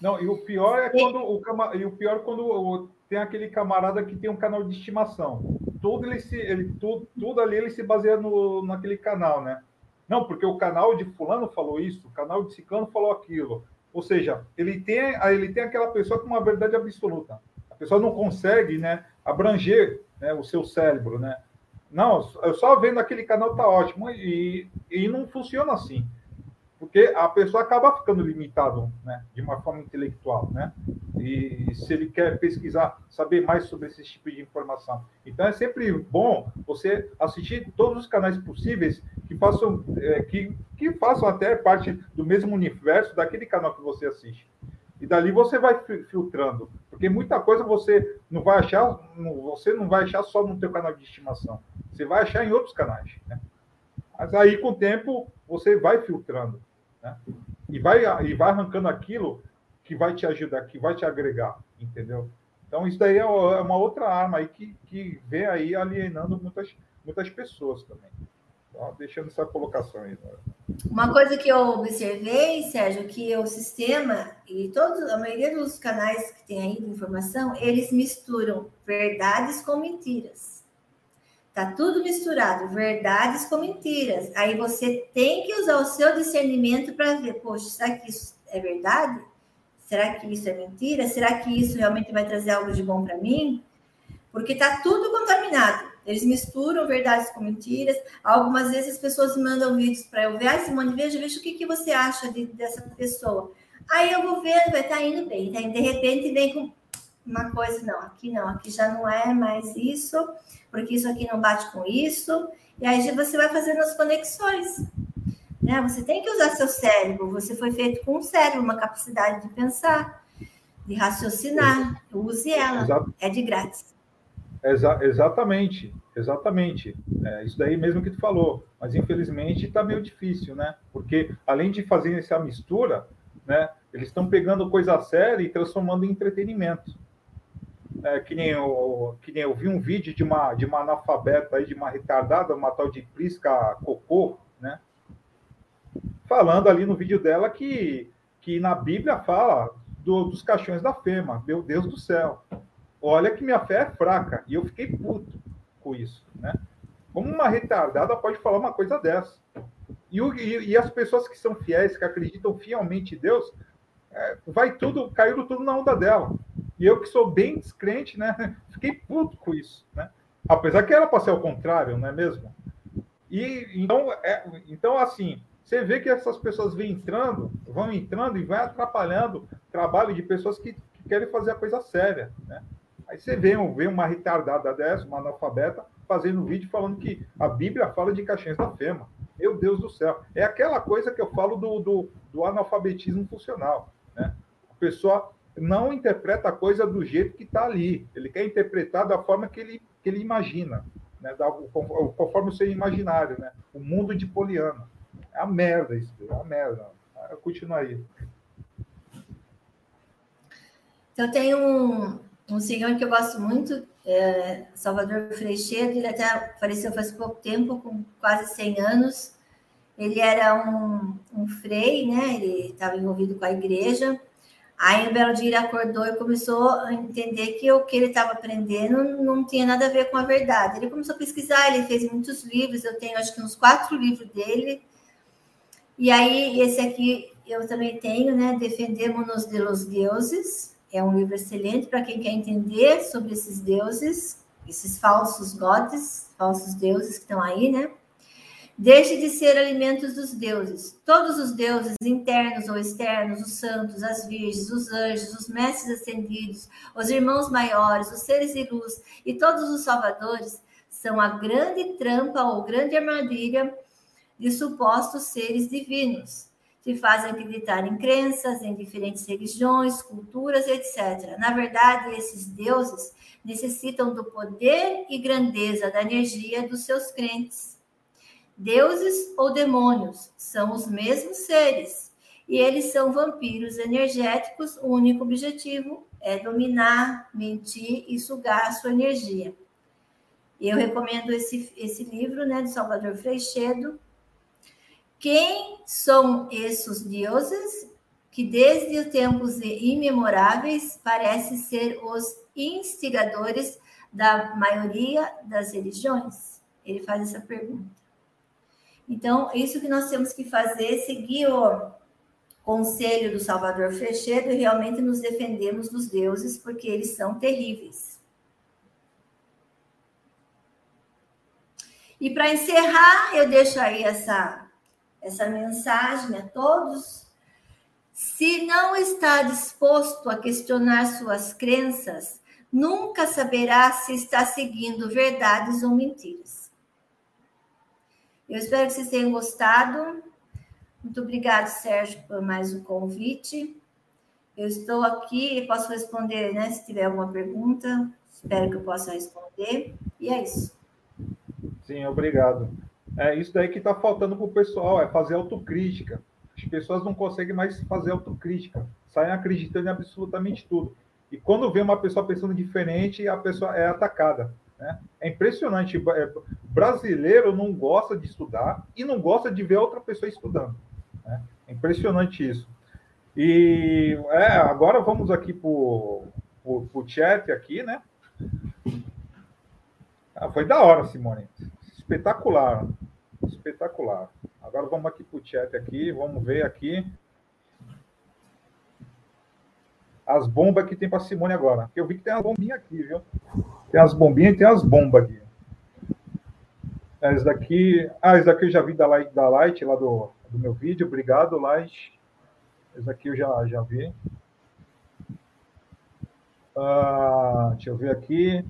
Não, e o pior é quando o, e o pior é quando tem aquele camarada que tem um canal de estimação. Tudo ele se, ele tudo, tudo ali ele se baseia no naquele canal, né? Não, porque o canal de fulano falou isso, o canal de ciclano falou aquilo. Ou seja, ele tem, ele tem aquela pessoa com uma verdade absoluta. A pessoa não consegue né, abranger né, o seu cérebro. Né? Não, só vendo aquele canal tá ótimo. E, e não funciona assim porque a pessoa acaba ficando limitado, né, de uma forma intelectual, né? E se ele quer pesquisar, saber mais sobre esse tipo de informação, então é sempre bom você assistir todos os canais possíveis que façam, é, que, que façam até parte do mesmo universo daquele canal que você assiste. E dali você vai filtrando, porque muita coisa você não vai achar, você não vai achar só no teu canal de estimação, você vai achar em outros canais, né? Mas aí, com o tempo, você vai filtrando. Né? E, vai, e vai arrancando aquilo que vai te ajudar, que vai te agregar, entendeu? Então, isso daí é, é uma outra arma aí que, que vem aí alienando muitas, muitas pessoas também. Então, deixando essa colocação aí. Né? Uma coisa que eu observei, Sérgio, que o sistema e todos, a maioria dos canais que tem aí de informação, eles misturam verdades com mentiras. Tá tudo misturado, verdades com mentiras. Aí você tem que usar o seu discernimento para ver, poxa, será que isso é verdade? Será que isso é mentira? Será que isso realmente vai trazer algo de bom para mim? Porque tá tudo contaminado. Eles misturam verdades com mentiras. Algumas vezes as pessoas mandam vídeos para eu ver. Ai, Simone, veja, veja o que, que você acha de, dessa pessoa. Aí eu vou ver, vai estar tá indo bem. Tá? De repente vem com uma coisa, não, aqui não, aqui já não é mais isso, porque isso aqui não bate com isso, e aí você vai fazendo as conexões. Né? Você tem que usar seu cérebro, você foi feito com um cérebro, uma capacidade de pensar, de raciocinar, use ela, é de grátis. Exa exatamente, exatamente. É isso daí mesmo que tu falou. Mas infelizmente está meio difícil, né? Porque além de fazer essa mistura, né, eles estão pegando coisa séria e transformando em entretenimento é, que, nem eu, que nem eu vi um vídeo de uma, de uma analfabeta, aí, de uma retardada, uma tal de Prisca Cocô, né? Falando ali no vídeo dela que, que na Bíblia fala do, dos caixões da fema. Meu Deus do céu. Olha que minha fé é fraca. E eu fiquei puto com isso, né? uma retardada pode falar uma coisa dessa. E, e, e as pessoas que são fiéis, que acreditam fielmente em Deus, é, vai tudo, caiu tudo na onda dela. E eu que sou bem descrente, né? Fiquei puto com isso, né? Apesar que era para ser o contrário, não é mesmo? E então, é, então assim, você vê que essas pessoas vêm entrando, vão entrando e vai atrapalhando o trabalho de pessoas que, que querem fazer a coisa séria, né? Aí você vê, vê uma retardada dessa, uma analfabeta, fazendo um vídeo falando que a Bíblia fala de caixinhas da fema. Meu Deus do céu. É aquela coisa que eu falo do, do, do analfabetismo funcional. Né? A pessoa não interpreta a coisa do jeito que está ali. Ele quer interpretar da forma que ele, que ele imagina, né? da, conforme o seu imaginário, né? o mundo de Poliana. É a merda isso, é a merda. Continua aí. Então, tem um, um senhor que eu gosto muito, é Salvador Freixedo, ele até faleceu faz pouco tempo, com quase 100 anos. Ele era um, um frei, né? Ele estava envolvido com a igreja. Aí, um belo dia, ele acordou e começou a entender que o que ele estava aprendendo não tinha nada a ver com a verdade. Ele começou a pesquisar, ele fez muitos livros, eu tenho acho que uns quatro livros dele. E aí, esse aqui eu também tenho, né? Defendemos-nos de los deuses. É um livro excelente para quem quer entender sobre esses deuses, esses falsos gods, falsos deuses que estão aí, né? Deixe de ser alimentos dos deuses. Todos os deuses, internos ou externos, os santos, as virgens, os anjos, os mestres ascendidos, os irmãos maiores, os seres de luz e todos os salvadores são a grande trampa ou grande armadilha de supostos seres divinos. Que fazem acreditar em crenças, em diferentes religiões, culturas, etc. Na verdade, esses deuses necessitam do poder e grandeza da energia dos seus crentes Deuses ou demônios são os mesmos seres e eles são vampiros energéticos. O único objetivo é dominar, mentir e sugar a sua energia. Eu recomendo esse, esse livro, né, de Salvador Freixedo. Quem são esses deuses que desde os tempos imemoráveis parecem ser os instigadores da maioria das religiões? Ele faz essa pergunta. Então, isso que nós temos que fazer, seguir o conselho do Salvador Frechedo e realmente nos defendemos dos deuses, porque eles são terríveis. E para encerrar, eu deixo aí essa, essa mensagem a todos. Se não está disposto a questionar suas crenças, nunca saberá se está seguindo verdades ou mentiras. Eu espero que vocês tenham gostado. Muito obrigada, Sérgio, por mais um convite. Eu estou aqui e posso responder, né? Se tiver alguma pergunta, espero que eu possa responder. E é isso. Sim, obrigado. É isso daí que está faltando para o pessoal, é fazer autocrítica. As pessoas não conseguem mais fazer autocrítica, saem acreditando em absolutamente tudo. E quando vê uma pessoa pensando diferente, a pessoa é atacada. Né? É impressionante. É, brasileiro não gosta de estudar e não gosta de ver outra pessoa estudando. Né? É impressionante isso. E é, agora vamos aqui para o chat aqui, né? Ah, foi da hora, Simone. Espetacular. Espetacular. Agora vamos aqui para o chat aqui, vamos ver aqui as bombas que tem para Simone agora. Eu vi que tem uma bombinha aqui, viu? Tem as bombinhas e tem as bombas aqui. É, esse daqui. Ah, esse daqui eu já vi da Light, da Light lá do, do meu vídeo. Obrigado, Light. Esse daqui eu já, já vi. Ah, deixa eu ver aqui.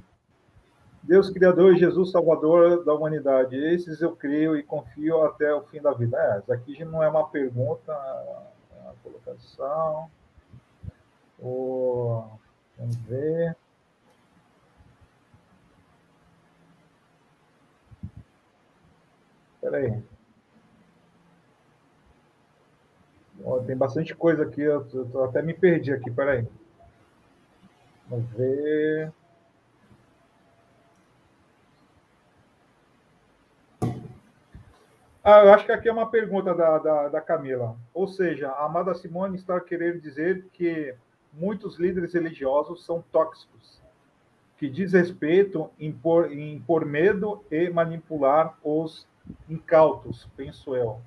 Deus Criador e Jesus Salvador da humanidade. Esses eu creio e confio até o fim da vida. É, isso aqui não é uma pergunta, é uma colocação. Oh, vamos ver. Espera aí. Tem bastante coisa aqui, eu, eu, eu até me perdi aqui, espera aí. Vamos ver. Ah, eu acho que aqui é uma pergunta da, da, da, Camila. Ou seja, a amada Simone está querendo dizer que muitos líderes religiosos são tóxicos. que pôr, em pôr medo e manipular os incautos, penso eu.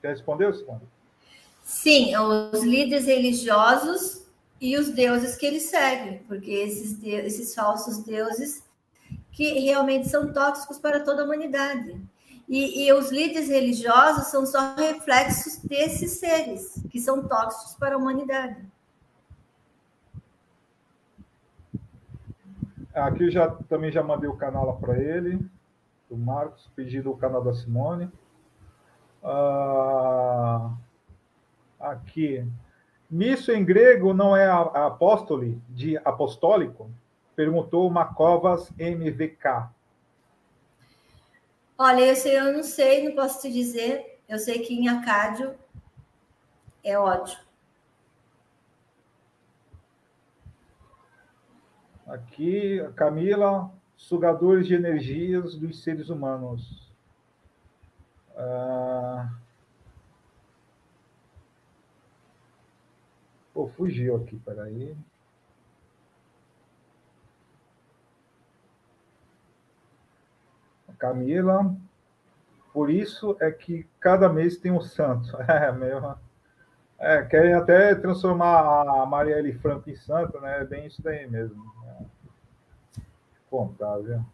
Quer responder, Simone? Sim, os líderes religiosos e os deuses que eles seguem, porque esses, esses falsos deuses que realmente são tóxicos para toda a humanidade. E, e, os líderes religiosos são só reflexos desses seres que são tóxicos para a humanidade. Aqui já também já mandei o canal para ele, do Marcos, pedido o canal da Simone. Ah, aqui. Nisso em grego não é apóstole, de apostólico? Perguntou Macovas MVK. Olha, esse eu não sei, não posso te dizer. Eu sei que em Acádio é ódio. Aqui, Camila, sugadores de energias dos seres humanos. Ah... Pô, fugiu aqui, peraí. Camila. Por isso é que cada mês tem um santo. É mesmo. É, querem até transformar a Marielle Franco em santa, né? É bem isso daí mesmo. É. Contar, viu?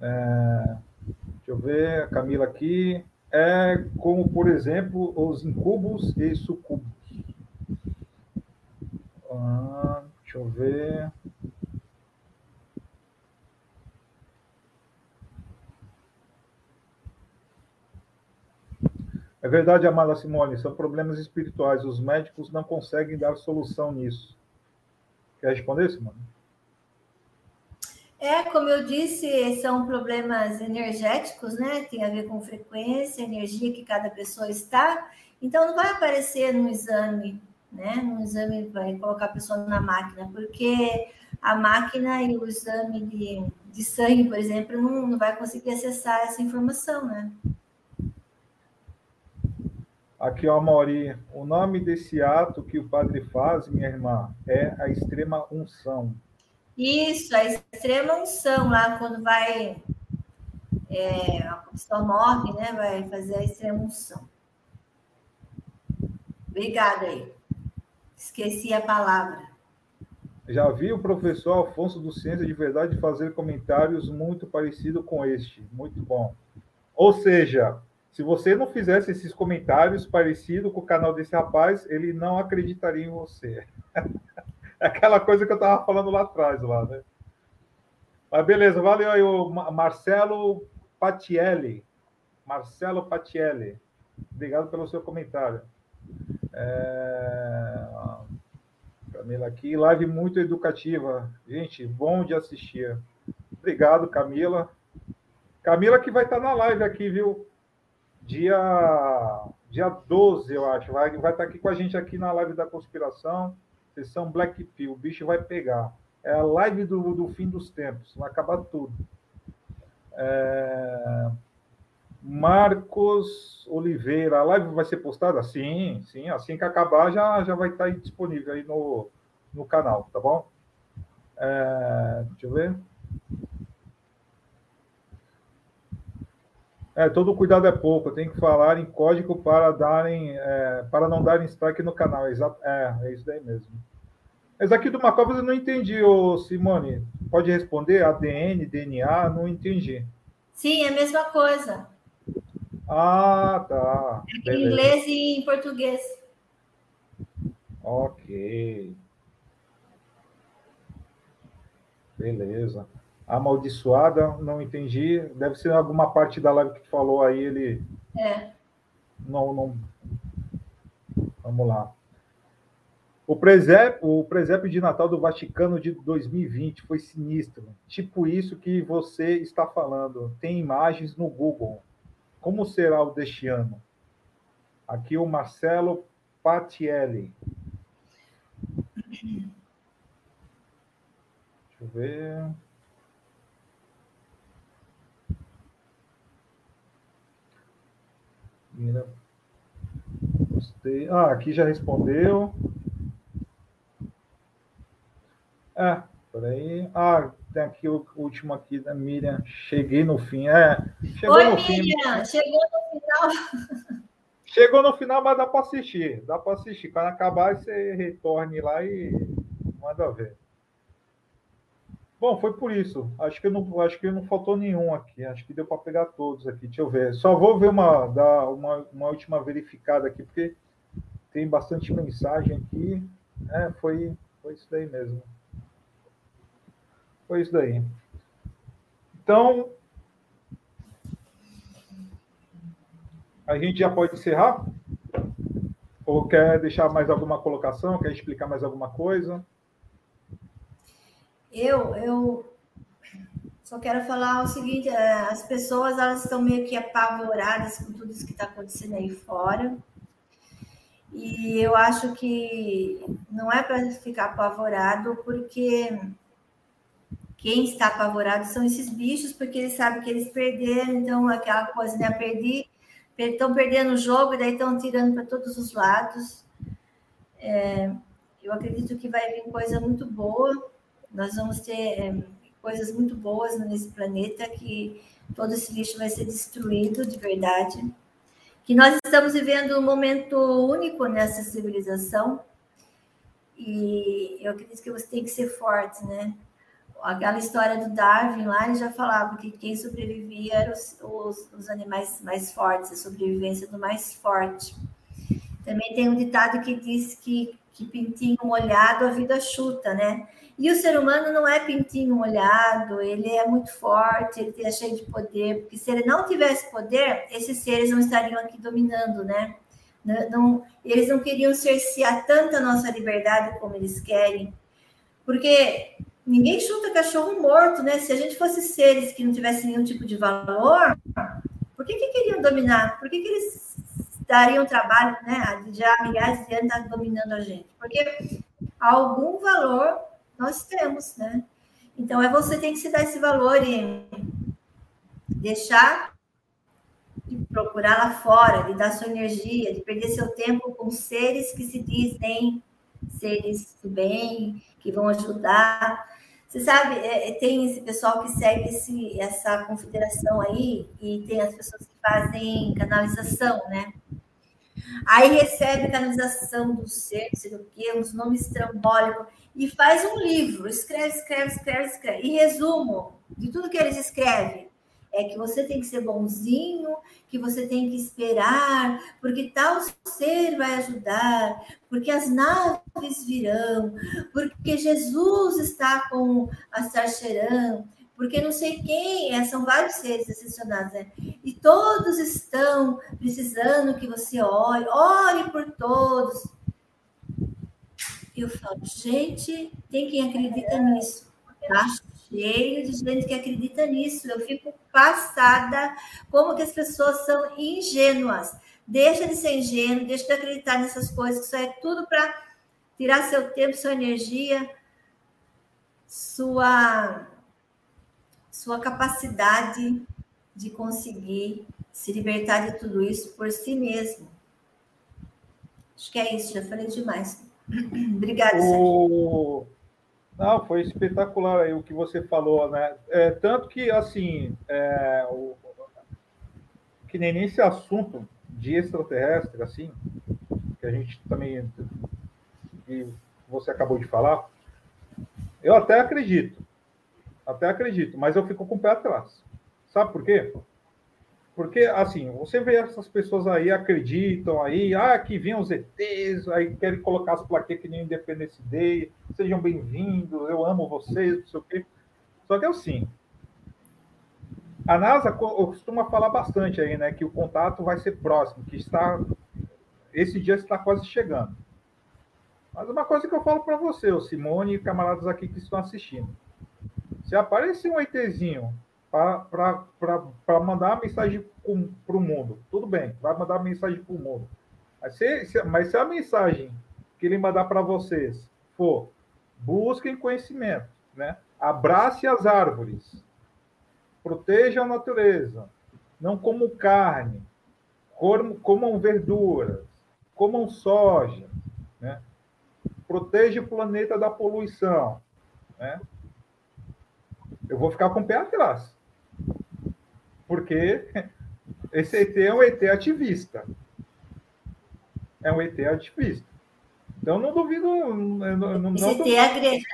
É, deixa eu ver, a Camila aqui. É como, por exemplo, os incubos e sucubos. Ah, deixa eu ver. É verdade, amada Simone, são problemas espirituais. Os médicos não conseguem dar solução nisso. Quer responder, Simone? É, como eu disse, são problemas energéticos, né? Tem a ver com frequência, energia que cada pessoa está. Então, não vai aparecer no exame, né? No exame vai colocar a pessoa na máquina, porque a máquina e o exame de, de sangue, por exemplo, não, não vai conseguir acessar essa informação, né? Aqui, ó, Mauri, o nome desse ato que o padre faz, minha irmã, é a extrema unção. Isso, a extrema unção, lá quando vai. É, a pessoa morre, né? Vai fazer a extrema unção. Obrigada aí. Esqueci a palavra. Já vi o professor Alfonso do Ciência de Verdade fazer comentários muito parecidos com este. Muito bom. Ou seja, se você não fizesse esses comentários parecidos com o canal desse rapaz, ele não acreditaria em você. Aquela coisa que eu estava falando lá atrás, lá, né? Mas beleza, valeu aí o Marcelo Patielli. Marcelo Patielli. Obrigado pelo seu comentário. É... Camila aqui, live muito educativa. Gente, bom de assistir. Obrigado, Camila. Camila que vai estar na live aqui, viu? Dia, dia 12, eu acho. Vai, vai estar aqui com a gente aqui na live da conspiração. Sessão Black Pill. O bicho vai pegar. É a live do, do fim dos tempos. Vai acabar tudo. É... Marcos Oliveira. A live vai ser postada? Sim, sim. Assim que acabar, já, já vai estar aí disponível aí no, no canal, tá bom? É... Deixa eu ver. É, todo cuidado é pouco, tem que falar em código para darem, é, para não darem strike no canal. É, é isso daí mesmo. Mas aqui do Macovas eu não entendi, ô Simone. Pode responder? ADN, DNA, não entendi. Sim, é a mesma coisa. Ah, tá. É em inglês e em português. Ok. Beleza amaldiçoada, não entendi. Deve ser alguma parte da live que tu falou aí, ele. É. Não, não. Vamos lá. O presépio, o presépio de Natal do Vaticano de 2020 foi sinistro. Tipo isso que você está falando. Tem imagens no Google. Como será o deste ano? Aqui o Marcelo Patielli. Deixa eu ver. Mira. Gostei. Ah, aqui já respondeu. Ah, Peraí. Ah, tem aqui o último aqui da Miriam. Cheguei no fim. É, chegou Oi, no Miriam. Fim. Chegou no final. Chegou no final, mas dá para assistir. Dá para assistir. Quando acabar, você retorne lá e manda ver. Bom, foi por isso. Acho que não, acho que não faltou nenhum aqui. Acho que deu para pegar todos aqui. Deixa eu ver. Só vou ver uma, dar uma, uma última verificada aqui, porque tem bastante mensagem aqui. É, foi, foi isso daí mesmo. Foi isso daí. Então, a gente já pode encerrar? Ou quer deixar mais alguma colocação? Quer explicar mais alguma coisa? Eu, eu só quero falar o seguinte: é, as pessoas elas estão meio que apavoradas com tudo isso que está acontecendo aí fora. E eu acho que não é para ficar apavorado, porque quem está apavorado são esses bichos, porque eles sabem que eles perderam, então aquela coisa, né? Perdi, estão perdendo o jogo e daí estão tirando para todos os lados. É, eu acredito que vai vir coisa muito boa. Nós vamos ter é, coisas muito boas nesse planeta, que todo esse lixo vai ser destruído de verdade. Que nós estamos vivendo um momento único nessa civilização. E eu acredito que você tem que ser forte, né? Aquela história do Darwin lá, ele já falava que quem sobrevivia eram os, os, os animais mais fortes, a sobrevivência do mais forte. Também tem um ditado que diz que, que pintinho molhado a vida chuta, né? E o ser humano não é pintinho molhado, ele é muito forte, ele é cheio de poder, porque se ele não tivesse poder, esses seres não estariam aqui dominando, né? Não, não, eles não queriam cercear tanta nossa liberdade como eles querem, porque ninguém chuta cachorro morto, né? Se a gente fosse seres que não tivessem nenhum tipo de valor, por que, que queriam dominar? Por que, que eles dariam trabalho, né? Já milhares de anos tá dominando a gente? Porque algum valor nós temos, né? Então é você tem que se dar esse valor e deixar de procurar lá fora, de dar sua energia, de perder seu tempo com seres que se dizem seres do bem, que vão ajudar. Você sabe, é, é, tem esse pessoal que segue esse, essa confederação aí, e tem as pessoas que fazem canalização, né? Aí recebe canalização do ser, sei lá o quê, uns nomes trambólicos e faz um livro, escreve, escreve, escreve, escreve. E resumo de tudo que eles escrevem é que você tem que ser bonzinho, que você tem que esperar, porque tal ser vai ajudar, porque as naves virão, porque Jesus está com a Sarcherã, porque não sei quem, é, são vários seres excepcionados, né? E todos estão precisando que você ore, ore por todos. Eu falo, gente, tem quem acredita nisso. Tá cheio de gente que acredita nisso. Eu fico passada como que as pessoas são ingênuas. Deixa de ser ingênuo, deixa de acreditar nessas coisas, que isso é tudo para tirar seu tempo, sua energia, sua sua capacidade de conseguir se libertar de tudo isso por si mesmo. Acho que é isso, já falei demais. Obrigada, o... Não, foi espetacular aí o que você falou, né? É, tanto que, assim, é, o... que nem nesse assunto de extraterrestre, assim, que a gente também, que você acabou de falar, eu até acredito, até acredito, mas eu fico com o pé atrás. Sabe por quê? Porque, assim, você vê essas pessoas aí, acreditam aí, ah, que vinham os ETs, aí querem colocar as plaquetas que nem Independence Day, sejam bem-vindos, eu amo vocês, não sei o quê. Só que assim, a NASA costuma falar bastante aí, né, que o contato vai ser próximo, que está, esse dia está quase chegando. Mas uma coisa que eu falo para você, o Simone e camaradas aqui que estão assistindo. Se aparecer um ETzinho para mandar uma mensagem para o mundo. Tudo bem, vai mandar uma mensagem para o mundo. Mas se, se, mas se a mensagem que ele mandar para vocês for busquem conhecimento, né? abrace as árvores, proteja a natureza, não comam carne, comam verduras, comam soja, né? proteja o planeta da poluição. Né? eu vou ficar com o pé atrás. Porque esse ET é um ET ativista. É um ET ativista. Então, não duvido. Não, não, esse ET é grega.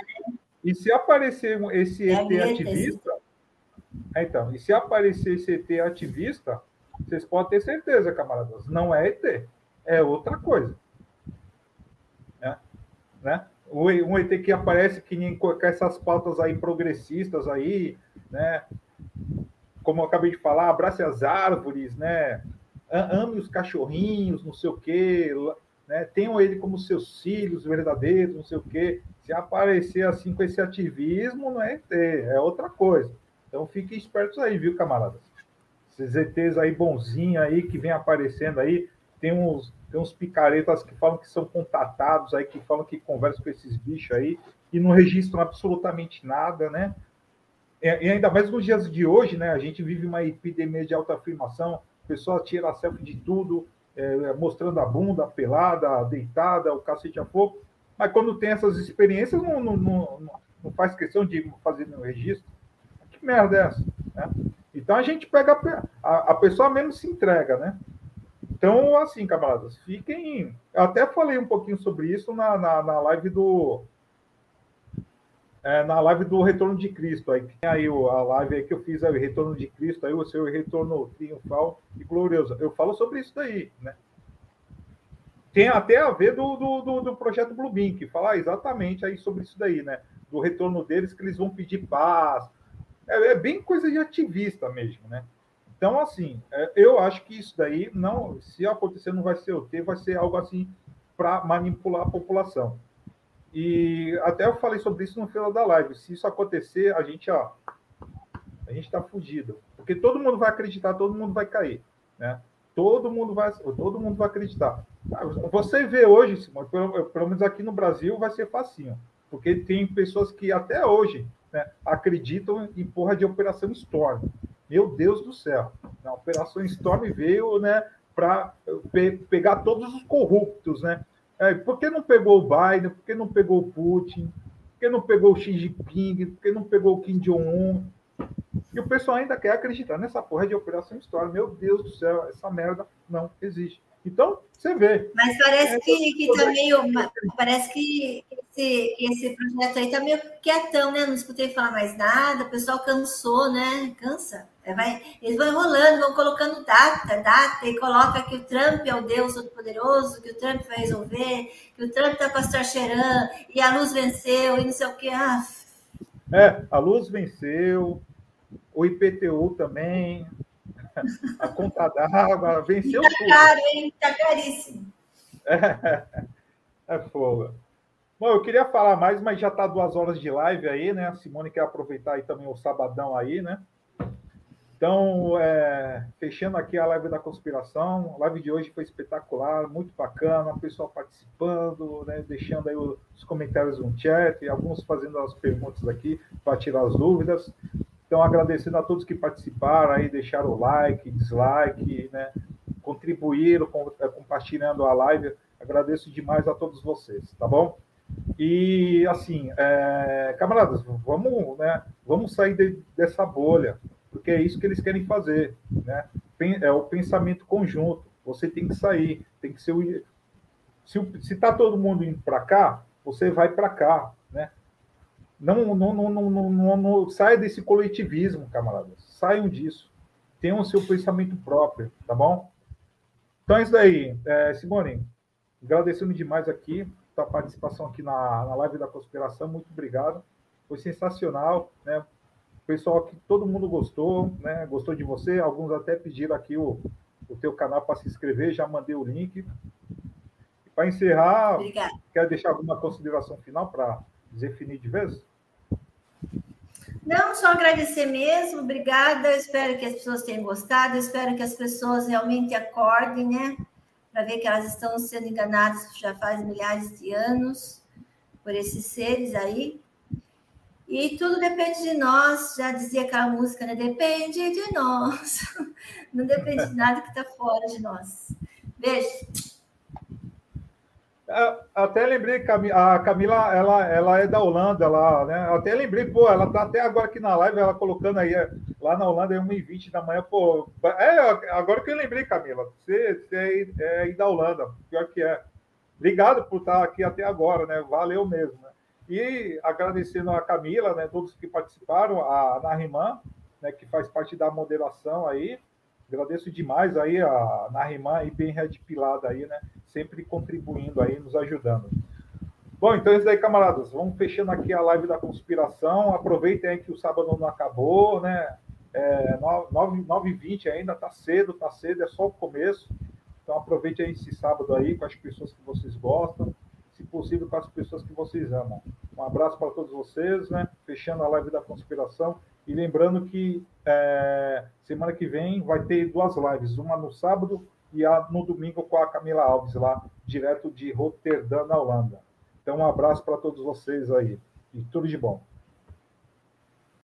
E se aparecer esse é ET ativista. Então, e se aparecer esse ET ativista, vocês podem ter certeza, camaradas, não é ET, é outra coisa. Né? né? Um ET que aparece que nem com essas pautas aí progressistas aí, né? Como eu acabei de falar, abrace as árvores, né? Ame os cachorrinhos, não sei o quê, né? Tenham ele como seus filhos verdadeiros, não sei o quê. Se aparecer assim com esse ativismo, não é ET, é outra coisa. Então fiquem espertos aí, viu, camaradas? Esses ETs aí bonzinhos aí que vem aparecendo aí, tem uns tem uns picaretas que falam que são contatados aí, que falam que conversam com esses bichos aí e não registram absolutamente nada, né? E ainda mais nos dias de hoje, né? A gente vive uma epidemia de autoafirmação, a pessoa tira selfie de tudo, é, mostrando a bunda, pelada, deitada, o cacete a fogo, mas quando tem essas experiências, não, não, não, não faz questão de fazer nenhum registro. Que merda é essa? Né? Então a gente pega a, a, a pessoa menos se entrega, né? Então, assim, camaradas, fiquem. Eu até falei um pouquinho sobre isso na, na, na live do. É, na live do Retorno de Cristo. Aí tem aí a live aí que eu fiz aí, o Retorno de Cristo, aí o seu retorno triunfal e glorioso. Eu falo sobre isso daí, né? Tem até a ver do, do, do, do projeto Bluebeam, que fala exatamente aí sobre isso daí, né? Do retorno deles, que eles vão pedir paz. É, é bem coisa de ativista mesmo, né? Então, assim, é, eu acho que isso daí, não, se acontecer, não vai ser o T, vai ser algo assim para manipular a população. E até eu falei sobre isso no final da live. Se isso acontecer, a gente, ó, a gente está fugido, porque todo mundo vai acreditar, todo mundo vai cair, né? Todo mundo vai, todo mundo vai acreditar. Você vê hoje, Simão, pelo, pelo menos aqui no Brasil, vai ser facinho, porque tem pessoas que até hoje né, acreditam em porra de Operação Storm. Meu Deus do céu. A Operação Storm veio né, para pe pegar todos os corruptos. Né? É, por que não pegou o Biden? Por que não pegou o Putin? Por que não pegou o Xi Jinping? Por que não pegou o Kim Jong-un? E o pessoal ainda quer acreditar nessa porra de Operação Storm. Meu Deus do céu, essa merda não existe. Então, você vê. Mas parece é, que, que tá meio. Parece que esse, esse projeto aí tá meio quietão, né? Não escutei falar mais nada, o pessoal cansou, né? Cansa. Vai, eles vão enrolando, vão colocando data, data, e coloca que o Trump é o Deus Todo-Poderoso, que o Trump vai resolver, que o Trump está com a Starcheran, e a luz venceu, e não sei o quê. Ah. É, a luz venceu, o IPTU também, a conta d'água, venceu tá tudo. caro, hein? Tá caríssimo. É, é fogo. Bom, eu queria falar mais, mas já está duas horas de live aí, né? A Simone quer aproveitar aí também o sabadão aí, né? Então, é, fechando aqui a live da conspiração, a live de hoje foi espetacular, muito bacana, o pessoal participando, né, deixando aí os comentários no chat, alguns fazendo as perguntas aqui para tirar as dúvidas. Então, agradecendo a todos que participaram aí, deixaram o like, dislike, né, contribuíram, é, compartilhando a live. Agradeço demais a todos vocês, tá bom? E assim, é, camaradas, vamos, né, vamos sair de, dessa bolha porque é isso que eles querem fazer, né? É o pensamento conjunto. Você tem que sair, tem que ser o... se está todo mundo indo para cá, você vai para cá, né? Não, não, não, não, não, não, saia desse coletivismo, camaradas. Saiam disso. Tenham o seu pensamento próprio, tá bom? Então é isso daí. É, Simone, agradecendo demais aqui a participação aqui na, na live da conspiração. Muito obrigado. Foi sensacional, né? Pessoal que todo mundo gostou, né? Gostou de você. Alguns até pediram aqui o, o teu canal para se inscrever, já mandei o link. Para encerrar, Obrigada. quer deixar alguma consideração final para definir de vez? Não, só agradecer mesmo, obrigada. Eu espero que as pessoas tenham gostado, eu espero que as pessoas realmente acordem, né? Para ver que elas estão sendo enganadas já faz milhares de anos por esses seres aí. E tudo depende de nós, já dizia aquela música, né? Depende de nós. Não depende de nada que está fora de nós. Beijo. Até lembrei a Camila, ela, ela é da Holanda lá, né? Até lembrei, pô, ela tá até agora aqui na live, ela colocando aí, é, lá na Holanda é 1h20 da manhã, pô. É, agora que eu lembrei, Camila, você, você é, é da Holanda, pior que é. Obrigado por estar aqui até agora, né? Valeu mesmo, né? E agradecendo a Camila, né? Todos que participaram, a Nariman, né? Que faz parte da moderação aí. Agradeço demais aí a Nariman e bem redpilada aí, né? sempre contribuindo aí, nos ajudando. Bom, então é isso aí, camaradas. Vamos fechando aqui a live da conspiração. Aproveitem aí que o sábado não acabou, né? É, 9h20 ainda, tá cedo, tá cedo, é só o começo. Então aproveite aí esse sábado aí com as pessoas que vocês gostam, se possível com as pessoas que vocês amam. Um abraço para todos vocês, né? Fechando a live da conspiração. E lembrando que é, semana que vem vai ter duas lives, uma no sábado e a, no domingo com a Camila Alves, lá, direto de Roterdã, na Holanda. Então, um abraço para todos vocês aí. E tudo de bom.